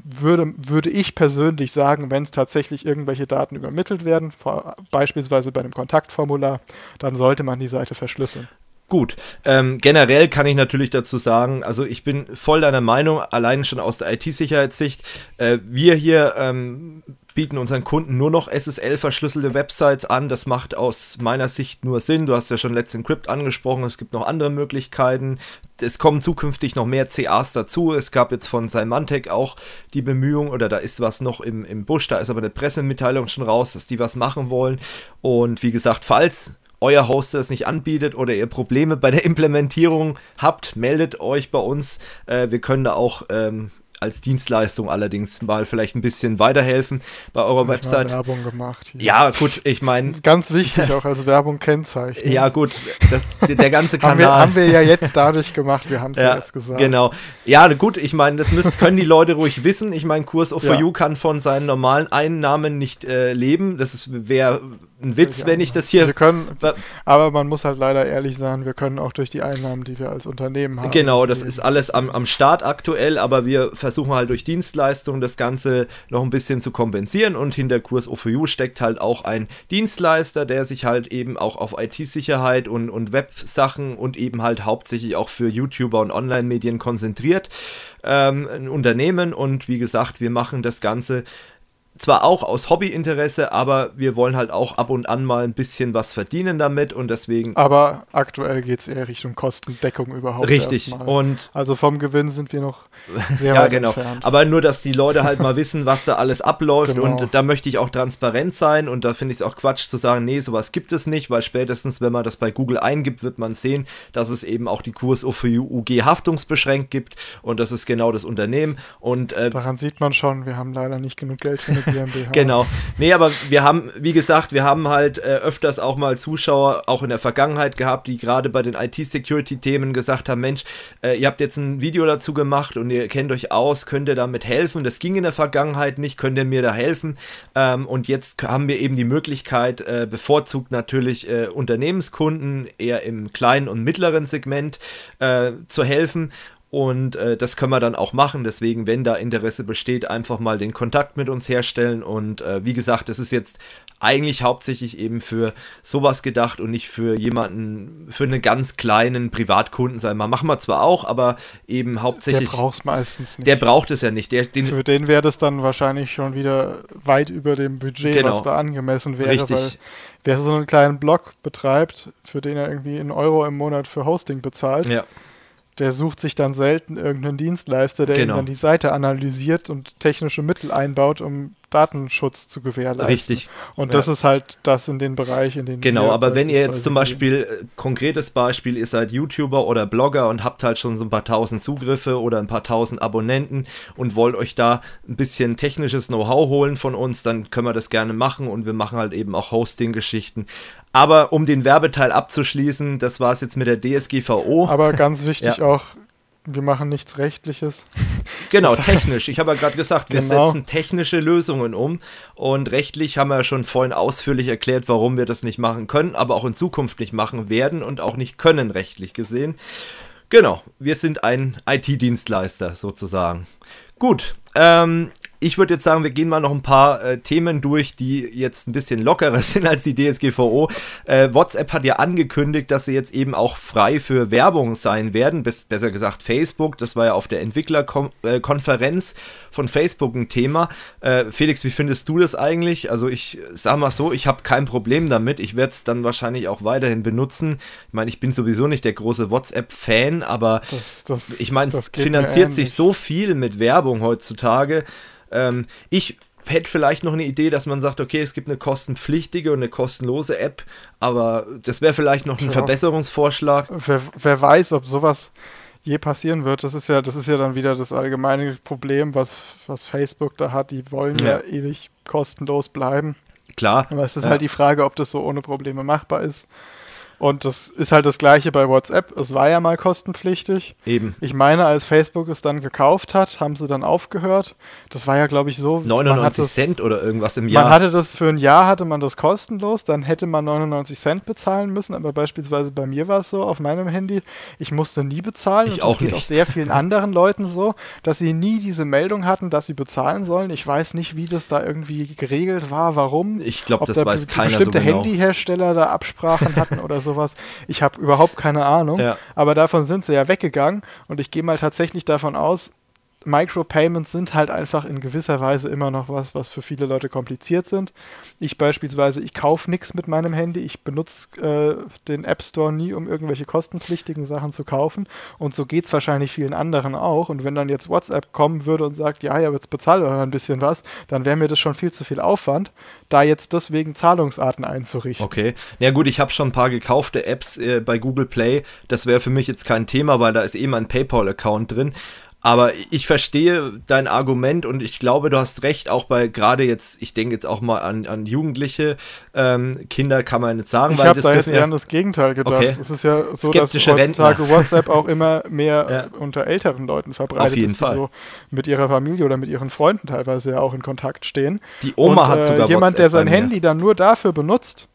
B: würde, würde ich persönlich sagen, wenn es tatsächlich irgendwelche Daten übermittelt werden, vor, beispielsweise bei einem Kontaktformular, dann sollte man die Seite verschlüsseln.
A: Gut, ähm, generell kann ich natürlich dazu sagen, also ich bin voll deiner Meinung, allein schon aus der IT-Sicherheitssicht. Äh, wir hier ähm, bieten unseren Kunden nur noch SSL-verschlüsselte Websites an. Das macht aus meiner Sicht nur Sinn. Du hast ja schon Let's Encrypt angesprochen. Es gibt noch andere Möglichkeiten. Es kommen zukünftig noch mehr CAs dazu. Es gab jetzt von Symantec auch die Bemühung, oder da ist was noch im, im Busch, da ist aber eine Pressemitteilung schon raus, dass die was machen wollen. Und wie gesagt, falls euer Hoster es nicht anbietet oder ihr Probleme bei der Implementierung habt, meldet euch bei uns. Äh, wir können da auch ähm, als Dienstleistung allerdings mal vielleicht ein bisschen weiterhelfen bei eurer Website.
B: Werbung gemacht.
A: Hier. Ja, gut, ich meine.
B: Ganz wichtig auch als Werbung kennzeichnen.
A: Ja, gut, das, der ganze Kanal.
B: haben, wir, haben wir ja jetzt dadurch gemacht, wir haben es ja, ja, jetzt gesagt.
A: Genau. Ja, gut, ich meine, das müssen, können die Leute ruhig wissen. Ich meine, Kurs of ja. You kann von seinen normalen Einnahmen nicht äh, leben. Das wäre ein Witz, wenn ich das hier.
B: Wir können, aber man muss halt leider ehrlich sein, wir können auch durch die Einnahmen, die wir als Unternehmen haben.
A: Genau, das ist alles am, am Start aktuell, aber wir versuchen halt durch Dienstleistungen das Ganze noch ein bisschen zu kompensieren und hinter Kurs O4U steckt halt auch ein Dienstleister, der sich halt eben auch auf IT-Sicherheit und, und Web-Sachen und eben halt hauptsächlich auch für YouTuber und Online-Medien konzentriert. Ähm, ein Unternehmen und wie gesagt, wir machen das Ganze zwar auch aus Hobbyinteresse, aber wir wollen halt auch ab und an mal ein bisschen was verdienen damit und deswegen.
B: Aber aktuell geht es eher Richtung Kostendeckung überhaupt.
A: Richtig. Und
B: also vom Gewinn sind wir noch sehr
A: ja, genau. Entfernt. Aber nur, dass die Leute halt mal wissen, was da alles abläuft genau. und da möchte ich auch transparent sein und da finde ich es auch Quatsch zu sagen, nee, sowas gibt es nicht, weil spätestens, wenn man das bei Google eingibt, wird man sehen, dass es eben auch die Kurs UG haftungsbeschränkt gibt und das ist genau das Unternehmen und
B: äh, daran sieht man schon, wir haben leider nicht genug Geld für eine GmbH.
A: genau. Nee, aber wir haben, wie gesagt, wir haben halt äh, öfters auch mal Zuschauer, auch in der Vergangenheit gehabt, die gerade bei den IT-Security-Themen gesagt haben, Mensch, äh, ihr habt jetzt ein Video dazu gemacht und ihr kennt euch aus, könnt ihr damit helfen? Das ging in der Vergangenheit nicht, könnt ihr mir da helfen? Ähm, und jetzt haben wir eben die Möglichkeit, äh, bevorzugt natürlich äh, Unternehmenskunden eher im kleinen und mittleren Segment äh, zu helfen und äh, das können wir dann auch machen. Deswegen, wenn da Interesse besteht, einfach mal den Kontakt mit uns herstellen. Und äh, wie gesagt, es ist jetzt eigentlich hauptsächlich eben für sowas gedacht und nicht für jemanden, für einen ganz kleinen Privatkunden sein. Mal machen wir zwar auch, aber eben hauptsächlich.
B: Der braucht es meistens
A: nicht. Der braucht es ja nicht. Der,
B: den, für den wäre das dann wahrscheinlich schon wieder weit über dem Budget, genau. was da angemessen wäre.
A: Richtig.
B: Weil wer so einen kleinen Blog betreibt, für den er irgendwie einen Euro im Monat für Hosting bezahlt,
A: ja
B: der sucht sich dann selten irgendeinen Dienstleister, der genau. ihm dann die Seite analysiert und technische Mittel einbaut, um Datenschutz zu gewährleisten.
A: Richtig.
B: Und das ist halt das in den Bereich, in den
A: Genau, aber wenn ihr jetzt zum Beispiel, äh, konkretes Beispiel, ihr seid YouTuber oder Blogger und habt halt schon so ein paar tausend Zugriffe oder ein paar tausend Abonnenten und wollt euch da ein bisschen technisches Know-how holen von uns, dann können wir das gerne machen und wir machen halt eben auch Hosting-Geschichten. Aber um den Werbeteil abzuschließen, das war es jetzt mit der DSGVO.
B: Aber ganz wichtig ja. auch, wir machen nichts Rechtliches.
A: Genau, technisch. Ich habe ja gerade gesagt, wir genau. setzen technische Lösungen um. Und rechtlich haben wir ja schon vorhin ausführlich erklärt, warum wir das nicht machen können, aber auch in Zukunft nicht machen werden und auch nicht können, rechtlich gesehen. Genau, wir sind ein IT-Dienstleister sozusagen. Gut, ähm, ich würde jetzt sagen, wir gehen mal noch ein paar äh, Themen durch, die jetzt ein bisschen lockerer sind als die DSGVO. Äh, WhatsApp hat ja angekündigt, dass sie jetzt eben auch frei für Werbung sein werden. Bis, besser gesagt Facebook. Das war ja auf der Entwicklerkonferenz von Facebook ein Thema. Äh, Felix, wie findest du das eigentlich? Also ich sag mal so, ich habe kein Problem damit. Ich werde es dann wahrscheinlich auch weiterhin benutzen. Ich meine, ich bin sowieso nicht der große WhatsApp-Fan, aber das, das, ich meine, es finanziert sich so viel mit Werbung heutzutage. Ähm, ich hätte vielleicht noch eine Idee, dass man sagt, okay, es gibt eine kostenpflichtige und eine kostenlose App, aber das wäre vielleicht noch ein ja. Verbesserungsvorschlag.
B: Wer, wer, weiß, ob sowas je passieren wird. Das ist ja, das ist ja dann wieder das allgemeine Problem, was, was Facebook da hat. Die wollen ja, ja ewig kostenlos bleiben.
A: Klar.
B: Aber es ist ja. halt die Frage, ob das so ohne Probleme machbar ist. Und das ist halt das gleiche bei WhatsApp. Es war ja mal kostenpflichtig.
A: Eben.
B: Ich meine, als Facebook es dann gekauft hat, haben sie dann aufgehört. Das war ja, glaube ich, so.
A: 99 das, Cent oder irgendwas im Jahr.
B: Man hatte das für ein Jahr hatte man das kostenlos, dann hätte man 99 Cent bezahlen müssen. Aber beispielsweise bei mir war es so auf meinem Handy, ich musste nie bezahlen.
A: Ich und das auch
B: geht
A: nicht.
B: auch sehr vielen anderen Leuten so, dass sie nie diese Meldung hatten, dass sie bezahlen sollen. Ich weiß nicht, wie das da irgendwie geregelt war, warum.
A: Ich glaube, das da weiß keiner
B: bestimmte
A: so genau.
B: Handyhersteller da Absprachen hatten oder so sowas. Ich habe überhaupt keine Ahnung. Ja. Aber davon sind sie ja weggegangen und ich gehe mal tatsächlich davon aus, Micropayments sind halt einfach in gewisser Weise immer noch was, was für viele Leute kompliziert sind. Ich beispielsweise, ich kaufe nichts mit meinem Handy, ich benutze äh, den App Store nie, um irgendwelche kostenpflichtigen Sachen zu kaufen. Und so geht es wahrscheinlich vielen anderen auch. Und wenn dann jetzt WhatsApp kommen würde und sagt, ja, ja, jetzt bezahlt euch ein bisschen was, dann wäre mir das schon viel zu viel Aufwand, da jetzt deswegen Zahlungsarten einzurichten.
A: Okay. Ja, gut, ich habe schon ein paar gekaufte Apps äh, bei Google Play. Das wäre für mich jetzt kein Thema, weil da ist eh mein PayPal-Account drin. Aber ich verstehe dein Argument und ich glaube, du hast recht, auch bei gerade jetzt, ich denke jetzt auch mal an, an Jugendliche ähm, Kinder, kann man nicht sagen.
B: Ich habe da jetzt eher an das Gegenteil gedacht. Okay. Es ist ja so, dass heutzutage Rentner. WhatsApp auch immer mehr ja. unter älteren Leuten verbreitet
A: Auf jeden ist, Fall.
B: die so mit ihrer Familie oder mit ihren Freunden teilweise ja auch in Kontakt stehen.
A: Die Oma und, hat
B: äh,
A: sogar
B: jemand, WhatsApp der sein Handy dann nur dafür benutzt,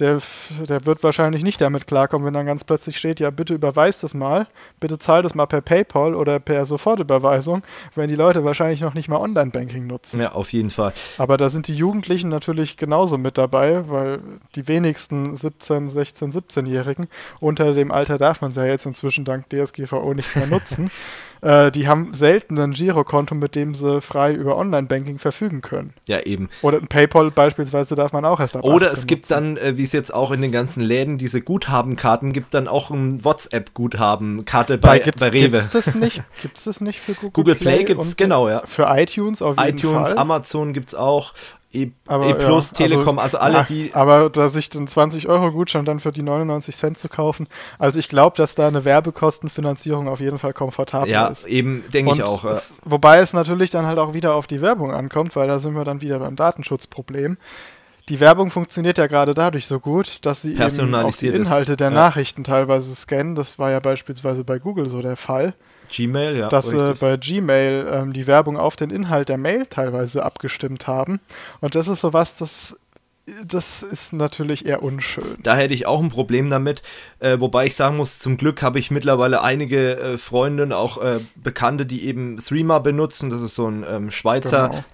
B: der, der wird wahrscheinlich nicht damit klarkommen, wenn dann ganz plötzlich steht, ja, bitte überweist das mal, bitte zahl das mal per PayPal oder per Sofortüberweisung, wenn die Leute wahrscheinlich noch nicht mal Online-Banking nutzen.
A: Ja, auf jeden Fall.
B: Aber da sind die Jugendlichen natürlich genauso mit dabei, weil die wenigsten 17, 16, 17-Jährigen, unter dem Alter darf man es ja jetzt inzwischen dank DSGVO nicht mehr nutzen, äh, die haben selten ein Girokonto, mit dem sie frei über Online-Banking verfügen können.
A: Ja, eben.
B: Oder ein PayPal beispielsweise darf man auch erst
A: ab Oder es gibt nutzen. dann, äh, wie es jetzt auch in den ganzen Läden diese Guthabenkarten gibt, dann auch ein WhatsApp-Guthabenkarte bei, bei, bei Rewe.
B: Gibt es das nicht? Gibt es das nicht für
A: Google, Google Play? Play gibt es, genau, ja.
B: Für iTunes auf jeden
A: iTunes, Fall. iTunes, Amazon gibt es auch. E, aber, e Plus, ja, Telekom, also, also alle, ja, die.
B: Aber da sich den 20-Euro-Gutschein dann für die 99 Cent zu kaufen, also ich glaube, dass da eine Werbekostenfinanzierung auf jeden Fall komfortabel
A: ja,
B: ist.
A: Ja, eben, denke ich auch.
B: Es, wobei es natürlich dann halt auch wieder auf die Werbung ankommt, weil da sind wir dann wieder beim Datenschutzproblem. Die Werbung funktioniert ja gerade dadurch so gut, dass sie eben auch die Inhalte ist. der Nachrichten teilweise scannen. Das war ja beispielsweise bei Google so der Fall.
A: Gmail, ja.
B: Dass äh, bei Gmail ähm, die Werbung auf den Inhalt der Mail teilweise abgestimmt haben. Und das ist sowas, das das ist natürlich eher unschön.
A: Da hätte ich auch ein Problem damit, äh, wobei ich sagen muss, zum Glück habe ich mittlerweile einige äh, Freunde, auch äh, Bekannte, die eben Threema benutzen. Das ist so ein ähm, Schweizer genau.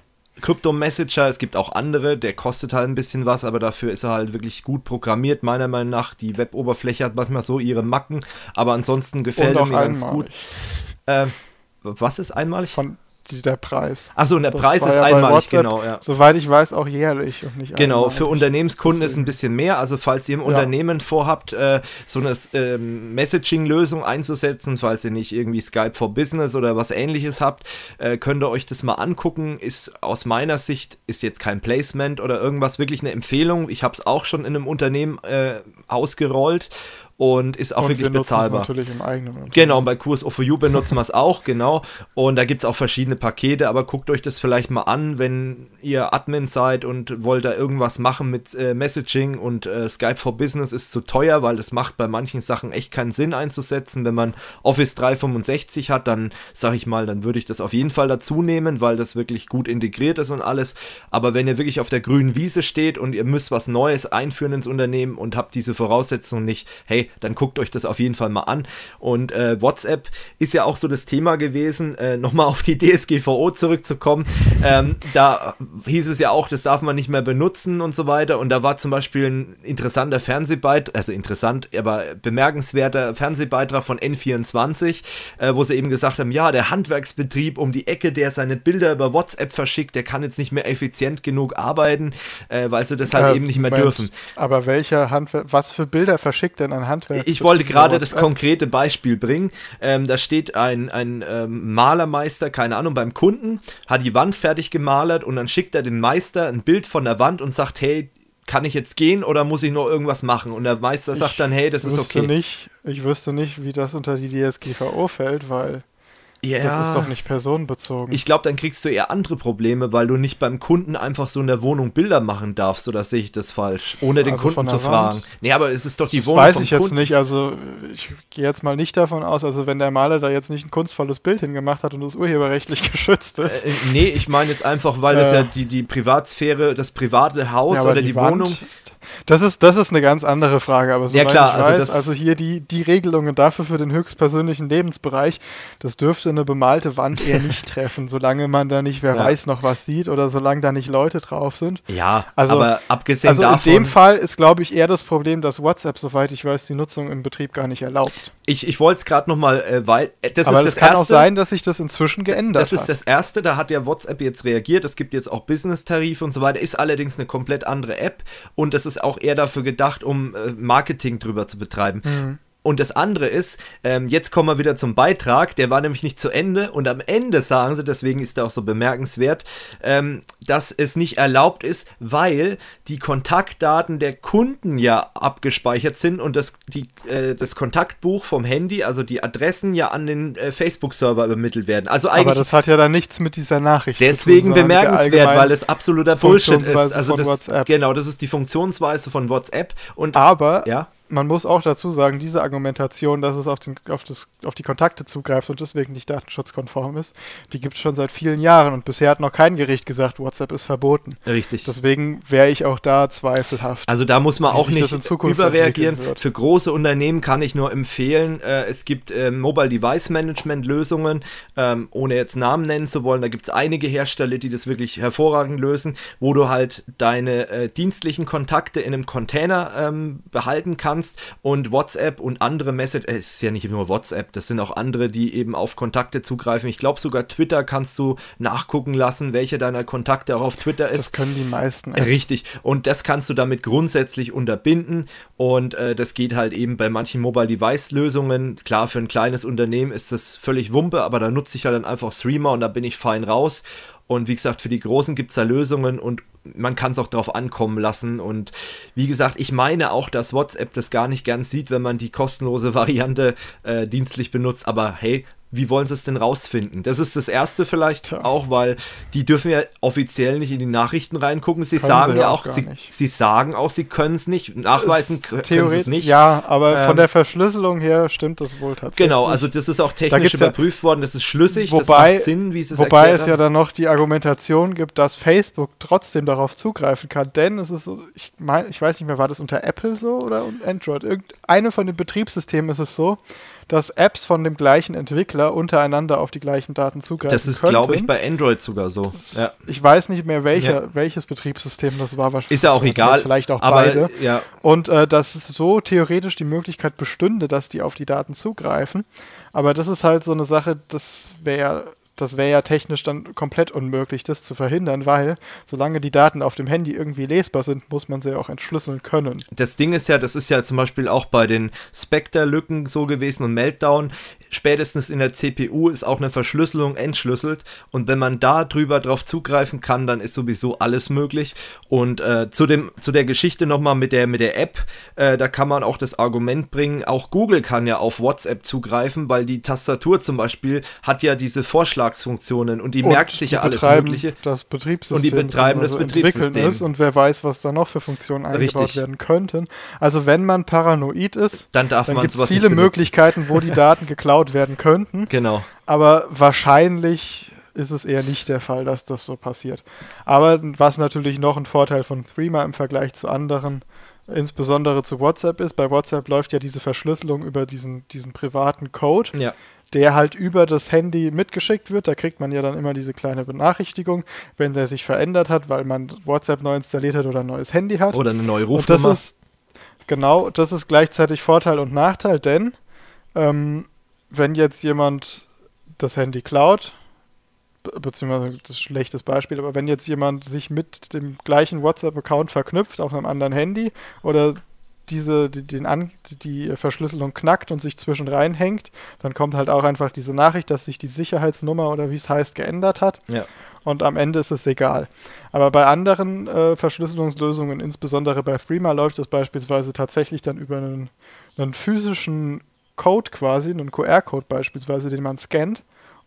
A: Krypto-Messenger. Es gibt auch andere, der kostet halt ein bisschen was, aber dafür ist er halt wirklich gut programmiert, meiner Meinung nach. Die Web-Oberfläche hat manchmal so ihre Macken, aber ansonsten gefällt er mir ganz gut. Äh, was ist einmalig?
B: Von der Preis.
A: Achso, der das Preis ist ja einmalig, WhatsApp, genau. Ja.
B: Soweit ich weiß, auch jährlich und
A: nicht Genau, einmalig. für Unternehmenskunden Deswegen. ist ein bisschen mehr. Also, falls ihr im ja. Unternehmen vorhabt, äh, so eine äh, Messaging-Lösung einzusetzen, falls ihr nicht irgendwie Skype for Business oder was ähnliches habt, äh, könnt ihr euch das mal angucken. Ist aus meiner Sicht, ist jetzt kein Placement oder irgendwas, wirklich eine Empfehlung. Ich habe es auch schon in einem Unternehmen äh, ausgerollt und ist auch und wirklich wir bezahlbar.
B: natürlich im eigenen
A: Genau, bei Kurs for You benutzen wir es auch, genau. Und da gibt es auch verschiedene Pakete, aber guckt euch das vielleicht mal an, wenn ihr Admin seid und wollt da irgendwas machen mit äh, Messaging und äh, Skype for Business ist zu teuer, weil das macht bei manchen Sachen echt keinen Sinn einzusetzen. Wenn man Office 365 hat, dann sage ich mal, dann würde ich das auf jeden Fall dazu nehmen, weil das wirklich gut integriert ist und alles. Aber wenn ihr wirklich auf der grünen Wiese steht und ihr müsst was Neues einführen ins Unternehmen und habt diese Voraussetzungen nicht, hey, dann guckt euch das auf jeden Fall mal an. Und äh, WhatsApp ist ja auch so das Thema gewesen, äh, nochmal auf die DSGVO zurückzukommen. Ähm, da hieß es ja auch, das darf man nicht mehr benutzen und so weiter. Und da war zum Beispiel ein interessanter Fernsehbeitrag, also interessant, aber bemerkenswerter Fernsehbeitrag von N24, äh, wo sie eben gesagt haben, ja, der Handwerksbetrieb um die Ecke, der seine Bilder über WhatsApp verschickt, der kann jetzt nicht mehr effizient genug arbeiten, äh, weil sie das halt eben nicht mehr Moment, dürfen.
B: Aber welcher Handwerk, was für Bilder verschickt denn ein Handwerksbetrieb?
A: Handwerk. Ich wollte gerade das konkrete Beispiel bringen. Ähm, da steht ein, ein ähm, Malermeister, keine Ahnung, beim Kunden, hat die Wand fertig gemalert und dann schickt er den Meister ein Bild von der Wand und sagt, hey, kann ich jetzt gehen oder muss ich noch irgendwas machen? Und der Meister sagt dann, hey, das ist okay.
B: Nicht, ich wüsste nicht, wie das unter die DSGVO fällt, weil
A: ja,
B: das ist doch nicht personenbezogen.
A: Ich glaube, dann kriegst du eher andere Probleme, weil du nicht beim Kunden einfach so in der Wohnung Bilder machen darfst, oder sehe ich das falsch? Ohne den also Kunden zu fragen. Nee, aber es ist doch die
B: das
A: Wohnung
B: weiß ich jetzt nicht, also ich gehe jetzt mal nicht davon aus, also wenn der Maler da jetzt nicht ein kunstvolles Bild hingemacht hat und das urheberrechtlich geschützt ist.
A: Äh, nee, ich meine jetzt einfach, weil äh, das ja die, die Privatsphäre, das private Haus ja, oder die, die Wohnung
B: das ist, das ist eine ganz andere Frage, aber so
A: ja, klar,
B: ich
A: also
B: weiß, also hier die, die Regelungen dafür für den höchstpersönlichen Lebensbereich, das dürfte eine bemalte Wand eher nicht treffen, solange man da nicht, wer ja. weiß, noch was sieht oder solange da nicht Leute drauf sind.
A: Ja, also, aber abgesehen
B: also
A: davon.
B: in dem Fall ist, glaube ich, eher das Problem, dass WhatsApp, soweit ich weiß, die Nutzung im Betrieb gar nicht erlaubt.
A: Ich, ich wollte es gerade nochmal, äh, weil
B: äh, das aber ist das, das kann erste, auch sein, dass sich das inzwischen geändert
A: hat. Das ist das Erste, da hat ja WhatsApp jetzt reagiert. Es gibt jetzt auch Business-Tarife und so weiter, ist allerdings eine komplett andere App und das ist auch eher dafür gedacht, um äh, Marketing drüber zu betreiben. Mhm. Und das andere ist, ähm, jetzt kommen wir wieder zum Beitrag, der war nämlich nicht zu Ende und am Ende sagen sie, deswegen ist er auch so bemerkenswert, ähm, dass es nicht erlaubt ist, weil die Kontaktdaten der Kunden ja abgespeichert sind und das, die, äh, das Kontaktbuch vom Handy, also die Adressen ja an den äh, Facebook-Server übermittelt werden. Also eigentlich,
B: Aber das hat ja dann nichts mit dieser Nachricht
A: deswegen zu tun. Deswegen bemerkenswert, weil es absoluter Bullshit ist. Also das, genau, das ist die Funktionsweise von WhatsApp. Und,
B: Aber ja? Man muss auch dazu sagen, diese Argumentation, dass es auf, den, auf, das, auf die Kontakte zugreift und deswegen nicht datenschutzkonform ist, die gibt es schon seit vielen Jahren und bisher hat noch kein Gericht gesagt, WhatsApp ist verboten.
A: Richtig.
B: Deswegen wäre ich auch da zweifelhaft.
A: Also da muss man auch nicht überreagieren. Für große Unternehmen kann ich nur empfehlen, äh, es gibt äh, Mobile Device Management Lösungen, ähm, ohne jetzt Namen nennen zu wollen, da gibt es einige Hersteller, die das wirklich hervorragend lösen, wo du halt deine äh, dienstlichen Kontakte in einem Container ähm, behalten kannst kannst und WhatsApp und andere Message, äh, es ist ja nicht nur WhatsApp, das sind auch andere, die eben auf Kontakte zugreifen. Ich glaube sogar Twitter kannst du nachgucken lassen, welche deiner Kontakte auch auf Twitter ist.
B: Das können die meisten.
A: Echt. Richtig. Und das kannst du damit grundsätzlich unterbinden und äh, das geht halt eben bei manchen Mobile Device Lösungen. Klar, für ein kleines Unternehmen ist das völlig Wumpe, aber da nutze ich halt dann einfach Streamer und da bin ich fein raus. Und wie gesagt, für die Großen gibt es da Lösungen und man kann es auch darauf ankommen lassen. Und wie gesagt, ich meine auch, dass WhatsApp das gar nicht gern sieht, wenn man die kostenlose Variante äh, dienstlich benutzt. Aber hey, wie wollen sie es denn rausfinden? Das ist das Erste vielleicht Tja. auch, weil die dürfen ja offiziell nicht in die Nachrichten reingucken. Sie können sagen ja auch, sie, sie, sagen auch, sie können es nicht. Nachweisen können sie es nicht.
B: Ja, aber ähm, von der Verschlüsselung her stimmt das wohl tatsächlich.
A: Genau, also das ist auch technisch überprüft ja, worden, das ist schlüssig,
B: wobei, das macht Sinn, wie es Wobei es ja dann noch die Argumentation gibt, dass Facebook trotzdem darauf zugreifen kann, denn es ist so, ich, mein, ich weiß nicht mehr, war das unter Apple so oder Android? Irgendeine von den Betriebssystemen ist es so, dass Apps von dem gleichen Entwickler untereinander auf die gleichen Daten zugreifen
A: Das ist, glaube ich, bei Android sogar so.
B: Ja. Ich weiß nicht mehr, welcher, ja. welches Betriebssystem das war.
A: Ist ja auch egal.
B: Vielleicht auch aber, beide. Ja. Und äh, dass so theoretisch die Möglichkeit bestünde, dass die auf die Daten zugreifen. Aber das ist halt so eine Sache, das wäre das wäre ja technisch dann komplett unmöglich, das zu verhindern, weil solange die Daten auf dem Handy irgendwie lesbar sind, muss man sie auch entschlüsseln können.
A: Das Ding ist ja, das ist ja zum Beispiel auch bei den Spectre-Lücken so gewesen und Meltdown. Spätestens in der CPU ist auch eine Verschlüsselung entschlüsselt und wenn man da drüber drauf zugreifen kann, dann ist sowieso alles möglich. Und äh, zu, dem, zu der Geschichte nochmal mit der, mit der App, äh, da kann man auch das Argument bringen, auch Google kann ja auf WhatsApp zugreifen, weil die Tastatur zum Beispiel hat ja diese Vorschlag Vorschlagsfunktionen und die und merkt sich ja alles Mögliche.
B: Das Betriebssystem
A: und die betreiben das also Betriebssystem.
B: Ist und wer weiß, was da noch für Funktionen eingebaut Richtig. werden könnten. Also wenn man paranoid ist,
A: dann, darf
B: dann gibt es viele Möglichkeiten, wo die Daten geklaut werden könnten.
A: Genau.
B: Aber wahrscheinlich ist es eher nicht der Fall, dass das so passiert. Aber was natürlich noch ein Vorteil von Threema im Vergleich zu anderen insbesondere zu WhatsApp ist. Bei WhatsApp läuft ja diese Verschlüsselung über diesen, diesen privaten Code.
A: Ja
B: der halt über das Handy mitgeschickt wird. Da kriegt man ja dann immer diese kleine Benachrichtigung, wenn der sich verändert hat, weil man WhatsApp neu installiert hat oder ein neues Handy hat.
A: Oder eine neue Rufnummer.
B: Und das ist, genau, das ist gleichzeitig Vorteil und Nachteil, denn ähm, wenn jetzt jemand das Handy klaut, beziehungsweise das ist ein schlechtes Beispiel, aber wenn jetzt jemand sich mit dem gleichen WhatsApp-Account verknüpft auf einem anderen Handy oder diese, die, den An die Verschlüsselung knackt und sich zwischen reinhängt, dann kommt halt auch einfach diese Nachricht, dass sich die Sicherheitsnummer oder wie es heißt geändert hat.
A: Ja.
B: Und am Ende ist es egal. Aber bei anderen äh, Verschlüsselungslösungen, insbesondere bei Freema, läuft es beispielsweise tatsächlich dann über einen, einen physischen Code quasi, einen QR-Code beispielsweise, den man scannt.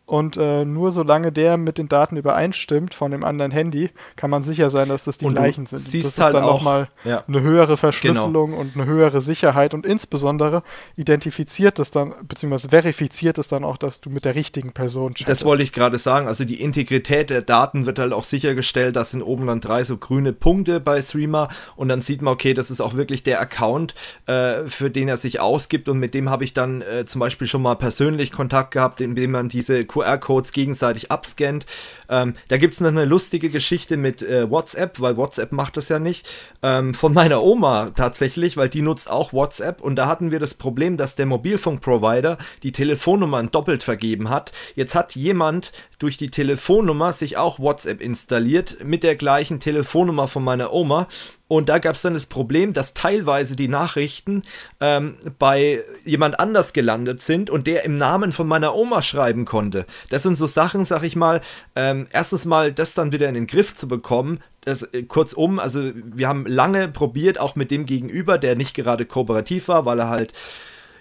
B: Und äh, nur solange der mit den Daten übereinstimmt von dem anderen Handy, kann man sicher sein, dass das die
A: und
B: gleichen sind.
A: Siehst
B: das
A: halt
B: ist
A: dann
B: nochmal ja. eine höhere Verschlüsselung genau. und eine höhere Sicherheit und insbesondere identifiziert es dann, beziehungsweise verifiziert es dann auch, dass du mit der richtigen Person
A: chattest. Das wollte ich gerade sagen. Also die Integrität der Daten wird halt auch sichergestellt. Das sind oben dann drei so grüne Punkte bei Streamer und dann sieht man, okay, das ist auch wirklich der Account, äh, für den er sich ausgibt und mit dem habe ich dann äh, zum Beispiel schon mal persönlich Kontakt gehabt, indem man diese QR-Codes gegenseitig abscannt. Ähm, da gibt es noch eine lustige Geschichte mit äh, WhatsApp, weil WhatsApp macht das ja nicht. Ähm, von meiner Oma tatsächlich, weil die nutzt auch WhatsApp und da hatten wir das Problem, dass der Mobilfunkprovider die Telefonnummern doppelt vergeben hat. Jetzt hat jemand durch die Telefonnummer sich auch WhatsApp installiert mit der gleichen Telefonnummer von meiner Oma Und da gab es dann das Problem, dass teilweise die Nachrichten ähm, bei jemand anders gelandet sind und der im Namen von meiner Oma schreiben konnte. Das sind so Sachen, sag ich mal, ähm, erstens mal das dann wieder in den Griff zu bekommen. Das, äh, kurzum, also wir haben lange probiert, auch mit dem Gegenüber, der nicht gerade kooperativ war, weil er halt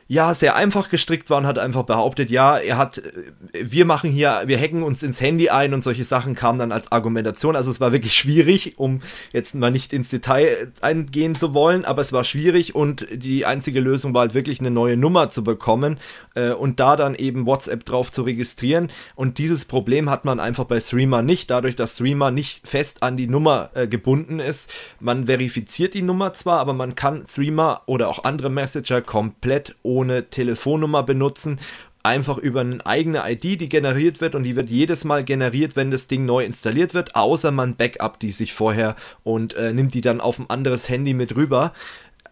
A: ja, sehr einfach gestrickt war und hat einfach behauptet, ja, er hat, äh, wir machen hier, wir hacken uns ins Handy ein und solche Sachen kamen dann als Argumentation. Also es war wirklich schwierig, um jetzt mal nicht ins Detail eingehen zu wollen, aber es war schwierig und die einzige Lösung war halt wirklich eine neue Nummer zu bekommen äh, und da dann eben WhatsApp drauf zu registrieren. Und dieses Problem hat man einfach bei Streamer nicht, dadurch, dass Streamer nicht fest an die Nummer äh, gebunden ist. Man verifiziert die Nummer zwar, aber man kann Streamer oder auch andere Messenger komplett ohne ohne Telefonnummer benutzen, einfach über eine eigene ID, die generiert wird und die wird jedes Mal generiert, wenn das Ding neu installiert wird, außer man backup die sich vorher und äh, nimmt die dann auf ein anderes Handy mit rüber.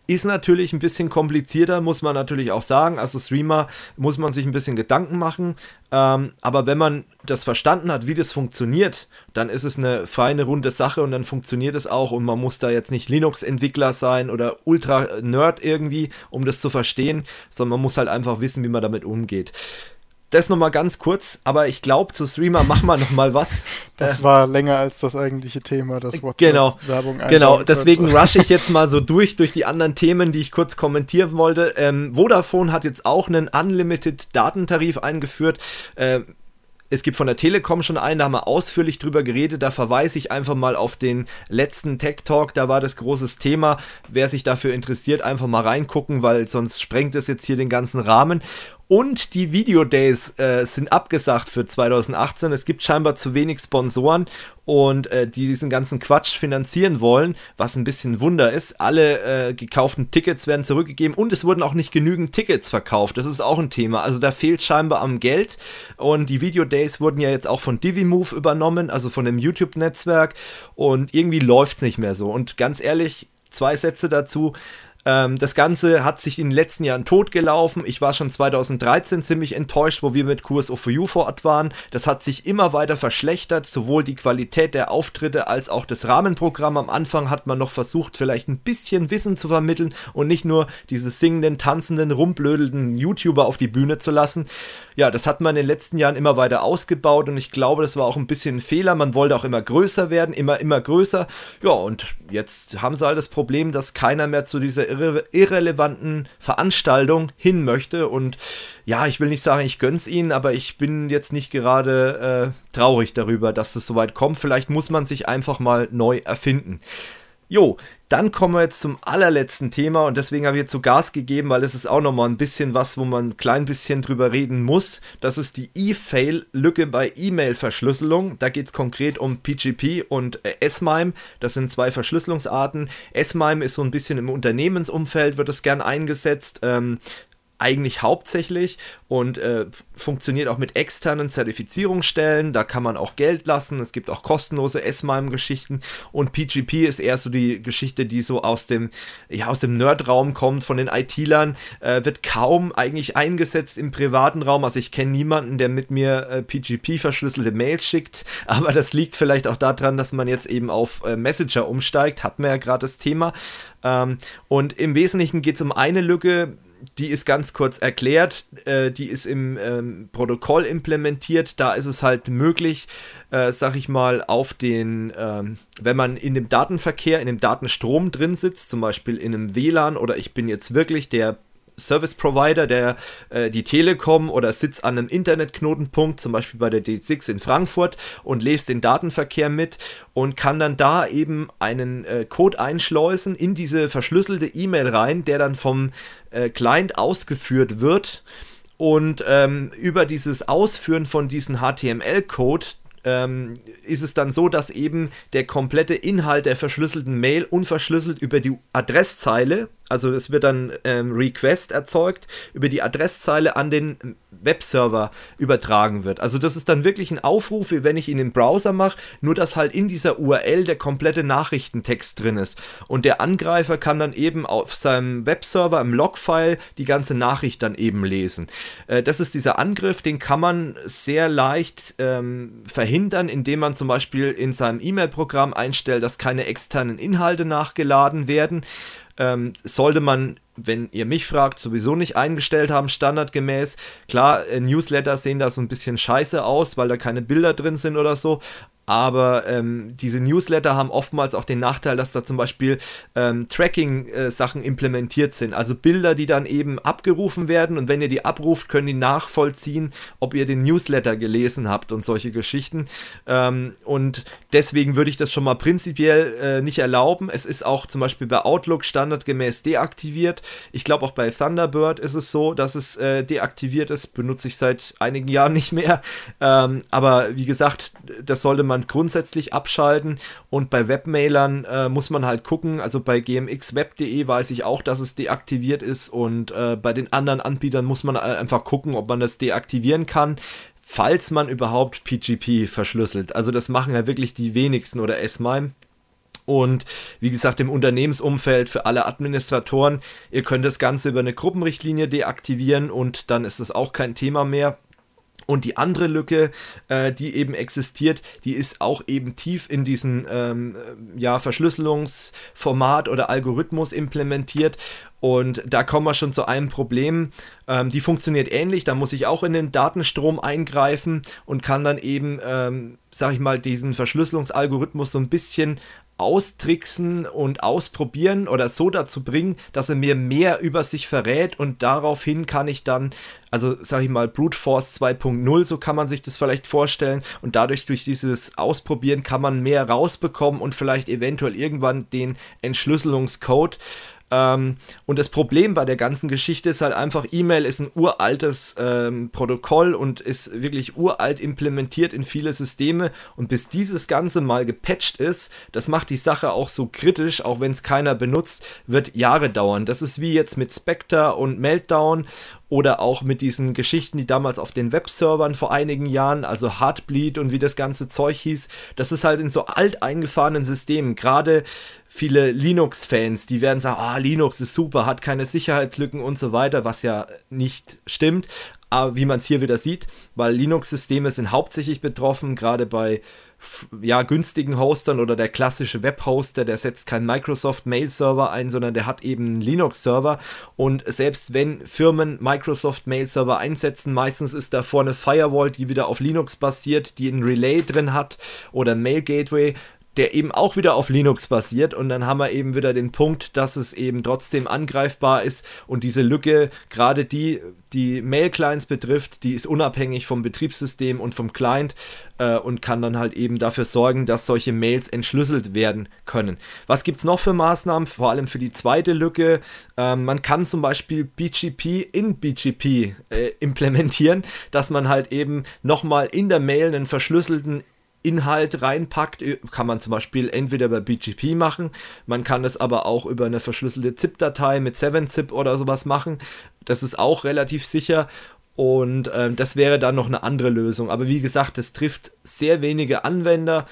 A: Ist natürlich ein bisschen komplizierter, muss man natürlich auch sagen. Also Streamer muss man sich ein bisschen Gedanken machen. Ähm, aber wenn man das verstanden hat, wie das funktioniert, dann ist es eine feine, runde Sache und dann funktioniert es auch. Und man muss da jetzt nicht Linux-Entwickler sein oder Ultra-Nerd irgendwie, um das zu verstehen, sondern man muss halt einfach wissen, wie man damit umgeht das nochmal ganz kurz, aber ich glaube, zu Streamer machen wir nochmal was.
B: Das äh, war länger als das eigentliche Thema, das
A: WhatsApp genau, Werbung Genau, deswegen rushe ich jetzt mal so durch, durch die anderen Themen, die ich kurz kommentieren wollte. Ähm, Vodafone hat jetzt auch einen Unlimited Datentarif eingeführt. Ähm, es gibt von der Telekom schon einen, da haben wir ausführlich drüber geredet. Da verweise ich einfach mal auf den letzten Tech Talk. Da war das großes Thema. Wer sich dafür interessiert, einfach mal reingucken, weil sonst sprengt es jetzt hier den ganzen Rahmen. Und die Video Days äh, sind abgesagt für 2018. Es gibt scheinbar zu wenig Sponsoren und äh, die diesen ganzen Quatsch finanzieren wollen, was ein bisschen Wunder ist. Alle äh, gekauften Tickets werden zurückgegeben und es wurden auch nicht genügend Tickets verkauft. Das ist auch ein Thema. Also da fehlt scheinbar am Geld und die Video Days wurden ja jetzt auch von Divimove übernommen, also von dem YouTube-Netzwerk und irgendwie läuft es nicht mehr so. Und ganz ehrlich, zwei Sätze dazu. Ähm, das Ganze hat sich in den letzten Jahren totgelaufen. Ich war schon 2013 ziemlich enttäuscht, wo wir mit QSO for You vor Ort waren. Das hat sich immer weiter verschlechtert, sowohl die Qualität der Auftritte als auch das Rahmenprogramm. Am Anfang hat man noch versucht, vielleicht ein bisschen Wissen zu vermitteln und nicht nur diese singenden, tanzenden, rumblödelnden YouTuber auf die Bühne zu lassen. Ja, das hat man in den letzten Jahren immer weiter ausgebaut und ich glaube, das war auch ein bisschen ein Fehler. Man wollte auch immer größer werden, immer, immer größer. Ja, und jetzt haben sie halt das Problem, dass keiner mehr zu dieser irre irrelevanten Veranstaltung hin möchte. Und ja, ich will nicht sagen, ich gönn's ihnen, aber ich bin jetzt nicht gerade äh, traurig darüber, dass es soweit kommt. Vielleicht muss man sich einfach mal neu erfinden. Jo, dann kommen wir jetzt zum allerletzten Thema und deswegen habe ich jetzt so Gas gegeben, weil es ist auch nochmal ein bisschen was, wo man ein klein bisschen drüber reden muss. Das ist die E-Fail-Lücke bei E-Mail-Verschlüsselung. Da geht es konkret um PGP und äh, S-MIME. Das sind zwei Verschlüsselungsarten. S-MIME ist so ein bisschen im Unternehmensumfeld, wird es gern eingesetzt. Ähm, eigentlich hauptsächlich und äh, funktioniert auch mit externen Zertifizierungsstellen. Da kann man auch Geld lassen. Es gibt auch kostenlose S-MIME-Geschichten und PGP ist eher so die Geschichte, die so aus dem, ja, aus dem Nerd-Raum kommt, von den IT-Lern. Äh, wird kaum eigentlich eingesetzt im privaten Raum. Also ich kenne niemanden, der mit mir äh, PGP verschlüsselte Mails schickt, aber das liegt vielleicht auch daran, dass man jetzt eben auf äh, Messenger umsteigt. Hatten wir ja gerade das Thema. Ähm, und im Wesentlichen geht es um eine Lücke, die ist ganz kurz erklärt, äh, die ist im ähm, Protokoll implementiert. Da ist es halt möglich, äh, sag ich mal, auf den, ähm, wenn man in dem Datenverkehr, in dem Datenstrom drin sitzt, zum Beispiel in einem WLAN oder ich bin jetzt wirklich der Service Provider, der äh, die Telekom oder sitzt an einem Internetknotenpunkt, zum Beispiel bei der D6 in Frankfurt und lest den Datenverkehr mit und kann dann da eben einen äh, Code einschleusen in diese verschlüsselte E-Mail rein, der dann vom äh, Client ausgeführt wird. Und ähm, über dieses Ausführen von diesem HTML-Code ähm, ist es dann so, dass eben der komplette Inhalt der verschlüsselten Mail unverschlüsselt über die Adresszeile also es wird dann ähm, Request erzeugt, über die Adresszeile an den Webserver übertragen wird. Also das ist dann wirklich ein Aufruf, wie wenn ich ihn im Browser mache, nur dass halt in dieser URL der komplette Nachrichtentext drin ist. Und der Angreifer kann dann eben auf seinem Webserver im Logfile die ganze Nachricht dann eben lesen. Äh, das ist dieser Angriff, den kann man sehr leicht ähm, verhindern, indem man zum Beispiel in seinem E-Mail-Programm einstellt, dass keine externen Inhalte nachgeladen werden ähm, sollte man, wenn ihr mich fragt, sowieso nicht eingestellt haben, standardgemäß. Klar, äh, Newsletter sehen da so ein bisschen scheiße aus, weil da keine Bilder drin sind oder so, aber ähm, diese Newsletter haben oftmals auch den Nachteil, dass da zum Beispiel ähm, Tracking-Sachen äh, implementiert sind. Also Bilder, die dann eben abgerufen werden und wenn ihr die abruft, können die nachvollziehen, ob ihr den Newsletter gelesen habt und solche Geschichten. Ähm, und deswegen würde ich das schon mal prinzipiell äh, nicht erlauben. Es ist auch zum Beispiel bei Outlook standardgemäß deaktiviert. Ich glaube auch bei Thunderbird ist es so, dass es äh, deaktiviert ist. Benutze ich seit einigen Jahren nicht mehr. Ähm, aber wie gesagt, das sollte man man grundsätzlich abschalten und bei Webmailern äh, muss man halt gucken, also bei gmxweb.de weiß ich auch, dass es deaktiviert ist und äh, bei den anderen Anbietern muss man einfach gucken, ob man das deaktivieren kann falls man überhaupt PGP verschlüsselt. Also das machen ja wirklich die wenigsten oder S-MIME. Und wie gesagt, im Unternehmensumfeld für alle Administratoren, ihr könnt das Ganze über eine Gruppenrichtlinie deaktivieren und dann ist es auch kein Thema mehr. Und die andere Lücke, äh, die eben existiert, die ist auch eben tief in diesen ähm, ja, Verschlüsselungsformat oder Algorithmus implementiert. Und da kommen wir schon zu einem Problem. Ähm, die funktioniert ähnlich. Da muss ich auch in den Datenstrom eingreifen und kann dann eben, ähm, sag ich mal, diesen Verschlüsselungsalgorithmus so ein bisschen austricksen und ausprobieren oder so dazu bringen, dass er mir mehr über sich verrät und daraufhin kann ich dann, also sag ich mal, Brute Force 2.0, so kann man sich das vielleicht vorstellen. Und dadurch durch dieses Ausprobieren kann man mehr rausbekommen und vielleicht eventuell irgendwann den Entschlüsselungscode ähm, und das Problem bei der ganzen Geschichte ist halt einfach, E-Mail ist ein uraltes ähm, Protokoll und ist wirklich uralt implementiert in viele Systeme. Und bis dieses Ganze mal gepatcht ist, das macht die Sache auch so kritisch, auch wenn es keiner benutzt, wird Jahre dauern. Das ist wie jetzt mit Spectre und Meltdown oder auch mit diesen Geschichten, die damals auf den Webservern vor einigen Jahren, also Heartbleed und wie das ganze Zeug hieß, das ist halt in so alt eingefahrenen Systemen, gerade viele Linux-Fans, die werden sagen, ah, Linux ist super, hat keine Sicherheitslücken und so weiter, was ja nicht stimmt, aber wie man es hier wieder sieht, weil Linux-Systeme sind hauptsächlich betroffen, gerade bei ja, günstigen Hostern oder der klassische Webhoster, der setzt keinen Microsoft Mail Server ein, sondern der hat eben einen Linux Server und selbst wenn Firmen Microsoft Mail Server einsetzen, meistens ist da vorne Firewall, die wieder auf Linux basiert, die ein Relay drin hat oder Mail Gateway, der eben auch wieder auf Linux basiert und dann haben wir eben wieder den Punkt, dass es eben trotzdem angreifbar ist und diese Lücke, gerade die, die Mail-Clients betrifft, die ist unabhängig vom Betriebssystem und vom Client äh, und kann dann halt eben dafür sorgen, dass solche Mails entschlüsselt werden können. Was gibt es noch für Maßnahmen, vor allem für die zweite Lücke? Ähm, man kann zum Beispiel BGP in BGP äh, implementieren, dass man halt eben nochmal in der Mail einen verschlüsselten Inhalt reinpackt, äh, kann man zum Beispiel entweder bei BGP machen, man kann es aber auch über eine verschlüsselte ZIP-Datei mit 7-Zip oder sowas machen. Das ist auch relativ sicher und äh, das wäre dann noch eine andere Lösung. Aber wie gesagt, das trifft sehr wenige Anwender.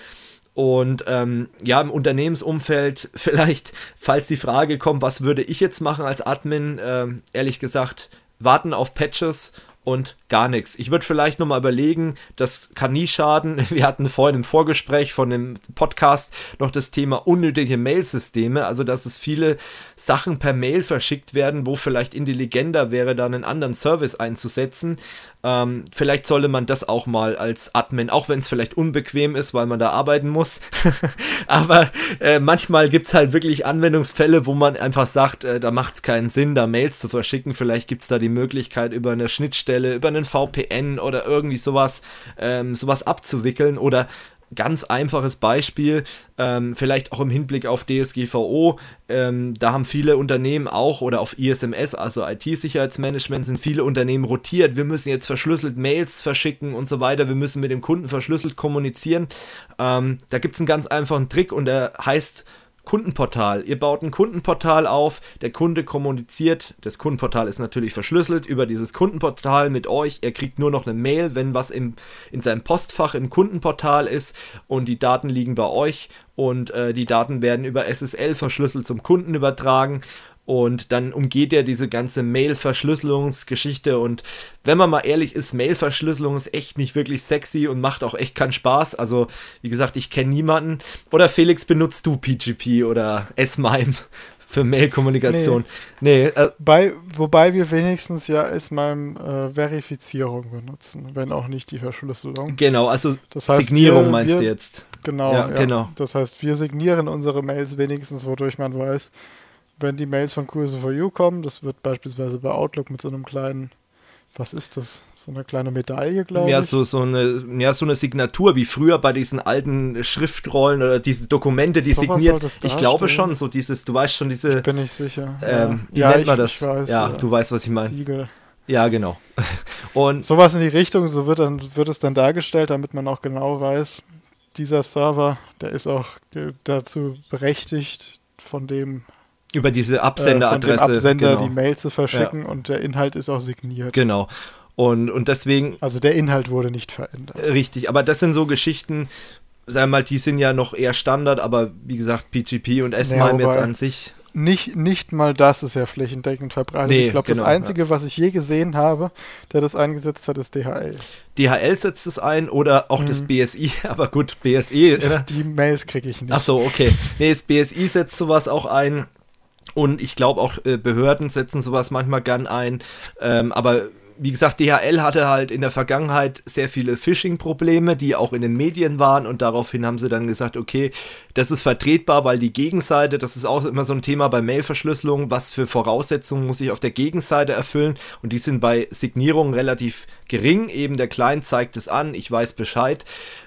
A: Und ähm, ja, im Unternehmensumfeld vielleicht, falls die Frage kommt, was würde ich jetzt machen als Admin, äh, ehrlich gesagt, warten auf Patches und gar nichts. Ich würde vielleicht nochmal überlegen, das kann nie schaden. Wir hatten vorhin im Vorgespräch von dem Podcast noch das Thema unnötige Mailsysteme, also dass es viele Sachen per Mail verschickt werden, wo vielleicht intelligenter wäre, dann einen anderen Service einzusetzen. Ähm, vielleicht sollte man das auch mal als Admin, auch wenn es vielleicht unbequem ist, weil man da arbeiten muss. Aber äh, manchmal gibt es halt wirklich Anwendungsfälle, wo man einfach sagt, äh, da macht es keinen Sinn, da Mails zu verschicken. Vielleicht gibt es da die Möglichkeit, über eine Schnittstelle, über einen VPN oder irgendwie sowas, ähm, sowas abzuwickeln oder ganz einfaches Beispiel, ähm, vielleicht auch im Hinblick auf DSGVO. Ähm, da haben viele Unternehmen auch oder auf ISMS, also IT-Sicherheitsmanagement, sind viele Unternehmen rotiert. Wir müssen jetzt verschlüsselt Mails verschicken und so weiter. Wir müssen mit dem Kunden verschlüsselt kommunizieren. Ähm, da gibt es einen ganz einfachen Trick und der heißt Kundenportal. Ihr baut ein Kundenportal auf, der Kunde kommuniziert, das Kundenportal ist natürlich verschlüsselt über dieses Kundenportal mit euch. Er kriegt nur noch eine Mail, wenn was im, in seinem Postfach im Kundenportal ist. Und die Daten liegen bei euch. Und äh, die Daten werden über SSL verschlüsselt zum Kunden übertragen und dann umgeht er diese ganze Mail-Verschlüsselungsgeschichte. Und wenn man mal ehrlich ist, Mail-Verschlüsselung ist echt nicht wirklich sexy und macht auch echt keinen Spaß. Also, wie gesagt, ich kenne niemanden. Oder Felix, benutzt du PGP oder S-MIME für Mail-Kommunikation?
B: Nee. nee äh, Bei, wobei wir wenigstens ja S-MIME äh, Verifizierung benutzen, wenn auch nicht die Verschlüsselung.
A: Genau, also das heißt, Signierung wir, meinst wir, du jetzt?
B: Genau, ja, ja, genau. Das heißt, wir signieren unsere Mails wenigstens, wodurch man weiß, wenn die Mails von Cruise for You kommen, das wird beispielsweise bei Outlook mit so einem kleinen, was ist das? So eine kleine Medaille, glaube
A: ja, ich. So, so eine, ja, so eine Signatur, wie früher bei diesen alten Schriftrollen oder diese Dokumente, die so signiert. Ich glaube schon, so dieses, du weißt schon, diese.
B: Bin ich sicher.
A: Ähm, wie ja, nennt man das? Weiß, ja, ja, du weißt, was ich meine. Siegel. Ja, genau.
B: Und sowas in die Richtung, so wird, dann, wird es dann dargestellt, damit man auch genau weiß, dieser Server, der ist auch dazu berechtigt, von dem
A: über diese Absenderadresse.
B: Äh, Absender genau. die Mail zu verschicken ja. und der Inhalt ist auch signiert.
A: Genau. Und, und deswegen.
B: Also der Inhalt wurde nicht verändert.
A: Richtig, aber das sind so Geschichten, sagen wir mal, die sind ja noch eher Standard, aber wie gesagt, PGP und S-MIME ja, jetzt an sich.
B: Nicht, nicht mal das ist ja flächendeckend verbreitet. Nee, ich glaube, genau, das Einzige, ja. was ich je gesehen habe, der das eingesetzt hat, ist DHL.
A: DHL setzt es ein oder auch mhm. das BSI, aber gut, BSI.
B: Die Mails kriege ich nicht.
A: Ach so, okay. Nee, das BSI setzt sowas auch ein. Und ich glaube auch äh, Behörden setzen sowas manchmal gern ein. Ähm, aber wie gesagt, DHL hatte halt in der Vergangenheit sehr viele Phishing-Probleme, die auch in den Medien waren. Und daraufhin haben sie dann gesagt, okay, das ist vertretbar, weil die Gegenseite, das ist auch immer so ein Thema bei Mailverschlüsselung, was für Voraussetzungen muss ich auf der Gegenseite erfüllen? Und die sind bei Signierungen relativ gering, eben der Client zeigt es an, ich weiß Bescheid,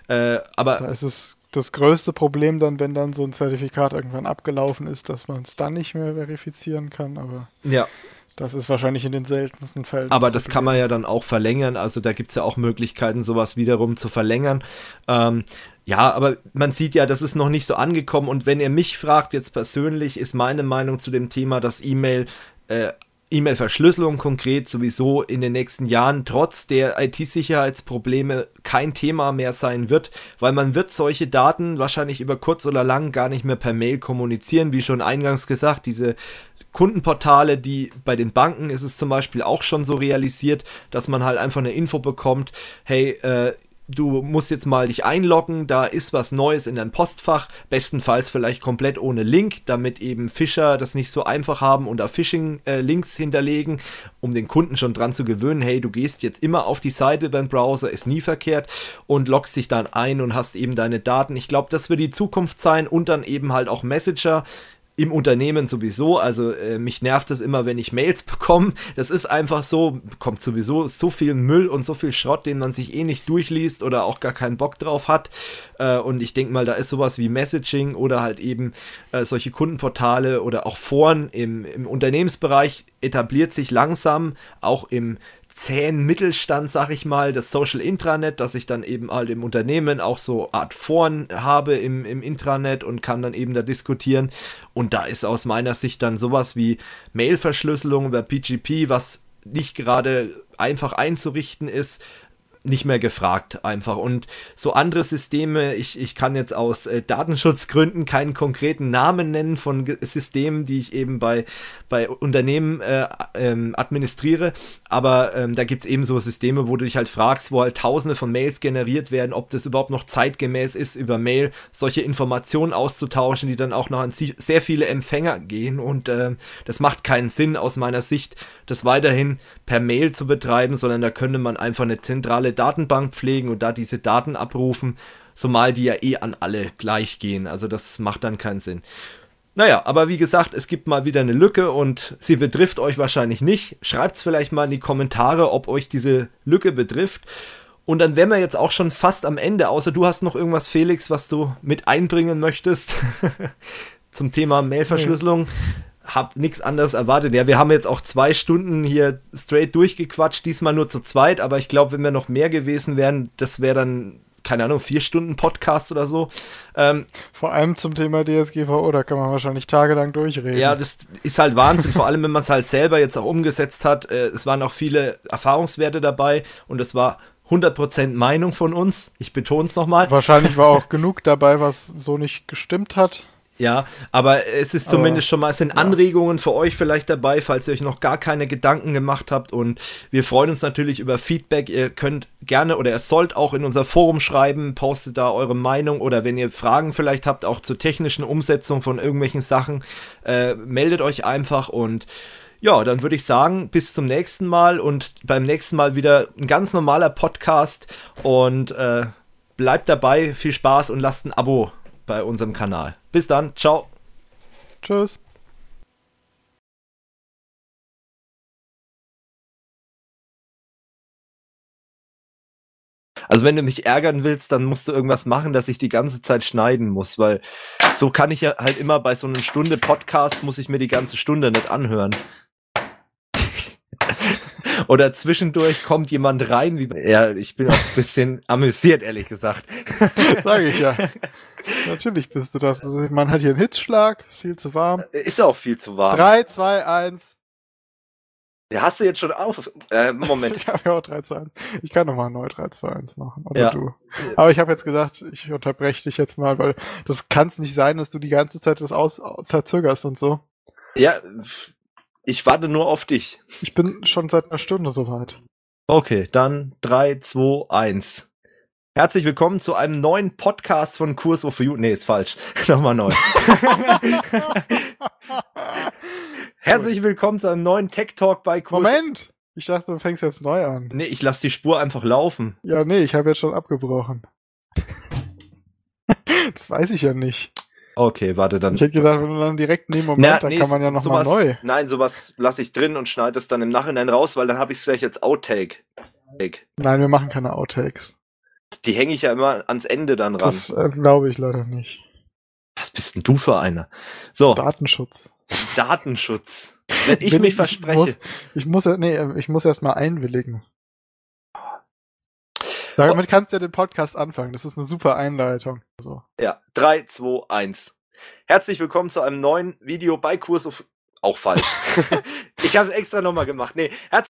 A: äh, aber...
B: Da ist es das größte Problem dann, wenn dann so ein Zertifikat irgendwann abgelaufen ist, dass man es dann nicht mehr verifizieren kann, aber
A: ja.
B: das ist wahrscheinlich in den seltensten Fällen.
A: Aber das kann man ja dann auch verlängern, also da gibt es ja auch Möglichkeiten, sowas wiederum zu verlängern. Ähm, ja, aber man sieht ja, das ist noch nicht so angekommen und wenn ihr mich fragt, jetzt persönlich, ist meine Meinung zu dem Thema, dass E-Mail äh, E-Mail-Verschlüsselung konkret sowieso in den nächsten Jahren trotz der IT-Sicherheitsprobleme kein Thema mehr sein wird, weil man wird solche Daten wahrscheinlich über kurz oder lang gar nicht mehr per Mail kommunizieren, wie schon eingangs gesagt, diese Kundenportale, die bei den Banken ist es zum Beispiel auch schon so realisiert, dass man halt einfach eine Info bekommt, hey, äh, du musst jetzt mal dich einloggen, da ist was Neues in deinem Postfach, bestenfalls vielleicht komplett ohne Link, damit eben Fischer das nicht so einfach haben und da Phishing-Links äh, hinterlegen, um den Kunden schon dran zu gewöhnen, hey, du gehst jetzt immer auf die Seite beim Browser, ist nie verkehrt und loggst dich dann ein und hast eben deine Daten. Ich glaube, das wird die Zukunft sein und dann eben halt auch Messenger, im Unternehmen sowieso. Also äh, mich nervt es immer, wenn ich Mails bekomme. Das ist einfach so, kommt sowieso so viel Müll und so viel Schrott, den man sich eh nicht durchliest oder auch gar keinen Bock drauf hat. Äh, und ich denke mal, da ist sowas wie Messaging oder halt eben äh, solche Kundenportale oder auch Foren im, im Unternehmensbereich etabliert sich langsam, auch im zähen Mittelstand, sag ich mal, das Social Intranet, dass ich dann eben halt im Unternehmen auch so Art Foren habe im, im Intranet und kann dann eben da diskutieren. Und da ist aus meiner Sicht dann sowas wie Mailverschlüsselung über PGP, was nicht gerade einfach einzurichten ist, nicht mehr gefragt einfach. Und so andere Systeme, ich, ich kann jetzt aus äh, Datenschutzgründen keinen konkreten Namen nennen von G Systemen, die ich eben bei, bei Unternehmen äh, ähm, administriere, aber ähm, da gibt es eben so Systeme, wo du dich halt fragst, wo halt tausende von Mails generiert werden, ob das überhaupt noch zeitgemäß ist, über Mail solche Informationen auszutauschen, die dann auch noch an sehr viele Empfänger gehen und äh, das macht keinen Sinn aus meiner Sicht, das weiterhin per Mail zu betreiben, sondern da könnte man einfach eine zentrale Datenbank pflegen und da diese Daten abrufen, zumal die ja eh an alle gleich gehen. Also das macht dann keinen Sinn. Naja, aber wie gesagt, es gibt mal wieder eine Lücke und sie betrifft euch wahrscheinlich nicht. Schreibt es vielleicht mal in die Kommentare, ob euch diese Lücke betrifft. Und dann wären wir jetzt auch schon fast am Ende, außer du hast noch irgendwas, Felix, was du mit einbringen möchtest zum Thema Mailverschlüsselung. Nee hab nichts anderes erwartet. Ja, wir haben jetzt auch zwei Stunden hier straight durchgequatscht, diesmal nur zu zweit, aber ich glaube, wenn wir noch mehr gewesen wären, das wäre dann keine Ahnung, vier Stunden Podcast oder so. Ähm,
B: Vor allem zum Thema DSGVO, da kann man wahrscheinlich tagelang durchreden.
A: ja, das ist halt Wahnsinn, vor allem wenn man es halt selber jetzt auch umgesetzt hat. Äh, es waren auch viele Erfahrungswerte dabei und es war 100% Meinung von uns. Ich betone es nochmal.
B: Wahrscheinlich war auch genug dabei, was so nicht gestimmt hat.
A: Ja, aber es ist
B: Aber,
A: zumindest schon mal, es sind Anregungen für euch vielleicht dabei, falls ihr euch noch gar keine Gedanken gemacht habt. Und wir freuen uns natürlich über Feedback. Ihr könnt gerne oder ihr sollt auch in unser Forum schreiben, postet da eure Meinung oder wenn ihr Fragen vielleicht habt, auch zur technischen Umsetzung von irgendwelchen Sachen, äh, meldet euch einfach und ja, dann würde ich sagen, bis zum nächsten Mal und beim nächsten Mal wieder ein ganz normaler Podcast und äh, bleibt dabei, viel Spaß und lasst ein Abo bei unserem Kanal. Bis dann, ciao.
B: Tschüss.
A: Also wenn du mich ärgern willst, dann musst du irgendwas machen, dass ich die ganze Zeit schneiden muss, weil so kann ich ja halt immer bei so einer Stunde Podcast muss ich mir die ganze Stunde nicht anhören. Oder zwischendurch kommt jemand rein, wie ja, ich bin auch ein bisschen amüsiert, ehrlich gesagt.
B: Sage ich ja. Natürlich bist du das. Also, man hat hier einen Hitzschlag, viel zu warm.
A: Ist auch viel zu warm.
B: 3, 2, 1.
A: Ja, hast du jetzt schon auf? Äh, Moment.
B: Ich habe ja auch 3, 2, 1. Ich kann nochmal neu 3, 2, 1 machen. Oder
A: Ja.
B: du. Aber ich habe jetzt gesagt, ich unterbreche dich jetzt mal, weil das kann es nicht sein, dass du die ganze Zeit das aus verzögerst und so.
A: Ja, ich warte nur auf dich.
B: Ich bin schon seit einer Stunde soweit.
A: Okay, dann 3, 2, 1. Herzlich willkommen zu einem neuen Podcast von Kurso for You. Nee, ist falsch. Nochmal neu. Herzlich willkommen zu einem neuen Tech Talk bei Kurs.
B: Moment! Ich dachte, du fängst jetzt neu an.
A: Nee, ich lasse die Spur einfach laufen.
B: Ja, nee, ich habe jetzt schon abgebrochen. das weiß ich ja nicht.
A: Okay, warte dann.
B: Ich hätte gedacht, wenn du dann direkt neben Moment,
A: Na,
B: dann
A: nee,
B: kann man ja nochmal neu.
A: Nein, sowas lasse ich drin und schneide es dann im Nachhinein raus, weil dann habe ich es vielleicht als Outtake.
B: Nein, wir machen keine Outtakes.
A: Die hänge ich ja immer ans Ende dann ran.
B: Das äh, glaube ich leider nicht.
A: Was bist denn du für einer? So,
B: Datenschutz.
A: Datenschutz. Wenn ich
B: Bin
A: mich
B: ich
A: verspreche.
B: Muss, ich muss nee, ich muss erst mal einwilligen. Damit kannst du ja den Podcast anfangen. Das ist eine super Einleitung. So.
A: Ja, 3, 2, 1. Herzlich willkommen zu einem neuen Video bei Kurs auf. Auch falsch. ich habe es extra nochmal gemacht. Nee, herzlich